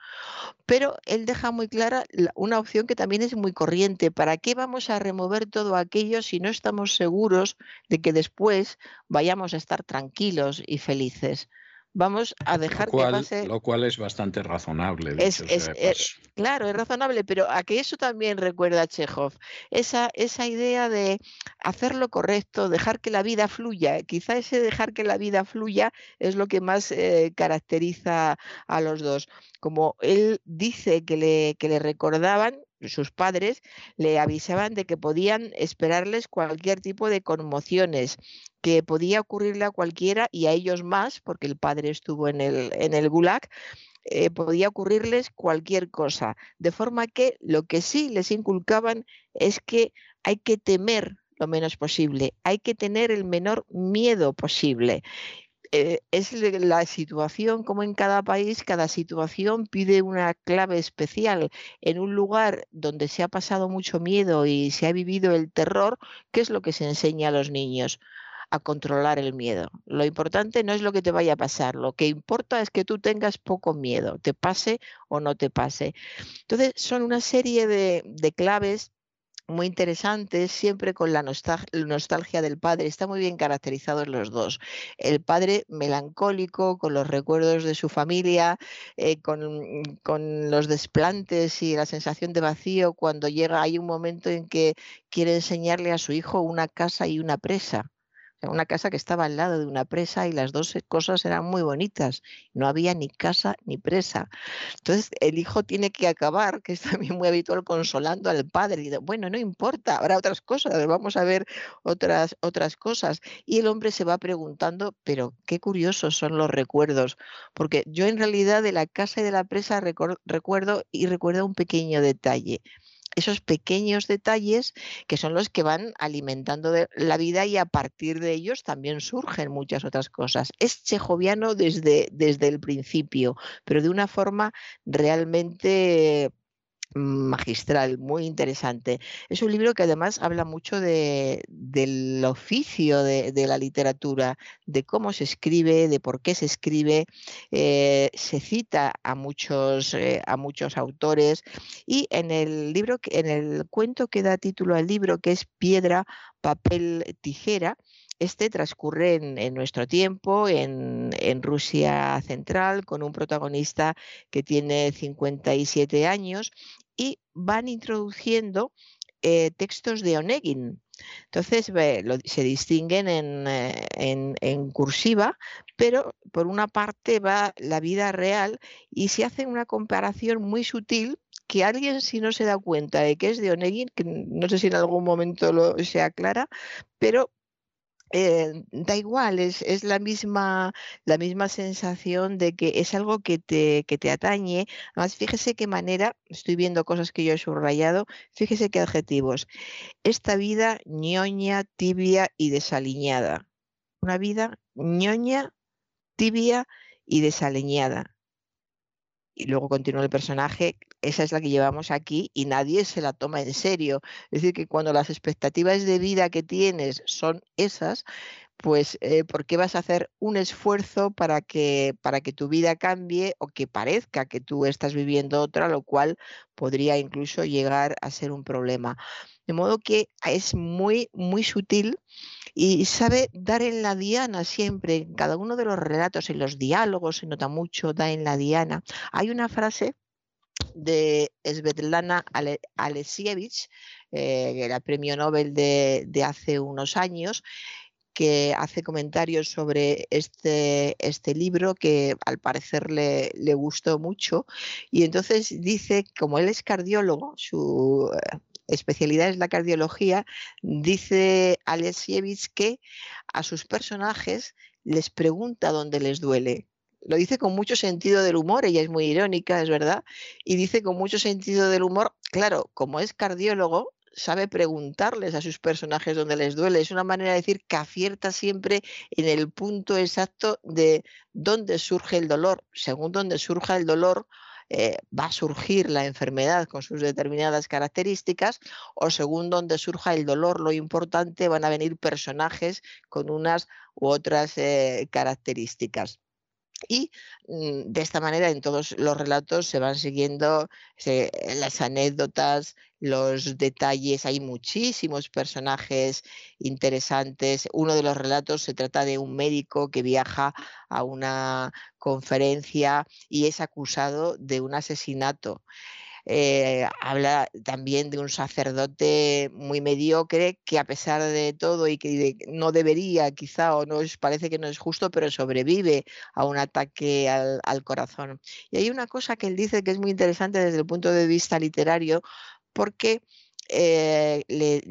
Pero él deja muy clara una opción que también es muy corriente. ¿Para qué vamos a remover todo aquello si no estamos seguros de que después vayamos a estar tranquilos y felices? Vamos a dejar lo cual, que pase. Lo cual es bastante razonable. Es, es, es, Claro, es razonable, pero a que eso también recuerda a Chekhov, esa, esa idea de hacer lo correcto, dejar que la vida fluya. Quizá ese dejar que la vida fluya es lo que más eh, caracteriza a los dos. Como él dice que le, que le recordaban, sus padres le avisaban de que podían esperarles cualquier tipo de conmociones, que podía ocurrirle a cualquiera y a ellos más, porque el padre estuvo en el, en el gulag, eh, podía ocurrirles cualquier cosa. De forma que lo que sí les inculcaban es que hay que temer lo menos posible, hay que tener el menor miedo posible. Eh, es la situación, como en cada país, cada situación pide una clave especial. En un lugar donde se ha pasado mucho miedo y se ha vivido el terror, ¿qué es lo que se enseña a los niños? a controlar el miedo. Lo importante no es lo que te vaya a pasar, lo que importa es que tú tengas poco miedo, te pase o no te pase. Entonces, son una serie de, de claves muy interesantes, siempre con la nostalgia del padre. Están muy bien caracterizados los dos. El padre melancólico, con los recuerdos de su familia, eh, con, con, los desplantes y la sensación de vacío cuando llega, hay un momento en que quiere enseñarle a su hijo una casa y una presa una casa que estaba al lado de una presa y las dos cosas eran muy bonitas. No había ni casa ni presa. Entonces el hijo tiene que acabar, que es también muy habitual, consolando al padre. Y dice, bueno, no importa, habrá otras cosas, vamos a ver otras, otras cosas. Y el hombre se va preguntando, pero qué curiosos son los recuerdos, porque yo en realidad de la casa y de la presa recuerdo y recuerdo un pequeño detalle esos pequeños detalles que son los que van alimentando la vida y a partir de ellos también surgen muchas otras cosas. Es chejoviano desde, desde el principio, pero de una forma realmente magistral, muy interesante. Es un libro que además habla mucho de, del oficio de, la literatura, de cómo se escribe, de por qué se escribe. Eh, se cita a muchos, eh, a muchos autores y en el libro, en el cuento que da título al libro, que es Piedra, papel, tijera, este transcurre en, nuestro tiempo, en, Rusia central, con un protagonista que tiene 57 años y van introduciendo eh, textos de Onegin. Entonces se distinguen eh, en, cursiva, pero por una parte va la vida real y se hace una comparación muy sutil que alguien si no se da cuenta de que es de Onegin, que no sé si en algún momento lo, se aclara, pero eh, da igual, es, es, la, misma, la misma sensación de que es algo que te, que te atañe. Además, fíjese qué manera, estoy viendo cosas que yo he subrayado, fíjese qué adjetivos. Esta vida ñoña, tibia y desaliñada. Una vida ñoña, tibia y desaliñada. Y luego continúa el personaje, esa es la que llevamos aquí y nadie se la toma en serio. Es decir, que cuando las expectativas de vida que tienes son esas, pues eh, ¿por qué vas a hacer un esfuerzo para que, para que tu vida cambie o que parezca que tú estás viviendo otra, lo cual podría incluso llegar a ser un problema? De modo que es muy, muy sutil y sabe dar en la diana siempre, en cada uno de los relatos, en los diálogos se nota mucho, da en la diana. Hay una frase de Svetlana Alexievich, eh, que era premio Nobel de, hace unos años, que hace comentarios sobre este, este libro que al parecer le, le, gustó mucho. Y entonces dice, como él es cardiólogo, su eh, especialidad es la cardiología, dice Alexievich que a sus personajes les pregunta dónde les duele lo dice con mucho sentido del humor, ella es muy irónica, es verdad, y dice con mucho sentido del humor, claro, como es cardiólogo, sabe preguntarles a sus personajes dónde les duele. Es una manera de decir que acierta siempre en el punto exacto de dónde surge el dolor. Según dónde surja el dolor, eh, va a surgir la enfermedad con sus determinadas características o según dónde surja el dolor, lo importante, van a venir personajes con unas u otras eh, características. Y mm, de esta manera en todos los relatos se van siguiendo las anécdotas, los detalles, hay muchísimos personajes interesantes. Uno de los relatos se trata de un médico que viaja a una conferencia y es acusado de un asesinato. Eh, habla también de un sacerdote muy mediocre que a pesar de todo y que no debería quizá o no es, parece que no es justo, pero sobrevive a un ataque al, corazón. Y hay una cosa que él dice que es muy interesante desde el punto de vista literario porque eh, le,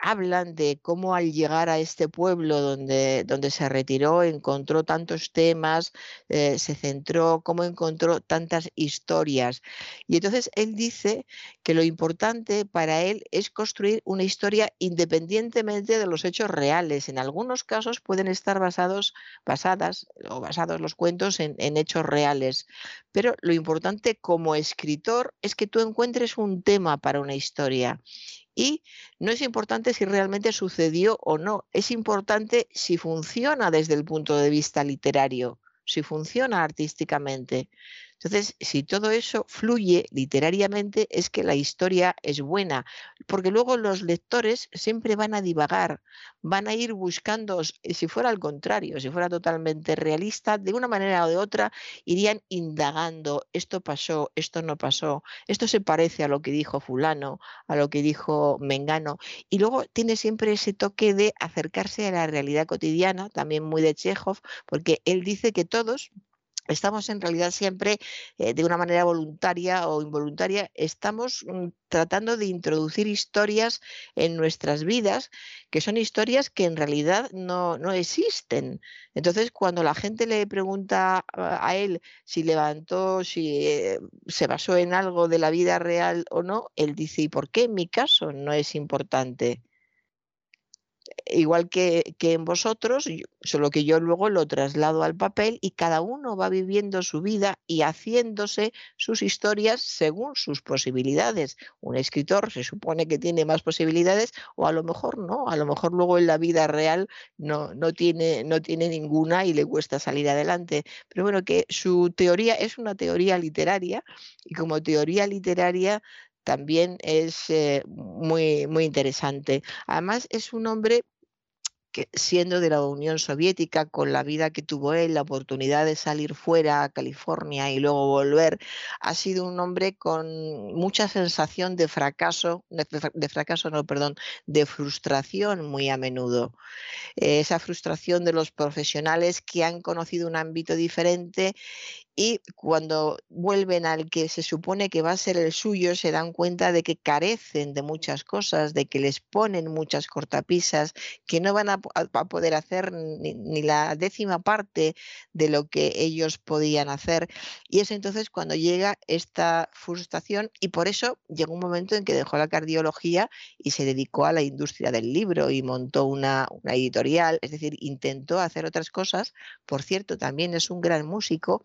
hablan de cómo al llegar a este pueblo donde, donde se retiró encontró tantos temas, eh, se centró, cómo encontró tantas historias. Y entonces él dice que lo importante para él es construir una historia independientemente de los hechos reales. En algunos casos pueden estar basados, basadas o basados los cuentos en, en hechos reales, pero lo importante como escritor es que tú encuentres un tema para una historia. Y no es importante si realmente sucedió o no, es importante si funciona desde el punto de vista literario, si funciona artísticamente. Entonces, si todo eso fluye literariamente, es que la historia es buena, porque luego los lectores siempre van a divagar, van a ir buscando, si fuera al contrario, si fuera totalmente realista, de una manera o de otra, irían indagando, esto pasó, esto no pasó, esto se parece a lo que dijo fulano, a lo que dijo Mengano, y luego tiene siempre ese toque de acercarse a la realidad cotidiana, también muy de Chekhov, porque él dice que todos, estamos en realidad siempre eh, de una manera voluntaria o involuntaria, estamos mm, tratando de introducir historias en nuestras vidas, que son historias que en realidad no, no existen. Entonces, cuando la gente le pregunta a él si levantó, si eh, se basó en algo de la vida real o no, él dice, ¿y por qué en mi caso no es importante? Igual que, en vosotros, solo que yo luego lo traslado al papel y cada uno va viviendo su vida y haciéndose sus historias según sus posibilidades. Un escritor se supone que tiene más posibilidades o a lo mejor no, a lo mejor luego en la vida real no, no, tiene, no tiene ninguna y le cuesta salir adelante. Pero bueno, que su teoría es una teoría literaria y como teoría literaria también es eh, muy, muy interesante. Además, es un hombre que siendo de la Unión Soviética, con la vida que tuvo él, la oportunidad de salir fuera a California y luego volver, ha sido un hombre con mucha sensación de fracaso, de, fracaso, no, perdón, de frustración muy a menudo. esa frustración de los profesionales que han conocido un ámbito diferente y cuando vuelven al que se supone que va a ser el suyo, se dan cuenta de que carecen de muchas cosas, de que les ponen muchas cortapisas, que no van a, poder hacer ni, la décima parte de lo que ellos podían hacer. Y es entonces cuando llega esta frustración y por eso llegó un momento en que dejó la cardiología y se dedicó a la industria del libro y montó una editorial, es decir, intentó hacer otras cosas. Por cierto, también es un gran músico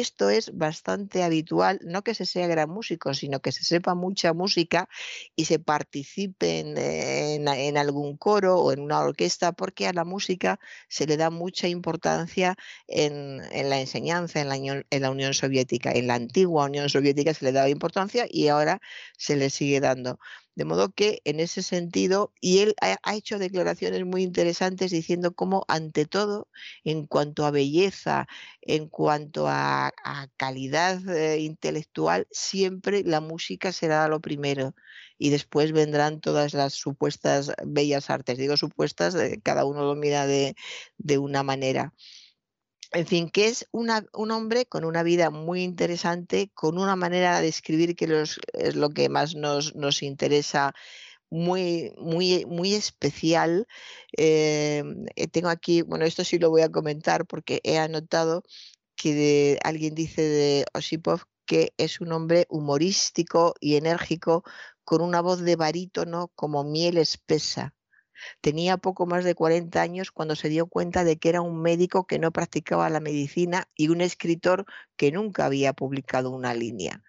esto es bastante habitual, no que se sea gran músico, sino que se sepa mucha música y se participe en, algún coro o en una orquesta, porque a la música se le da mucha importancia en, la enseñanza en la, en la Unión Soviética. En la antigua Unión Soviética se le daba importancia y ahora se le sigue dando. De modo que en ese sentido, y él ha, hecho declaraciones muy interesantes diciendo cómo ante todo, en cuanto a belleza, en cuanto a, calidad eh, intelectual, siempre la música será lo primero y después vendrán todas las supuestas bellas artes. Digo supuestas, eh, cada uno lo mira de una manera. En fin, que es un hombre con una vida muy interesante, con una manera de escribir que es lo que más nos, interesa, muy, muy, muy especial. Eh, eh, tengo aquí, bueno, esto sí lo voy a comentar porque he anotado que alguien dice de Osipov que es un hombre humorístico y enérgico con una voz de barítono como miel espesa. Tenía poco más de 40 años cuando se dio cuenta de que era un médico que no practicaba la medicina y un escritor que nunca había publicado una línea.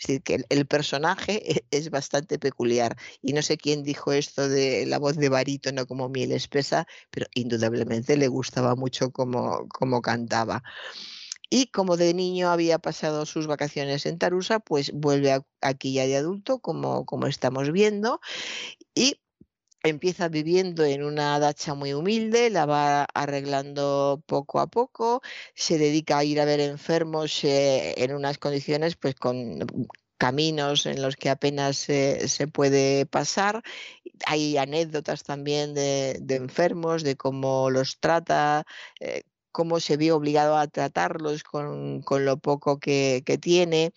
Es decir, que el, personaje e, es bastante peculiar. Y no sé quién dijo esto de la voz de barítono como miel espesa, pero indudablemente le gustaba mucho como, como cantaba. Y como de niño había pasado sus vacaciones en Tarusa, pues vuelve aquí ya de adulto, como, como estamos viendo. Y empieza viviendo en una dacha muy humilde, la va arreglando poco a poco, se dedica a ir a ver enfermos eh, en unas condiciones pues con caminos en los que apenas se puede pasar. Hay anécdotas también de, enfermos, de cómo los trata, eh, cómo se vio obligado a tratarlos con, lo poco que, tiene,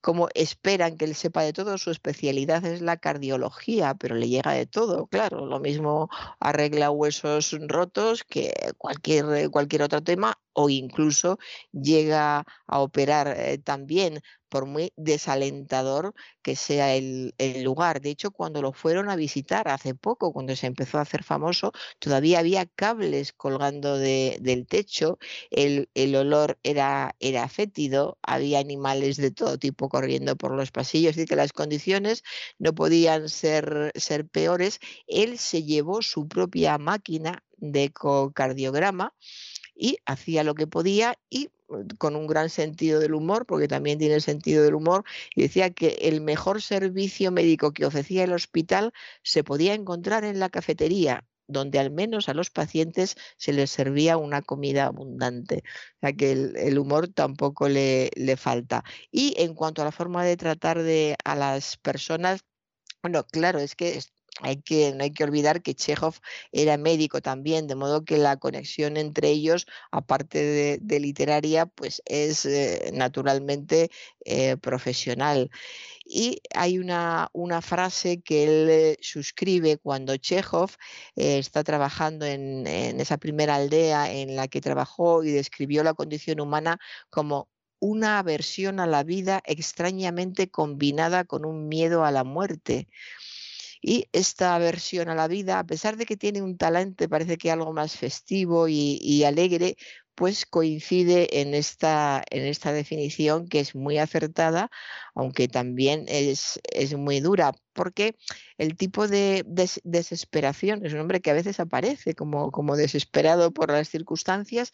cómo esperan que él sepa de todo. Su especialidad es la cardiología, pero le llega de todo, claro. Lo mismo arregla huesos rotos que cualquier, cualquier otro tema o incluso llega a operar eh, también, por muy desalentador que sea el, lugar. De hecho, cuando lo fueron a visitar hace poco, cuando se empezó a hacer famoso, todavía había cables colgando del techo, el, olor era, era fétido, había animales de todo tipo corriendo por los pasillos, y que las condiciones no podían ser, ser peores. Él se llevó su propia máquina de ecocardiograma y hacía lo que podía y con un gran sentido del humor, porque también tiene sentido del humor, y decía que el mejor servicio médico que ofrecía el hospital se podía encontrar en la cafetería, donde al menos a los pacientes se les servía una comida abundante. O sea que el, humor tampoco le, le, falta. Y en cuanto a la forma de tratar de, a las personas, bueno, claro, es que hay que, no hay que olvidar que Chekhov era médico también, de modo que la conexión entre ellos, aparte de, literaria, pues es eh, naturalmente eh, profesional. Y hay una, una, frase que él eh, suscribe cuando Chekhov está trabajando en, en esa primera aldea en la que trabajó y describió la condición humana como una aversión a la vida extrañamente combinada con un miedo a la muerte. Y esta aversión a la vida, a pesar de que tiene un talante, parece que algo más festivo y, alegre, pues coincide en esta, en esta definición que es muy acertada, aunque también es, es muy dura, porque el tipo de desesperación es un hombre que a veces aparece como, como desesperado por las circunstancias,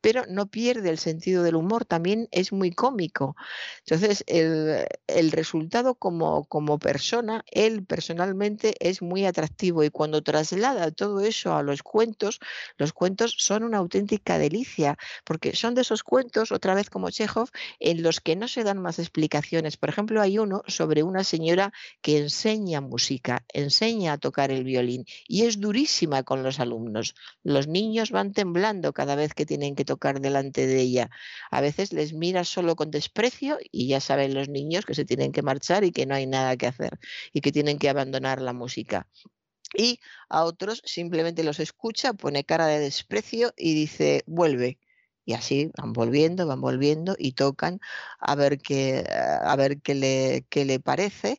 pero no pierde el sentido del humor, también es muy cómico. Entonces, el, resultado como, como, persona, él personalmente es muy atractivo y cuando traslada todo eso a los cuentos, los cuentos son una auténtica delicia, porque son de esos cuentos, otra vez como Chekhov, en los que no se dan más explicaciones. Por ejemplo, hay uno sobre una señora que enseña música, enseña a tocar el violín y es durísima con los alumnos. Los niños van temblando cada vez que tienen que tocar delante de ella. A veces les mira solo con desprecio y ya saben los niños que se tienen que marchar y que no hay nada que hacer y que tienen que abandonar la música. Y a otros simplemente los escucha, pone cara de desprecio y dice, vuelve. Y así van volviendo, van volviendo y tocan a ver qué, a ver qué, le, qué le parece.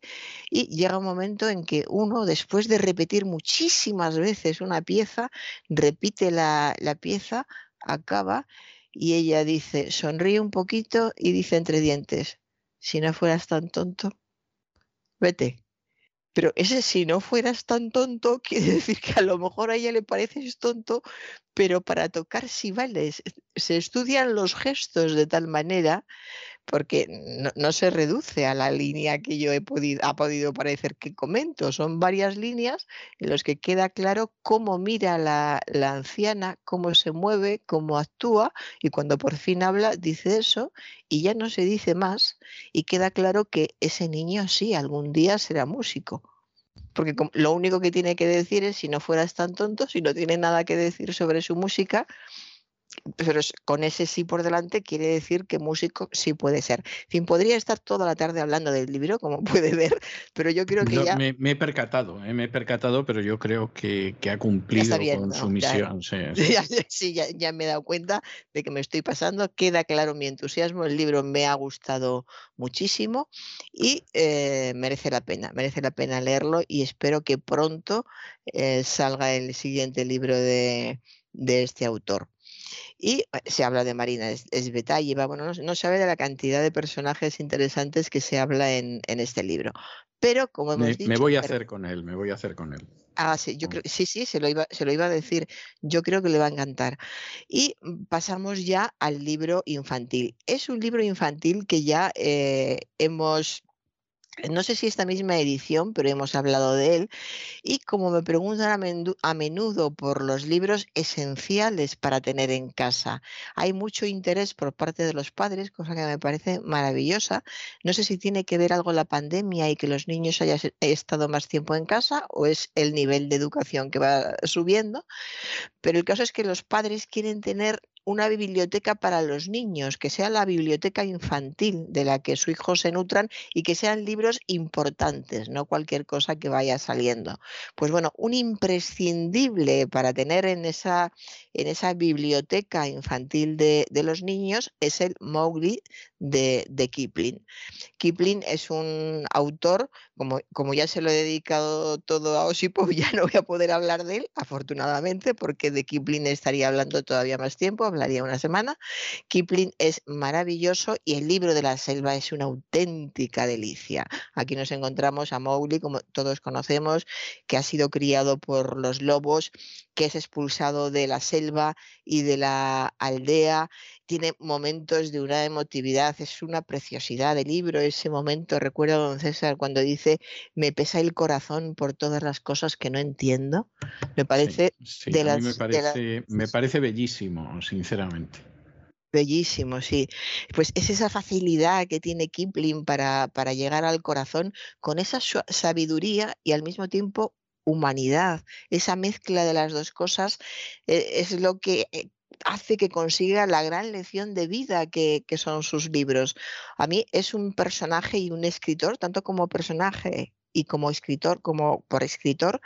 Y llega un momento en que uno, después de repetir muchísimas veces una pieza, repite la, la pieza acaba y ella dice, sonríe un poquito y dice entre dientes, si no fueras tan tonto, vete. Pero ese si no fueras tan tonto quiere decir que a lo mejor a ella le pareces tonto, pero para tocar sí vale. Se estudian los gestos de tal manera porque no, se reduce a la línea que yo he podido, ha podido parecer que comento. Son varias líneas en las que queda claro cómo mira la, la anciana, cómo se mueve, cómo actúa y cuando por fin habla dice eso y ya no se dice más y queda claro que ese niño sí algún día será músico porque lo único que tiene que decir es si no fueras tan tonto, si no tiene nada que decir sobre su música, pero con ese sí por delante quiere decir que músico sí puede ser. En fin, podría estar toda la tarde hablando del libro, como puede ver, pero yo creo que ya... Me, he percatado, eh, me he percatado, pero yo creo que, ha cumplido con su misión. Sí, ya, me he dado cuenta de que me estoy pasando, queda claro mi entusiasmo, el libro me ha gustado muchísimo y eh, merece la pena, merece la pena leerlo y espero que pronto eh, salga el siguiente libro de este autor. Y eh, se habla de Marina Esbetayeva, bueno, no, sabe de la cantidad de personajes interesantes que se habla en, este libro. Pero como hemos me, dicho... Me voy a hacer con él, me voy a hacer con él. Ah, sí, yo creo, sí, sí, se lo, iba, se lo iba a decir. Yo creo que le va a encantar. Y pasamos ya al libro infantil. Es un libro infantil que ya eh, hemos no sé si esta misma edición, pero hemos hablado de él. Y como me preguntan a, menudo por los libros esenciales para tener en casa, hay mucho interés por parte de los padres, cosa que me parece maravillosa. No sé si tiene que ver algo la pandemia y que los niños hayan estado más tiempo en casa o es el nivel de educación que va subiendo, pero el caso es que los padres quieren tener una biblioteca para los niños, que sea la biblioteca infantil de la que su hijo se nutran y que sean libros importantes, no cualquier cosa que vaya saliendo. Pues bueno, un imprescindible para tener en esa, en esa biblioteca infantil de, los niños es el Mowgli de, de, Kipling. Kipling es un autor, como, como ya se lo he dedicado todo a Osipo, ya no voy a poder hablar de él, afortunadamente, porque de Kipling estaría hablando todavía más tiempo hablaría una semana. Kipling es maravilloso y el libro de la selva es una auténtica delicia. Aquí nos encontramos a Mowgli, como todos conocemos, que ha sido criado por los lobos, que es expulsado de la selva y de la aldea. Tiene momentos de una emotividad, es una preciosidad de libro. Ese momento, recuerdo a don César cuando dice, me pesa el corazón por todas las cosas que no entiendo. Me parece de, las, me parece, me parece bellísimo, sinceramente. Bellísimo, sí. Pues es esa facilidad que tiene Kipling para, para llegar al corazón con esa sabiduría y al mismo tiempo humanidad. Esa mezcla de las dos cosas eh, es lo que eh, hace que consiga la gran lección de vida que, son sus libros. A mí es un personaje y un escritor, tanto como personaje y como escritor, como por escritor,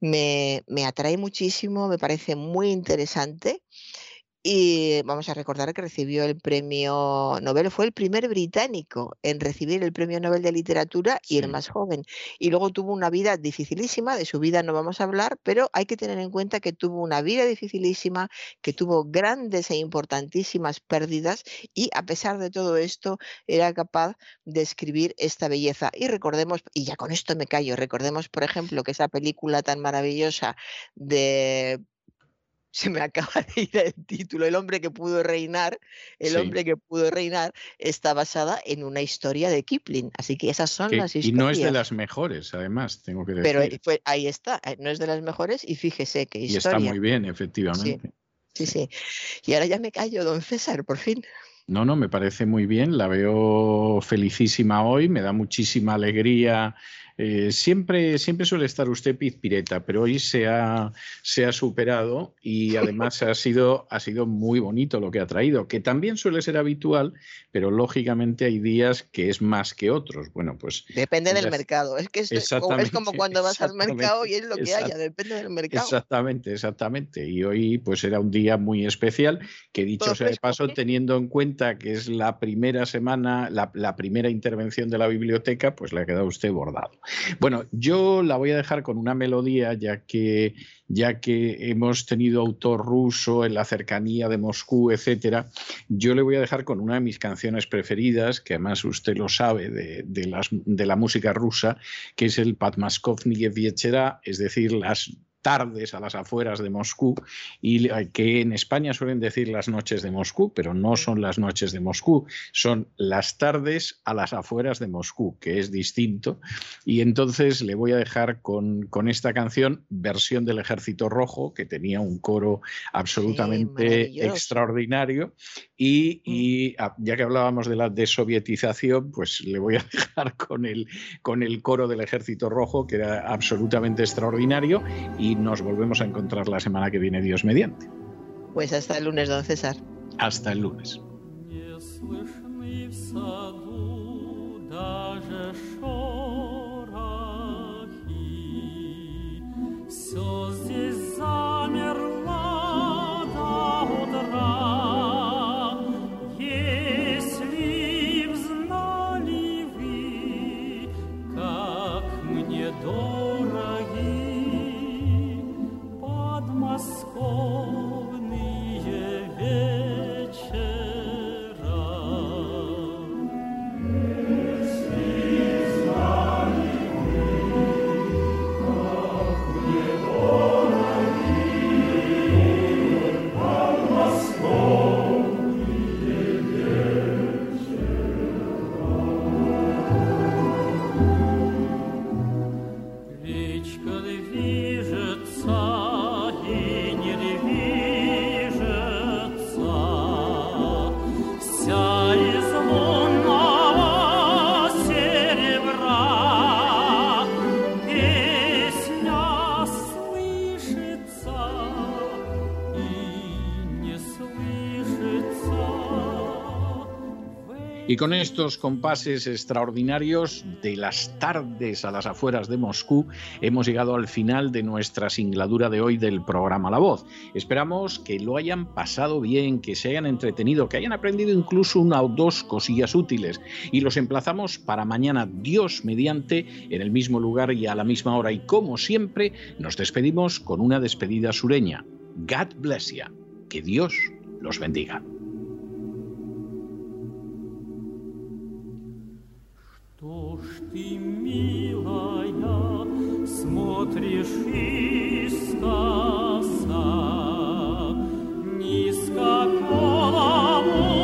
me, me atrae muchísimo, me parece muy interesante. Y vamos a recordar que recibió el premio Nobel, fue el primer británico en recibir el premio Nobel de Literatura y el más joven. Y luego tuvo una vida dificilísima, de su vida no vamos a hablar, pero hay que tener en cuenta que tuvo una vida dificilísima, que tuvo grandes e importantísimas pérdidas y a pesar de todo esto era capaz de escribir esta belleza. Y recordemos, y ya con esto me callo, recordemos por ejemplo que esa película tan maravillosa de se me acaba de ir el título, El hombre que pudo reinar, El hombre que pudo reinar, está basada en una historia de Kipling. Así que esas son las historias. Y no es de las mejores, además, tengo que decir. Pero ahí está, eh, no es de las mejores y fíjese que historia. Y está muy bien, efectivamente. Sí, sí, Y ahora ya me callo, don César, por fin. No, no, me parece muy bien, la veo felicísima hoy, me da muchísima alegría eh, siempre, siempre suele estar usted pizpireta, pero hoy se ha, se ha superado y además ha sido, ha sido muy bonito lo que ha traído, que también suele ser habitual, pero lógicamente hay días que es más que otros. Bueno, pues. Depende del mercado. Es que es, como cuando vas al mercado y es lo que haya, depende del mercado. Exactamente, exactamente. Y hoy, pues era un día muy especial, que dicho sea de paso, teniendo en cuenta que es la primera semana, la, la primera intervención de la biblioteca, pues le ha quedado usted bordado. Bueno, yo la voy a dejar con una melodía, ya que, ya que hemos tenido autor ruso en la cercanía de Moscú, etcétera. Yo le voy a dejar con una de mis canciones preferidas, que además usted lo sabe de, las, de la música rusa, que es el Patmaskovny Viechera, es decir, las tardes a las afueras de Moscú y que en España suelen decir las noches de Moscú, pero no son las noches de Moscú, son las tardes a las afueras de Moscú, que es distinto. Y entonces le voy a dejar con, esta canción, versión del Ejército Rojo, que tenía un coro absolutamente extraordinario. Y, y, ya que hablábamos de la desovietización, pues le voy a dejar con el, con el coro del Ejército Rojo, que era absolutamente extraordinario. Y nos volvemos a encontrar la semana que viene, Dios mediante. Pues hasta el lunes, don César. Hasta el lunes. Y con estos compases extraordinarios de las tardes a las afueras de Moscú, hemos llegado al final de nuestra singladura de hoy del programa La Voz. Esperamos que lo hayan pasado bien, que se hayan entretenido, que hayan aprendido incluso una o dos cosillas útiles. Y los emplazamos para mañana, Dios mediante, en el mismo lugar y a la misma hora. Y como siempre, nos despedimos con una despedida sureña. God bless you. Que Dios los bendiga. Ты, милая, смотришь искоса, ни с какого